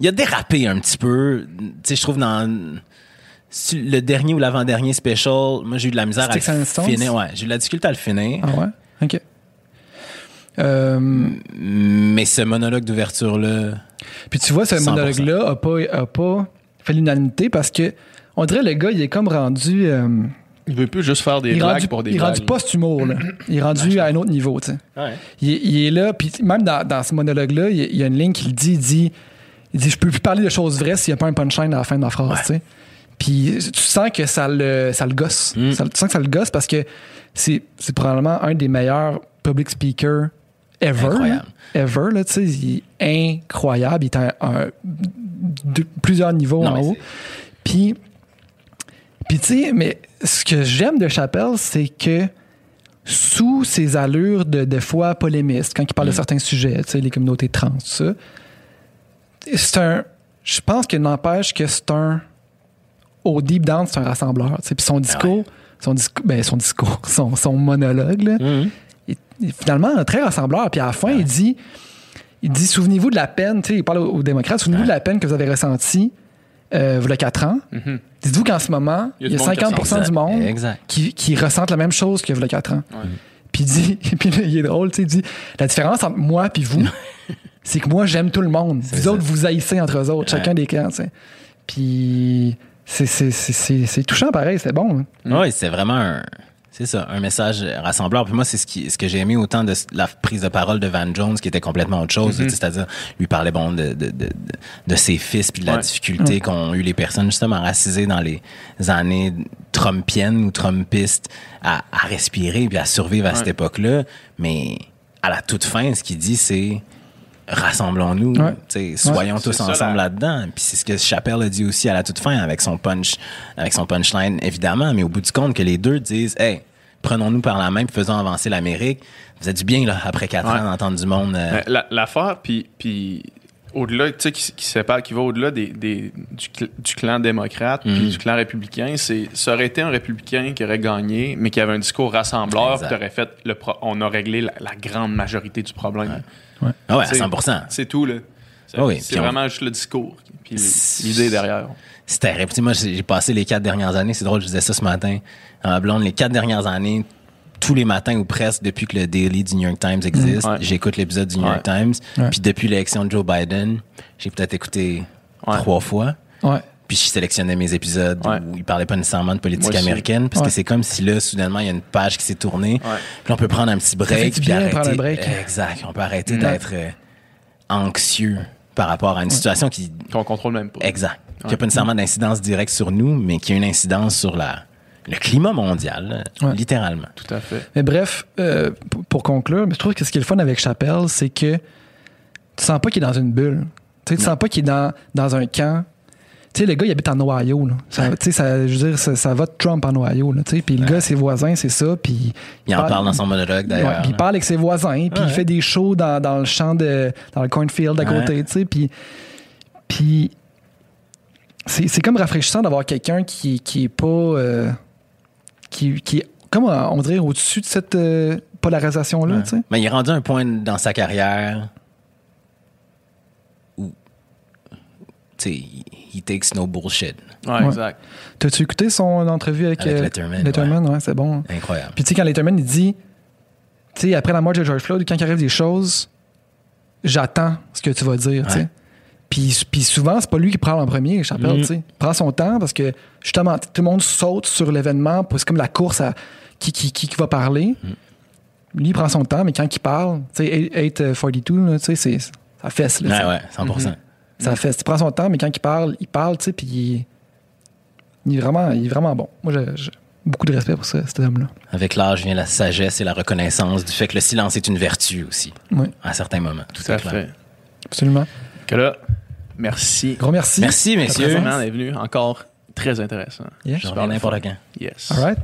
il a dérapé un petit peu. Tu sais, je trouve dans le dernier ou l'avant-dernier special, moi j'ai eu de la misère à le finir. Ouais, j'ai eu de la difficulté à le finir. Ah ouais? OK. Euh, Mais ce monologue d'ouverture là, Puis tu vois, ce 100%. monologue-là a pas, a pas fait l'unanimité parce que on dirait le gars, il est comme rendu. euh, Il veut plus juste faire des il blagues rendu, pour des il est rendu post-humour, là. Il est rendu à un autre niveau, tu sais. Il, est- il est là, puis même dans, dans ce monologue-là, il y a- il y a une ligne qui le dit, il dit, il dit, je peux plus parler de choses vraies s'il n'y a pas un punchline à la fin de ma phrase, tu sais. Puis tu sens que ça le, ça le gosse. Mm. Ça- tu sens que ça le gosse parce que c'est probablement un des meilleurs public speakers ever. Incroyable. Ever, là, tu sais. Il est incroyable. Il est à un- de- plusieurs niveaux Non, en haut. Puis, puis tu sais, mais ce que j'aime de Chappelle, c'est que sous ses allures de, de fois polémistes, quand il parle de certains sujets, tu sais, les communautés trans, tout ça, c'est un. Je pense qu'il n'empêche que c'est un. Au deep down, c'est un rassembleur. Puis son discours, son, discours ben, son discours, son, son monologue, là, Mhm. il- il est finalement très rassembleur. Puis à la fin, il dit, il dit, souvenez-vous de la peine, tu sais, il parle aux, aux démocrates, souvenez-vous de la peine que vous avez ressentie euh, il y a quatre ans. Mhm. Dites-vous qu'en ce moment, Il il y y a a, du monde qui 50 du monde Exact. qui, qui ressentent la même chose qu'il y a 4 ans. Puis il dit, puis il est drôle, tu sais, il dit, la différence entre moi puis vous, c'est que moi, j'aime tout le monde. Vous ça. autres, vous haïssez entre eux autres, chacun des camps, tu sais. Puis c'est- touchant pareil, c'est bon. hein. Oui, c'est vraiment un. C'est ça, un message rassembleur. Puis moi, c'est ce, qui, ce que j'ai aimé autant de la prise de parole de Van Jones, qui était complètement autre chose. sais, C'est-à-dire, lui parlait bon de, de, de, de, ses fils, puis de la Ouais. difficulté qu'ont eu les personnes justement racisées dans les années trumpiennes ou trumpistes à, à respirer puis à survivre à cette époque-là. Mais à la toute fin, ce qu'il dit, c'est rassemblons-nous, Ouais. soyons tous ça, ensemble la- là-dedans. Puis c'est ce que Chappelle a dit aussi à la toute fin avec son punch, avec son punchline évidemment, mais au bout du compte que les deux disent, hey, prenons-nous par la main, puis faisons avancer l'Amérique. Vous êtes du bien là après quatre Ouais. ans d'entendre du monde. euh, Mais la- L'affaire, puis, puis au-delà, tu sais, qui, qui sépare, qui va au-delà des, des- du, cl- du clan démocrate Mhm. puis du clan républicain, c'est ça aurait été un républicain qui aurait gagné, mais qui avait un discours rassembleur, qui aurait fait le pro- on a réglé la, la grande majorité du problème. Ah ouais, à C'est- 100%. C'est tout là. C'est Ah oui, c'est puis on- vraiment juste le discours, puis C'est- l'idée derrière. C'est terrible. Tu sais, moi, j'ai passé les quatre dernières années, c'est drôle, je disais ça ce matin ma blonde, les quatre dernières années, tous les matins ou presque, depuis que le Daily du New York Times existe, Ouais. j'écoute l'épisode du New York Ouais. Times. Ouais. Puis depuis l'élection de Joe Biden, j'ai peut-être écouté Ouais. trois fois. Puis je sélectionnais mes épisodes Ouais. où il parlait pas nécessairement de politique américaine, parce Ouais. que c'est comme si là, soudainement, il y a une page qui s'est tournée. Ouais. Puis là, on peut prendre un petit break. puis bien, arrêter. prendre un break. Exact. On peut arrêter Mm. d'être euh, anxieux par rapport à une situation qui. Qu'on contrôle même pas. Exact. Qui n'a Ouais. pas nécessairement d'incidence directe sur nous, mais qui a une incidence sur la, le climat mondial, Ouais. littéralement. Tout à fait. Mais bref, euh, pour- pour conclure, mais je trouve que ce qui est le fun avec Chappelle, c'est que tu sens pas qu'il est dans une bulle. Tu sais, tu sens pas qu'il est dans, dans un camp. Sais, le gars, il habite en Ohio. Là. Ça, tu sais, ça, je veux dire, ça, ça vote Trump en Ohio. Là, tu sais. puis le gars, ses voisins, c'est ça. Puis Il en parle dans son monologue, Ouais, d'ailleurs. puis il parle avec ses voisins, puis il fait des shows dans, dans le champ de. dans le cornfield à côté, tu sais. Puis. Puis. C'est c'est comme rafraîchissant d'avoir quelqu'un qui, qui est pas. euh, qui, qui est, comme euh, on dirait, au-dessus de cette euh, polarisation-là, Ouais. tu sais. Mais il est rendu un point dans sa carrière où, tu sais, he- he takes no bullshit. Ouais, Ouais. exact. T'as-tu écouté son entrevue avec, Avec euh, Letterman, Letterman, ouais, c'est bon. Incroyable. Puis tu sais, quand Letterman, il dit, tu sais, après la mort de George Floyd, quand il arrive des choses, j'attends ce que tu vas dire, tu sais. Puis, puis souvent, c'est pas lui qui parle en premier, Chappelle, Mhm. tu sais. Il prend son temps parce que, justement, tout le monde saute sur l'événement, c'est comme la course à qui, qui, qui, qui va parler. Mhm. Lui, il prend son temps, mais quand il parle, tu sais, 842, là, tu sais, c'est- ça fesse, là, tu sais. Ouais, ouais, 100%. Ça fesse. Il prend son temps, mais quand il parle, il parle, tu sais, puis il, il est vraiment, il est vraiment bon. Moi, j'ai beaucoup de respect pour ce- cet homme-là. Avec l'âge vient la sagesse et la reconnaissance du fait que le silence est une vertu aussi, Oui, à certains moments. Tout à clair. fait. absolument. Que là, merci. Gros merci. Merci, messieurs. D'être venu. Encore très intéressant. Yeah. Je reviens n'importe quand. Yes. All right.